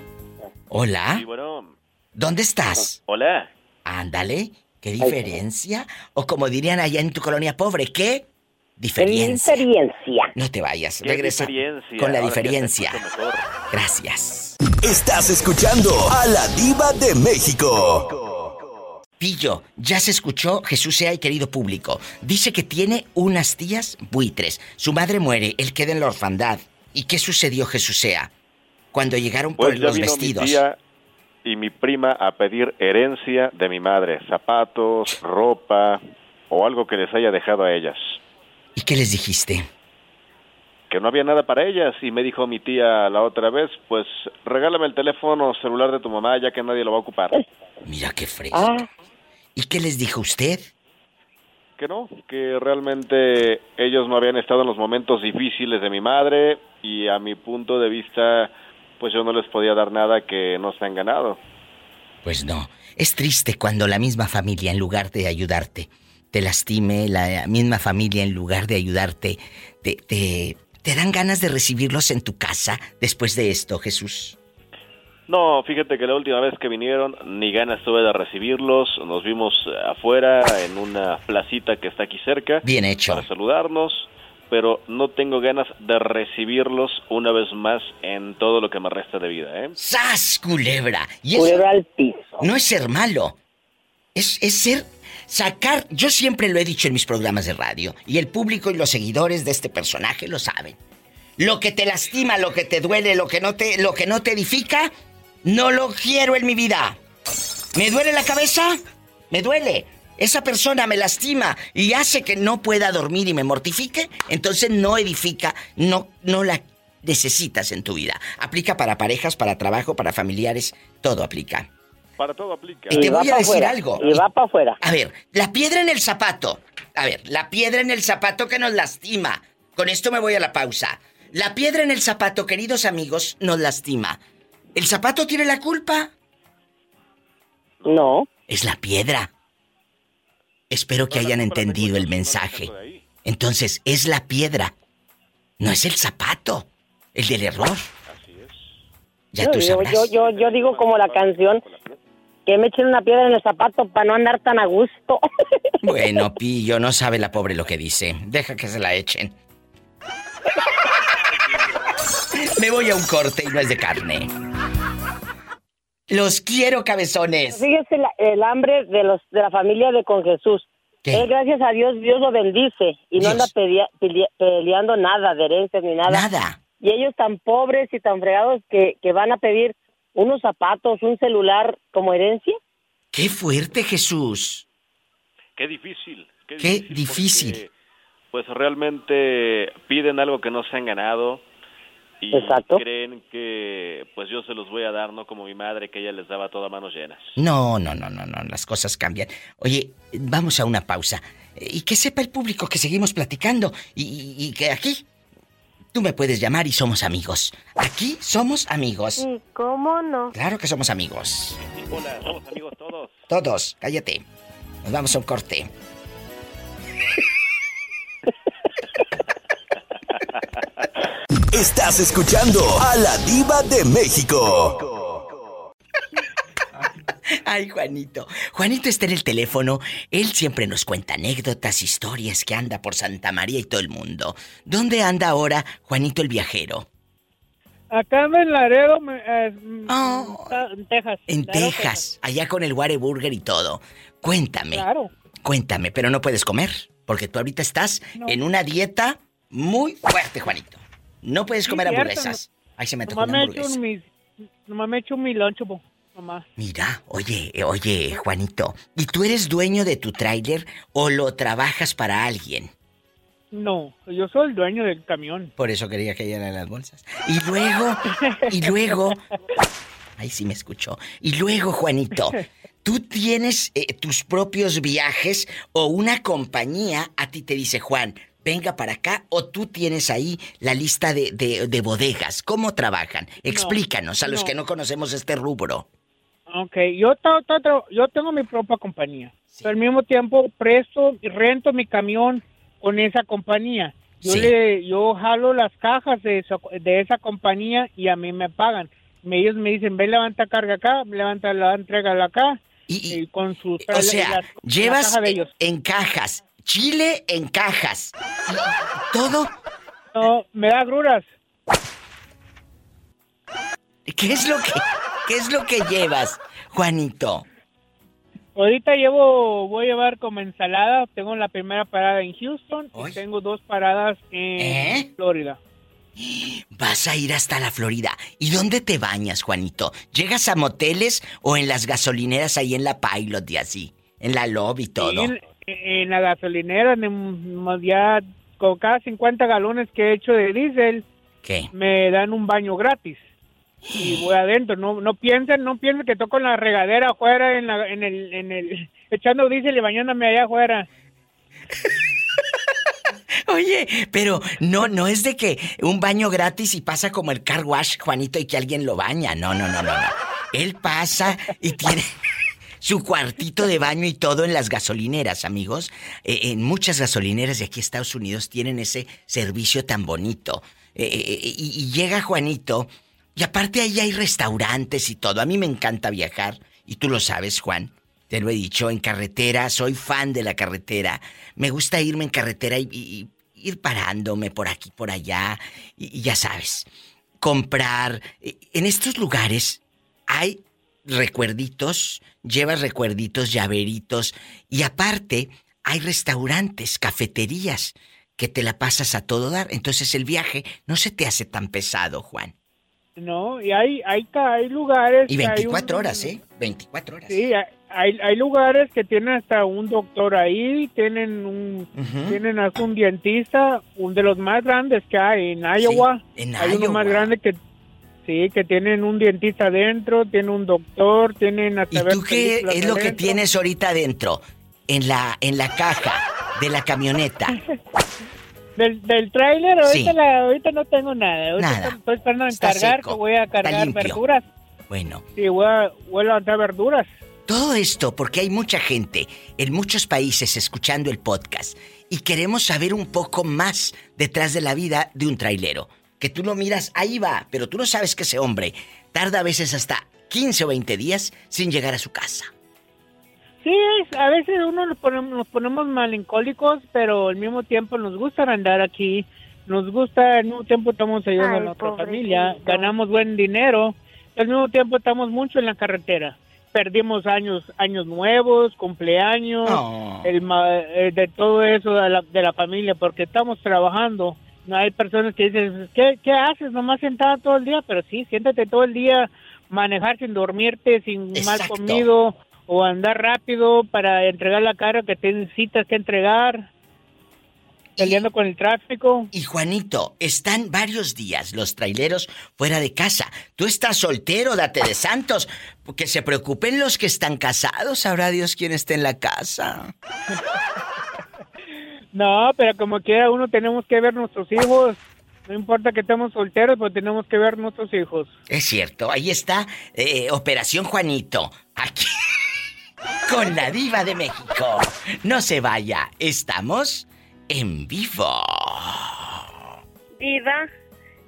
Hola. Sí, bueno. ¿Dónde estás? Hola. Ándale. ¿Qué diferencia? O como dirían allá en tu colonia pobre, ¿qué? Diferencia. Diferencia. No te vayas. ¿Qué Regresa diferencia? con la Ahora diferencia. Gracias. Estás escuchando a la diva de México. Pillo, ya se escuchó Jesús sea y querido público. Dice que tiene unas tías buitres. Su madre muere, él queda en la orfandad. ¿Y qué sucedió, Jesús sea? Cuando llegaron por Pues ya los vino vestidos. mi tía y mi prima a pedir herencia de mi madre, zapatos, ropa o algo que les haya dejado a ellas. ¿Y qué les dijiste? Que no había nada para ellas y me dijo mi tía la otra vez, pues regálame el teléfono celular de tu mamá ya que nadie lo va a ocupar. Mira qué fresco. Ah, ¿Y qué les dijo usted? Que no, que realmente ellos no habían estado en los momentos difíciles de mi madre y a mi punto de vista pues yo no les podía dar nada que no se han ganado. Pues no. Es triste cuando la misma familia, en lugar de ayudarte, te lastime, la misma familia, en lugar de ayudarte, te, te, te dan ganas de recibirlos en tu casa después de esto, Jesús. No, fíjate que la última vez que vinieron ni ganas tuve de recibirlos, nos vimos afuera en una placita que está aquí cerca. Bien hecho. Para saludarnos, pero no tengo ganas de recibirlos una vez más en todo lo que me resta de vida, ¿eh? ¡Sas, culebra! Y eso culebra al piso. no es ser malo. Es, es ser... Sacar... Yo siempre lo he dicho en mis programas de radio. Y el público y los seguidores de este personaje lo saben. Lo que te lastima, lo que te duele, lo que no te, lo que no te edifica, no lo quiero en mi vida. ¿Me duele la cabeza? Me duele. Esa persona me lastima y hace que no pueda dormir y me mortifique, entonces no edifica, no, no la necesitas en tu vida. Aplica para parejas, para trabajo, para familiares, todo aplica. Para todo aplica. Y te voy a decir algo. Y va para afuera. A ver, la piedra en el zapato. A ver, la piedra en el zapato que nos lastima. Con esto me voy a la pausa. La piedra en el zapato, queridos amigos, nos lastima. ¿El zapato tiene la culpa? No. Es la piedra. Espero que hayan entendido el mensaje. Entonces, es la piedra. No es el zapato. El del error. Ya yo, tú sabrás. yo, yo, yo digo como la canción, que me echen una piedra en el zapato para no andar tan a gusto. Bueno, Pillo, no sabe la pobre lo que dice. Deja que se la echen. Me voy a un corte y no es de carne. Los quiero, cabezones. Fíjese la- el hambre de los de la familia de con Jesús. Él, gracias a Dios, Dios lo bendice y no anda pelea- peleando nada de herencias ni nada. Nada. y ellos tan pobres y tan fregados que, que van a pedir unos zapatos, un celular como herencia. ¡Qué fuerte, Jesús! Qué difícil. Qué, difícil. difícil. porque, pues realmente piden algo que no se han ganado y Exacto. creen que pues yo se los voy a dar, no como mi madre que ella les daba todas manos llenas. No, no, no, no, no, las cosas cambian. Oye, vamos a una pausa. Y que sepa el público que seguimos platicando y, y- y que aquí tú me puedes llamar y somos amigos. Aquí somos amigos. ¿Y cómo no? Claro que somos amigos. Hola, somos amigos todos. Todos, cállate. Nos vamos a un corte. Estás escuchando a la diva de México. Ay, Juanito. Juanito está en el teléfono. Él siempre nos cuenta anécdotas, historias que anda por Santa María y todo el mundo. ¿Dónde anda ahora Juanito el viajero? Acá en Laredo, eh, está en Texas. En Laredo, Texas, allá con el Whataburger y todo. Cuéntame. Claro. Cuéntame, pero no puedes comer, porque tú ahorita estás No. en una dieta muy fuerte, Juanito. No puedes Sí, comer cierto, hamburguesas. Ahí se me tocó una he hamburguesa. un mis, nomás me he hecho mi loncho, nomás. Mira, oye, eh, oye, Juanito, ¿y tú eres dueño de tu tráiler o lo trabajas para alguien? No, yo soy el dueño del camión. Por eso quería que llenara las bolsas. Y luego, y luego, ahí sí me escuchó. Y luego, Juanito, ¿tú tienes eh, tus propios viajes o una compañía a ti te dice, Juan, venga para acá o tú tienes ahí la lista de, de- de bodegas? ¿Cómo trabajan? Explícanos a los no. que no conocemos este rubro. Ok, yo, ta- ta- tra- yo tengo mi propia compañía, pero al mismo tiempo presto y rento mi camión con esa compañía. Yo Sí. le, yo jalo las cajas de esa, de esa compañía y a mí me pagan. Me- Ellos me dicen, ve, levanta carga acá, levanta la entrega acá. Y, con sus O sea, las- llevas caja en cajas, chile en cajas. ¿Todo? No, me da gruras. ¿Qué es lo que, qué es lo que llevas, Juanito? Ahorita llevo, voy a llevar como ensalada. Tengo la primera parada en Houston y tengo dos paradas en ¿Eh? Florida. Vas a ir hasta la Florida. ¿Y dónde te bañas, Juanito? ¿Llegas a moteles o en las gasolineras ahí en la Pilot y así? En la lobby y todo. Y en, en la gasolinera, en- ya con cada 50 galones que he hecho de diésel, me dan un baño gratis. Y voy adentro, no no piensen, no piensen que toco en la regadera afuera, en, la, en, el, en el, echando diésel y bañándome allá afuera. Oye, pero no, no es de que un baño gratis y pasa como el car wash, Juanito, y que alguien lo baña. No, no, no, no, no. Él pasa y tiene su cuartito de baño y todo en las gasolineras, amigos. Eh, en muchas gasolineras de aquí Estados Unidos tienen ese servicio tan bonito. Eh, eh, y, llega Juanito, y aparte ahí hay restaurantes y todo. A mí me encanta viajar, y tú lo sabes, Juan. Te lo he dicho, en carretera, soy fan de la carretera. Me gusta irme en carretera y, y- ir parándome por aquí, por allá. Y, ya sabes, comprar. En estos lugares hay recuerditos, llevas recuerditos, llaveritos. Y aparte, hay restaurantes, cafeterías, que te la pasas a todo dar. Entonces el viaje no se te hace tan pesado, Juan. No, y hay, hay, hay lugares... Y que hay 24 un- horas, ¿eh? 24 horas. Sí, hay- hay, lugares que tienen hasta un doctor ahí, tienen un, tienen hasta un dentista, un de los más grandes que hay en Iowa. en hay uno más Iowa. grande que sí, que tienen un dentista adentro, tiene un doctor, tienen hasta ¿Y tú qué es lo que tienes ahorita adentro? En la, en la caja de la camioneta. Del, del tráiler, Sí. ahorita, la- ahorita no tengo nada. Ahorita Nada. Estoy esperando en Está cargar, seco, que voy a cargar verduras. Bueno, Sí, voy a, voy a levantar verduras. todo esto porque hay mucha gente en muchos países escuchando el podcast y queremos saber un poco más detrás de la vida de un trailero. Que tú lo miras, ahí va, pero tú no sabes que ese hombre tarda a veces hasta 15 o 20 días sin llegar a su casa. Sí, es- a veces uno nos ponemos, nos ponemos melancólicos, pero al mismo tiempo nos gusta andar aquí. Nos gusta, al mismo tiempo estamos ayudando Ay, a nuestra pobrecito. familia, ganamos buen dinero, al mismo tiempo estamos mucho en la carretera. Perdimos años años nuevos, cumpleaños, Oh. el, ma- eh, de todo eso de la, de la familia, porque estamos trabajando No hay personas que dicen, ¿qué, ¿qué haces? Nomás sentada todo el día, pero sí, siéntate todo el día, manejar sin dormirte, sin mal comido, o andar rápido para entregar la cara que tienes citas que entregar peleando con el tráfico. Y Juanito, están varios días los traileros fuera de casa. Tú estás soltero, date de santos. Que se preocupen los que están casados. Sabrá Dios quién está en la casa. no, pero como quiera uno tenemos que ver nuestros hijos. No importa que estemos solteros, pero tenemos que ver nuestros hijos. Es cierto, ahí está eh, Operación Juanito. Aquí. Con la diva de México. No se vaya, estamos en vivo. Diva,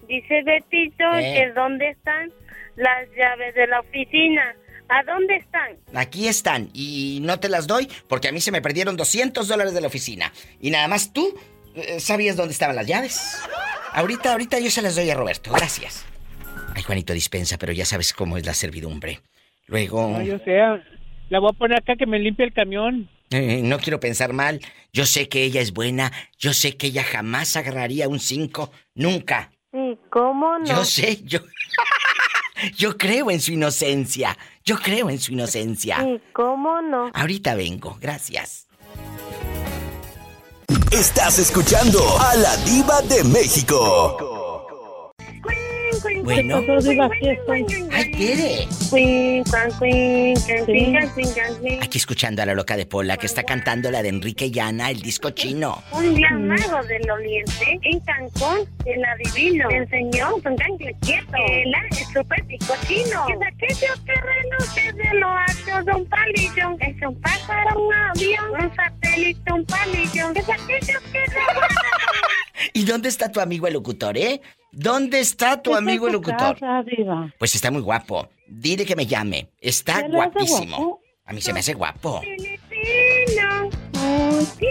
dice Betito ¿Eh? que dónde están las llaves de la oficina. ¿A dónde están? Aquí están y no te las doy porque a mí se me perdieron 200 dólares de la oficina. Y nada más tú eh, sabías dónde estaban las llaves. Ahorita, ahorita yo se las doy a Roberto. Gracias. Ay, Juanito, dispensa, pero ya sabes cómo es la servidumbre. Luego... No, yo sé. La voy a poner acá que me limpie el camión. Eh, no quiero pensar mal. Yo sé que ella es buena. Yo sé que ella jamás agarraría un 5. Nunca. ¿Y cómo no? Yo sé, yo... yo creo en su inocencia. Yo creo en su inocencia. ¿Y cómo no? Ahorita vengo. Gracias. Estás escuchando a la diva de México. Bueno. Ay, Tere. Aquí escuchando a la loca de Pola que está cantando la de Enrique Llana, el disco chino. Un día mago del oriente en Cancún, el adivino me enseñó un gangle quieto. Él es súper chino. Es aquello que reluce de lo alto de un palillo. Es un pájaro, un avión, un satélite, un palillo. Es aquello que ¿Y dónde está tu amigo el locutor, eh? ¿Dónde está tu amigo el locutor? casa. Pues está muy guapo. Dile que me llame. Está ¿Se le hace guapísimo. guapo? A mí se me hace guapo.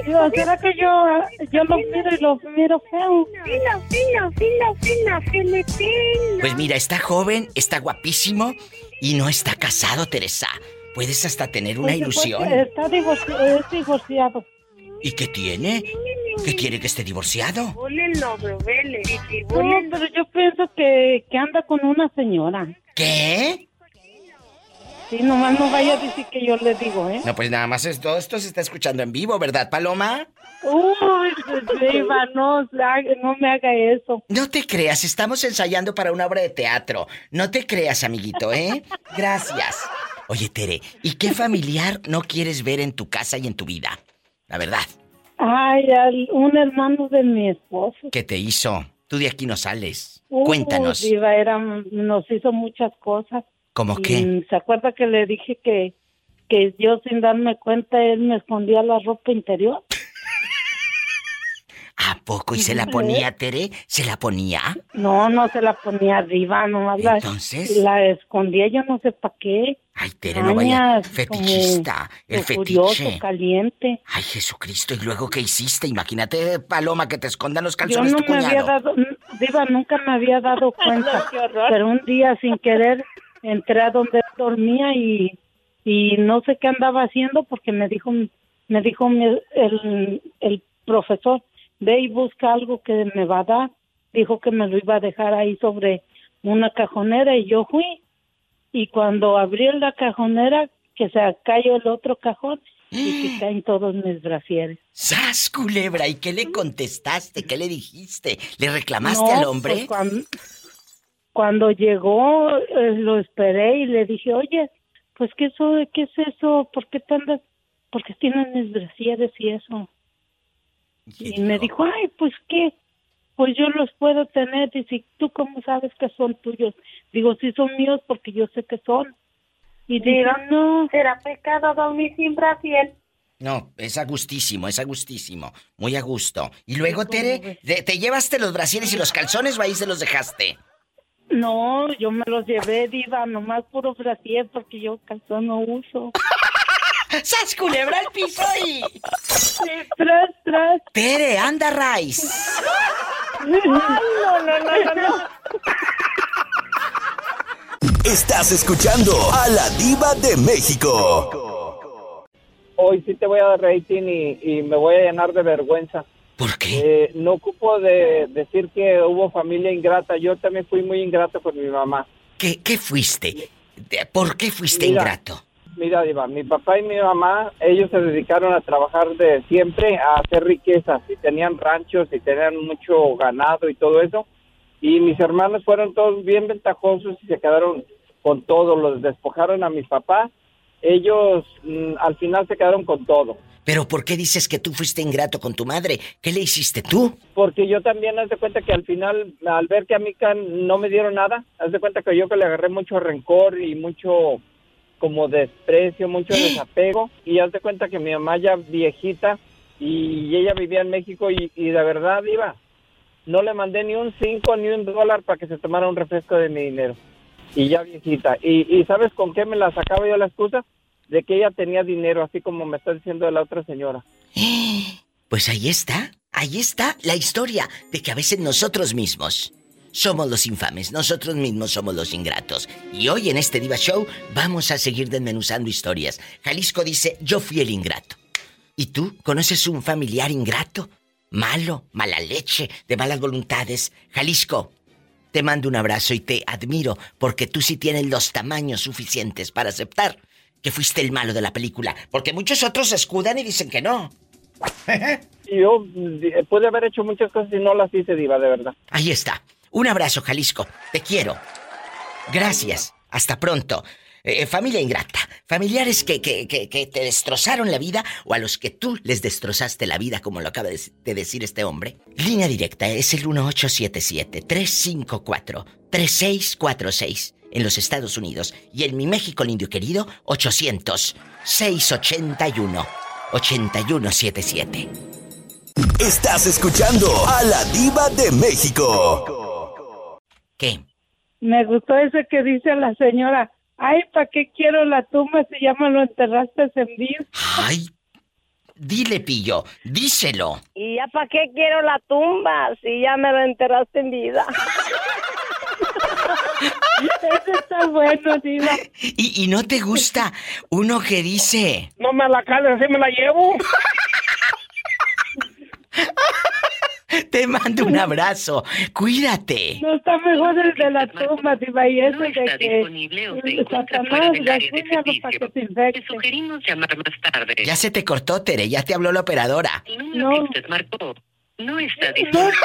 Diva, ¿será que yo, yo lo miro y lo miro feo? Filo, filo, filo, filipino. Pues mira, está joven, está guapísimo y no está casado, Teresa. Puedes hasta tener una ilusión. está divorci- es divorciado. ¿Y qué tiene? ¿Qué quiere que esté divorciado? No, pero yo pienso que, que anda con una señora. ¿Qué? Sí, nomás no vaya a decir que yo le digo, ¿eh? No, pues nada más es- todo esto se está escuchando en vivo, ¿verdad, Paloma? Uy, Diva, no, no me haga eso. No te creas, estamos ensayando para una obra de teatro. No te creas, amiguito, ¿eh? Gracias. Oye, Tere, ¿y qué familiar no quieres ver en tu casa y en tu vida? La verdad, Ay, al- un hermano de mi esposo. ¿qué te hizo? Tú de aquí no sales. Uh, Cuéntanos. Diva, era, nos hizo muchas cosas. ¿Cómo Y, qué? ¿Se acuerda que le dije que, que yo sin darme cuenta él me escondía la ropa interior? ¿A poco? ¿Y se la ponía, Tere? ¿Se la ponía? No, no se la ponía arriba, nomás la, Entonces. la escondía, yo no sé para qué. Ay, Tere, no vaya. Fetichista. El furioso, fetiche. caliente. Ay, Jesucristo, ¿y luego qué hiciste? Imagínate, Paloma, que te escondan los Yo calzones no tu me había dado, Diva, nunca me había dado cuenta. pero un día sin querer entré a donde él dormía y, y no sé qué andaba haciendo porque me dijo, me dijo mi- el, el profesor, ve y busca algo que me va a dar. Dijo que me lo iba a dejar ahí sobre una cajonera y yo fui. Y cuando abrí la cajonera, que se cayó el otro cajón y que caen todos mis brasieres. ¡Sas, culebra! ¿Y qué le contestaste? ¿Qué le dijiste? ¿Le reclamaste No, al hombre? pues, cuando, cuando llegó, eh, lo esperé y le dije, oye, pues, ¿qué, eso, ¿qué es eso? ¿Por qué? Porque tienen mis brasieres y eso. Y me dijo, ay, pues, ¿qué? Pues yo los puedo tener. Dice, ¿tú cómo sabes que son tuyos? Digo, sí son míos porque yo sé que son. Y Diva, no. ¿Será pecado dormir sin brasier? No, es a gustísimo, es a gustísimo. Muy a gusto. Y luego, Tere, ¿te, te llevaste los brasieres y los calzones o ahí se los dejaste? No, yo me los llevé, diva, nomás puro brasier porque yo calzón no uso. ¡Sas, culebra al piso y... tras, tras. Tere, anda, Rice. no, no, no, no, no. Estás escuchando a la diva de México. Hoy sí te voy a dar rating y, y me voy a llenar de vergüenza. ¿Por qué? Eh, no ocupo de decir que hubo familia ingrata. Yo también fui muy ingrato con mi mamá. ¿Qué, qué fuiste? ¿Por qué fuiste ingrato? Mira, Diva, mi papá y mi mamá, ellos se dedicaron a trabajar de siempre, a hacer riquezas. Y tenían ranchos y tenían mucho ganado y todo eso. Y mis hermanos fueron todos bien ventajosos y se quedaron con todo. Los despojaron a mis papás. Ellos mm, al final se quedaron con todo. Pero ¿por qué dices que tú fuiste ingrato con tu madre? ¿Qué le hiciste tú? Porque yo también, haz de cuenta que al final, al ver que a mí no me dieron nada, haz de cuenta que yo que le agarré mucho rencor y mucho como desprecio, mucho desapego. Y haz de cuenta que mi mamá ya viejita y ella vivía en México y, y de verdad iba. No le mandé ni un cinco ni un dólar para que se tomara un refresco de mi dinero. Y ya viejita. Y, y ¿sabes con qué me la sacaba yo la excusa? de que ella tenía dinero, así como me está diciendo la otra señora. Pues ahí está, ahí está la historia de que a veces nosotros mismos somos los infames, nosotros mismos somos los ingratos. Y hoy en este Diva Show vamos a seguir desmenuzando historias. Jalisco dice, yo fui el ingrato. ¿Y tú conoces un familiar ingrato? Malo, mala leche, de malas voluntades. Jalisco, te mando un abrazo y te admiro porque tú sí tienes los tamaños suficientes para aceptar que fuiste el malo de la película, porque muchos otros se escudan y dicen que no. Yo eh, pude haber hecho muchas cosas y no las hice, Diva, de verdad. Ahí está. Un abrazo, Jalisco. Te quiero. Gracias. Hasta pronto. Eh, familia ingrata. Familiares que, que, que, te destrozaron la vida o a los que tú les destrozaste la vida, como lo acaba de decir este hombre. Línea directa es el 1877-354-3646 en los Estados Unidos y en mi México lindo querido 800 681 8177. Estás escuchando a la diva de México. ¿Qué? Me gustó ese que dice la señora, ay, ¿para qué quiero la tumba si ya me lo enterraste en vida? Ay, Dile, Pillo, díselo. ¿Y ya para qué quiero la tumba si ya me lo enterraste en vida? Eso está bueno, diva. ¿Y, ¿Y no te gusta uno que dice... No me la cales, así me la llevo. Te mando un abrazo. Cuídate. No está mejor el de la tumba, diva, y ese de que Satanás para que se infecte. Te sugerimos llamar más tarde. Ya se te cortó, Tere, ya te habló la operadora. No. marcó no está disponible.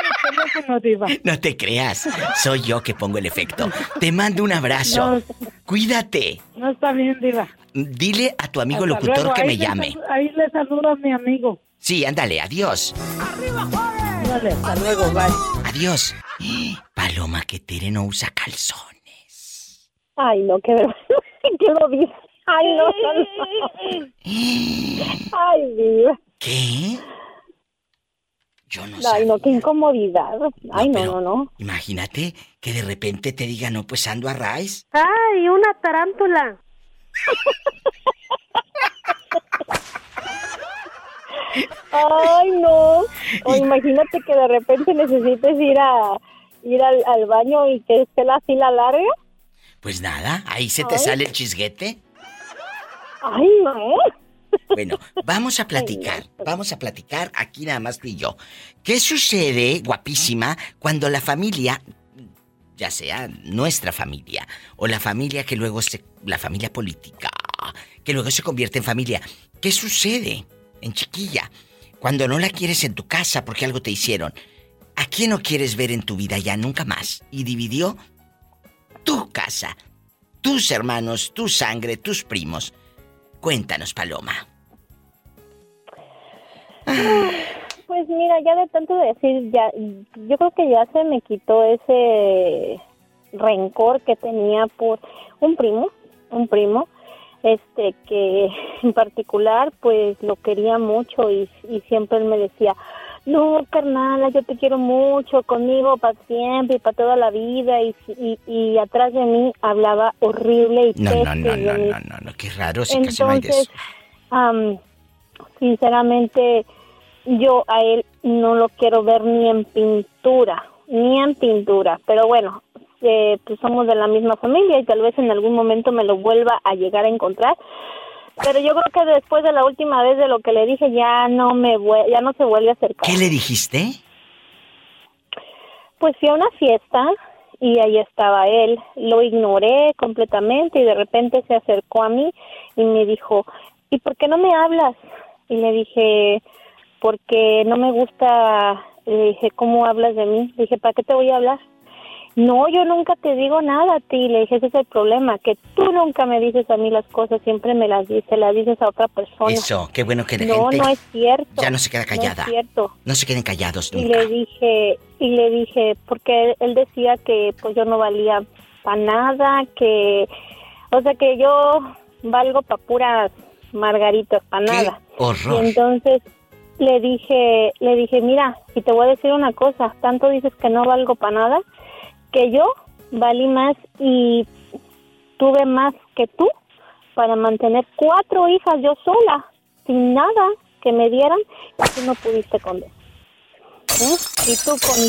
No, te creas. Soy yo que pongo el efecto. Te mando un abrazo. Cuídate. No está bien, Diva. Dile a tu amigo locutor que me llame. ahí le saludo a mi amigo. Sí, ándale, adiós. ¡Arriba, Hasta luego, bye. Adiós. Paloma, que Tere no usa calzones. Ay, no, que ¿Qué lo dice? Ay, no, no, Ay, Diva. ¿Qué? Yo no sé. Ay, no, qué incomodidad. Ay, no, no, no, Imagínate que de repente te diga, no, pues ando a raíz. Ay, una tarántula. Ay, no. O imagínate que de repente necesites ir a ir al, baño y que esté la fila larga. Pues nada, ahí se te sale el chisguete. Ay, no. Bueno, vamos a platicar, vamos a platicar aquí nada más tú y yo. ¿Qué sucede, guapísima, cuando la familia, ya sea nuestra familia, o la familia que luego se, la familia política, que luego se convierte en familia, ¿qué sucede en chiquilla? Cuando no la quieres en tu casa porque algo te hicieron. ¿A quién no quieres ver en tu vida ya nunca más? Y dividió tu casa, tus hermanos, tu sangre, tus primos. Cuéntanos, Paloma. Pues mira, ya de tanto decir, ya, yo creo que ya se me quitó ese rencor que tenía por un primo, un primo, este que en particular pues lo quería mucho y, y siempre él me decía, no, carnala, yo te quiero mucho, conmigo para siempre y para toda la vida. Y, y, atrás de mí hablaba horrible y No, no, no, no, no, no, qué raro, si no eso. sinceramente, yo a él no lo quiero ver ni en pintura, ni en pintura. Pero bueno, pues somos de la misma familia y tal vez en algún momento me lo vuelva a llegar a encontrar. Pero yo creo que después de la última vez de lo que le dije ya no me ya no se vuelve a acercar. ¿Qué le dijiste? Pues fui a una fiesta y ahí estaba él. Lo ignoré completamente y de repente se acercó a mí y me dijo, ¿y por qué no me hablas? Y le dije, porque no me gusta, le dije, ¿cómo hablas de mí? Le dije, ¿para qué te voy a hablar? No, yo nunca te digo nada a ti. Le dije, ese es el problema, que tú nunca me dices a mí las cosas, siempre me las dices, las dices a otra persona. Eso, qué bueno que la no, gente No, es cierto. Ya no se queda callada. No es cierto. No se queden callados nunca. Y le dije, y le dije, porque él decía que pues yo no valía para nada, que, o sea, que yo valgo para puras margaritas, para nada. Horror. Y entonces le dije, le dije, mira, y te voy a decir una cosa, tanto dices que no valgo para nada, que yo valí más y tuve más que tú para mantener cuatro hijas yo sola, sin nada que me dieran, y tú no pudiste con eso. ¿Eh? Y tú con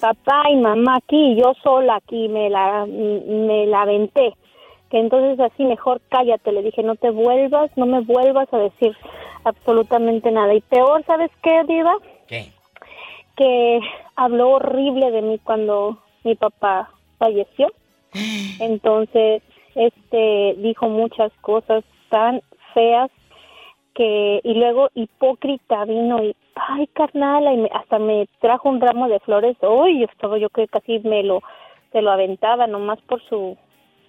papá y mamá aquí, yo sola aquí, me la, me la aventé. Que entonces así mejor cállate, le dije, no te vuelvas, no me vuelvas a decir absolutamente nada. Y peor, ¿sabes qué, Diva? ¿Qué? Que habló horrible de mí cuando mi papá falleció. Entonces, este dijo muchas cosas tan feas que y luego hipócrita vino y ay carnal y hasta me trajo un ramo de flores. Hoy estaba yo que casi me lo se lo aventaba nomás por su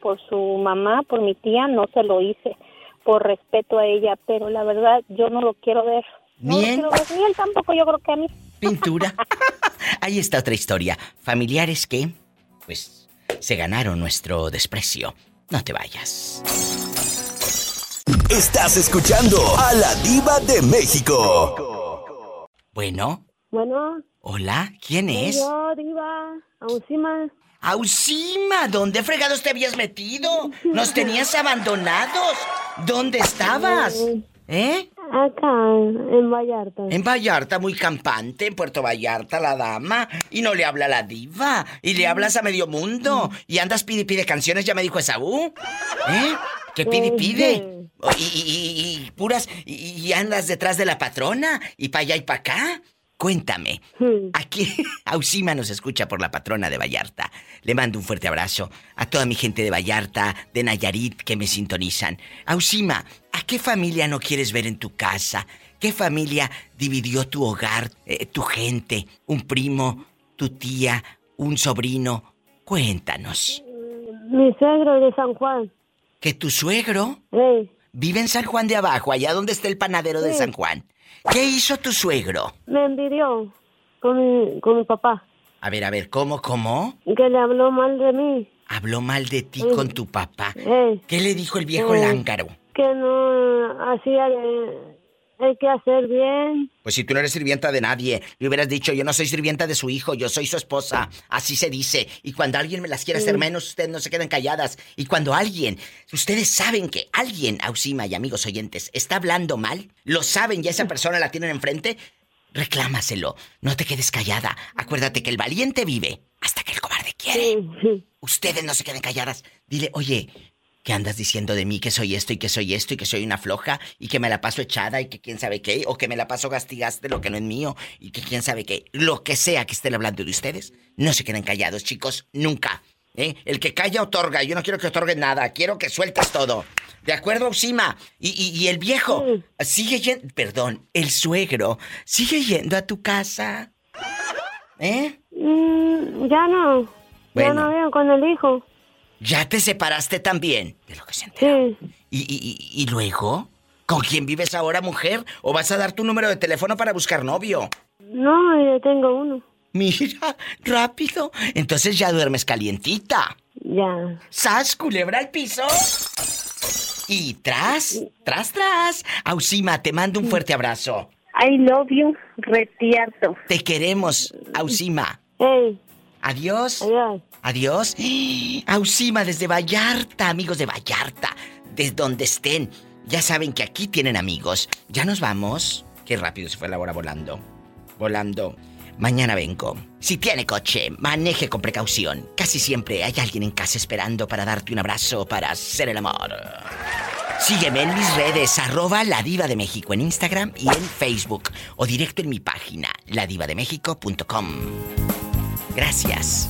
por su mamá por mi tía no se lo hice por respeto a ella pero la verdad yo no lo quiero ver. No lo quiero ver ni él tampoco yo creo que a mí Pintura. Ahí está otra historia. Familiares que, pues, se ganaron nuestro desprecio. No te vayas. Estás escuchando a la diva de México. Bueno, Bueno, hola, ¿quién es? yo, Diva, Ausima. Ausima, ¿dónde fregados te habías metido? Nos tenías abandonados. ¿Dónde estabas? ¿Eh? Acá, en Vallarta. En Vallarta, muy campante, en Puerto Vallarta, la dama. Y no le habla a la diva. Y le hablas a medio mundo. Y andas pide pide canciones, ya me dijo Esaú. ¿Eh? ¿Qué pide y pide? Y, y- y- y puras. Y, y andas detrás de la patrona. Y para allá y para acá. Cuéntame. Aquí, Ausima nos escucha por la patrona de Vallarta. Le mando un fuerte abrazo a toda mi gente de Vallarta, de Nayarit, que me sintonizan. Ausima, ¿a qué familia no quieres ver en tu casa? ¿Qué familia dividió tu hogar, eh, tu gente? ¿Un primo, tu tía, un sobrino? Cuéntanos. Mi suegro de San Juan. ¿Que tu suegro vive en San Juan de Abajo, allá donde está el panadero de. San Juan? ¿Qué hizo tu suegro? me envidió con mi, con mi papá. A ver, a ver, ¿cómo, cómo? Que le habló mal de mí. Habló mal de ti con tu papá. Ey, ¿Qué le dijo el viejo Eh. lángaro? que no hacía hay que hacer bien. Pues si tú no eres sirvienta de nadie, le hubieras dicho, yo no soy sirvienta de su hijo, yo soy su esposa. Así se dice. Y cuando alguien me las quiere hacer Sí. menos, ustedes no se quedan calladas. Y cuando alguien, ustedes saben que alguien, Ausima y amigos oyentes, está hablando mal, lo saben y esa persona la tienen enfrente, reclámaselo. No te quedes callada. Acuérdate que el valiente vive hasta que el cobarde quiere. Ustedes no se queden calladas. Dile, oye, ¿qué andas diciendo de mí? Que soy esto y que soy esto y que soy una floja y que me la paso echada y que quién sabe qué, o que me la paso gastigaste lo que no es mío y que quién sabe qué. Lo que sea que estén hablando de ustedes, no se queden callados, chicos, nunca. ¿eh? El que calla otorga. Yo no quiero que otorguen nada, quiero que sueltes todo. ¿De acuerdo, Usima? Y, y- y el viejo sigue yendo. Perdón, el suegro sigue yendo a tu casa. ¿Eh? Mm, ya no. Ya no veo con el hijo. ¿Ya te separaste también? De lo que se Sí. ¿Y, y, y- y luego? ¿Con quién vives ahora, mujer? ¿O vas a dar tu número de teléfono para buscar novio? No, ya tengo uno. Mira, rápido. Entonces ya duermes calientita. Ya. ¿Sas, culebra al piso? Y tras, tras, tras. Ausima, te mando un fuerte abrazo. I love you, retierto. Te queremos, Ausima. Hey. Adiós. Adiós. Adiós. Ausima desde Vallarta, amigos de Vallarta, desde donde estén. Ya saben que aquí tienen amigos. Ya nos vamos. Qué rápido se fue la hora volando. Volando. Mañana vengo. Si tiene coche, maneje con precaución. Casi siempre hay alguien en casa esperando para darte un abrazo, para hacer el amor. Sígueme en mis redes, arroba La Diva de México en Instagram y en Facebook. O directo en mi página, ladivademéxico.com. Gracias.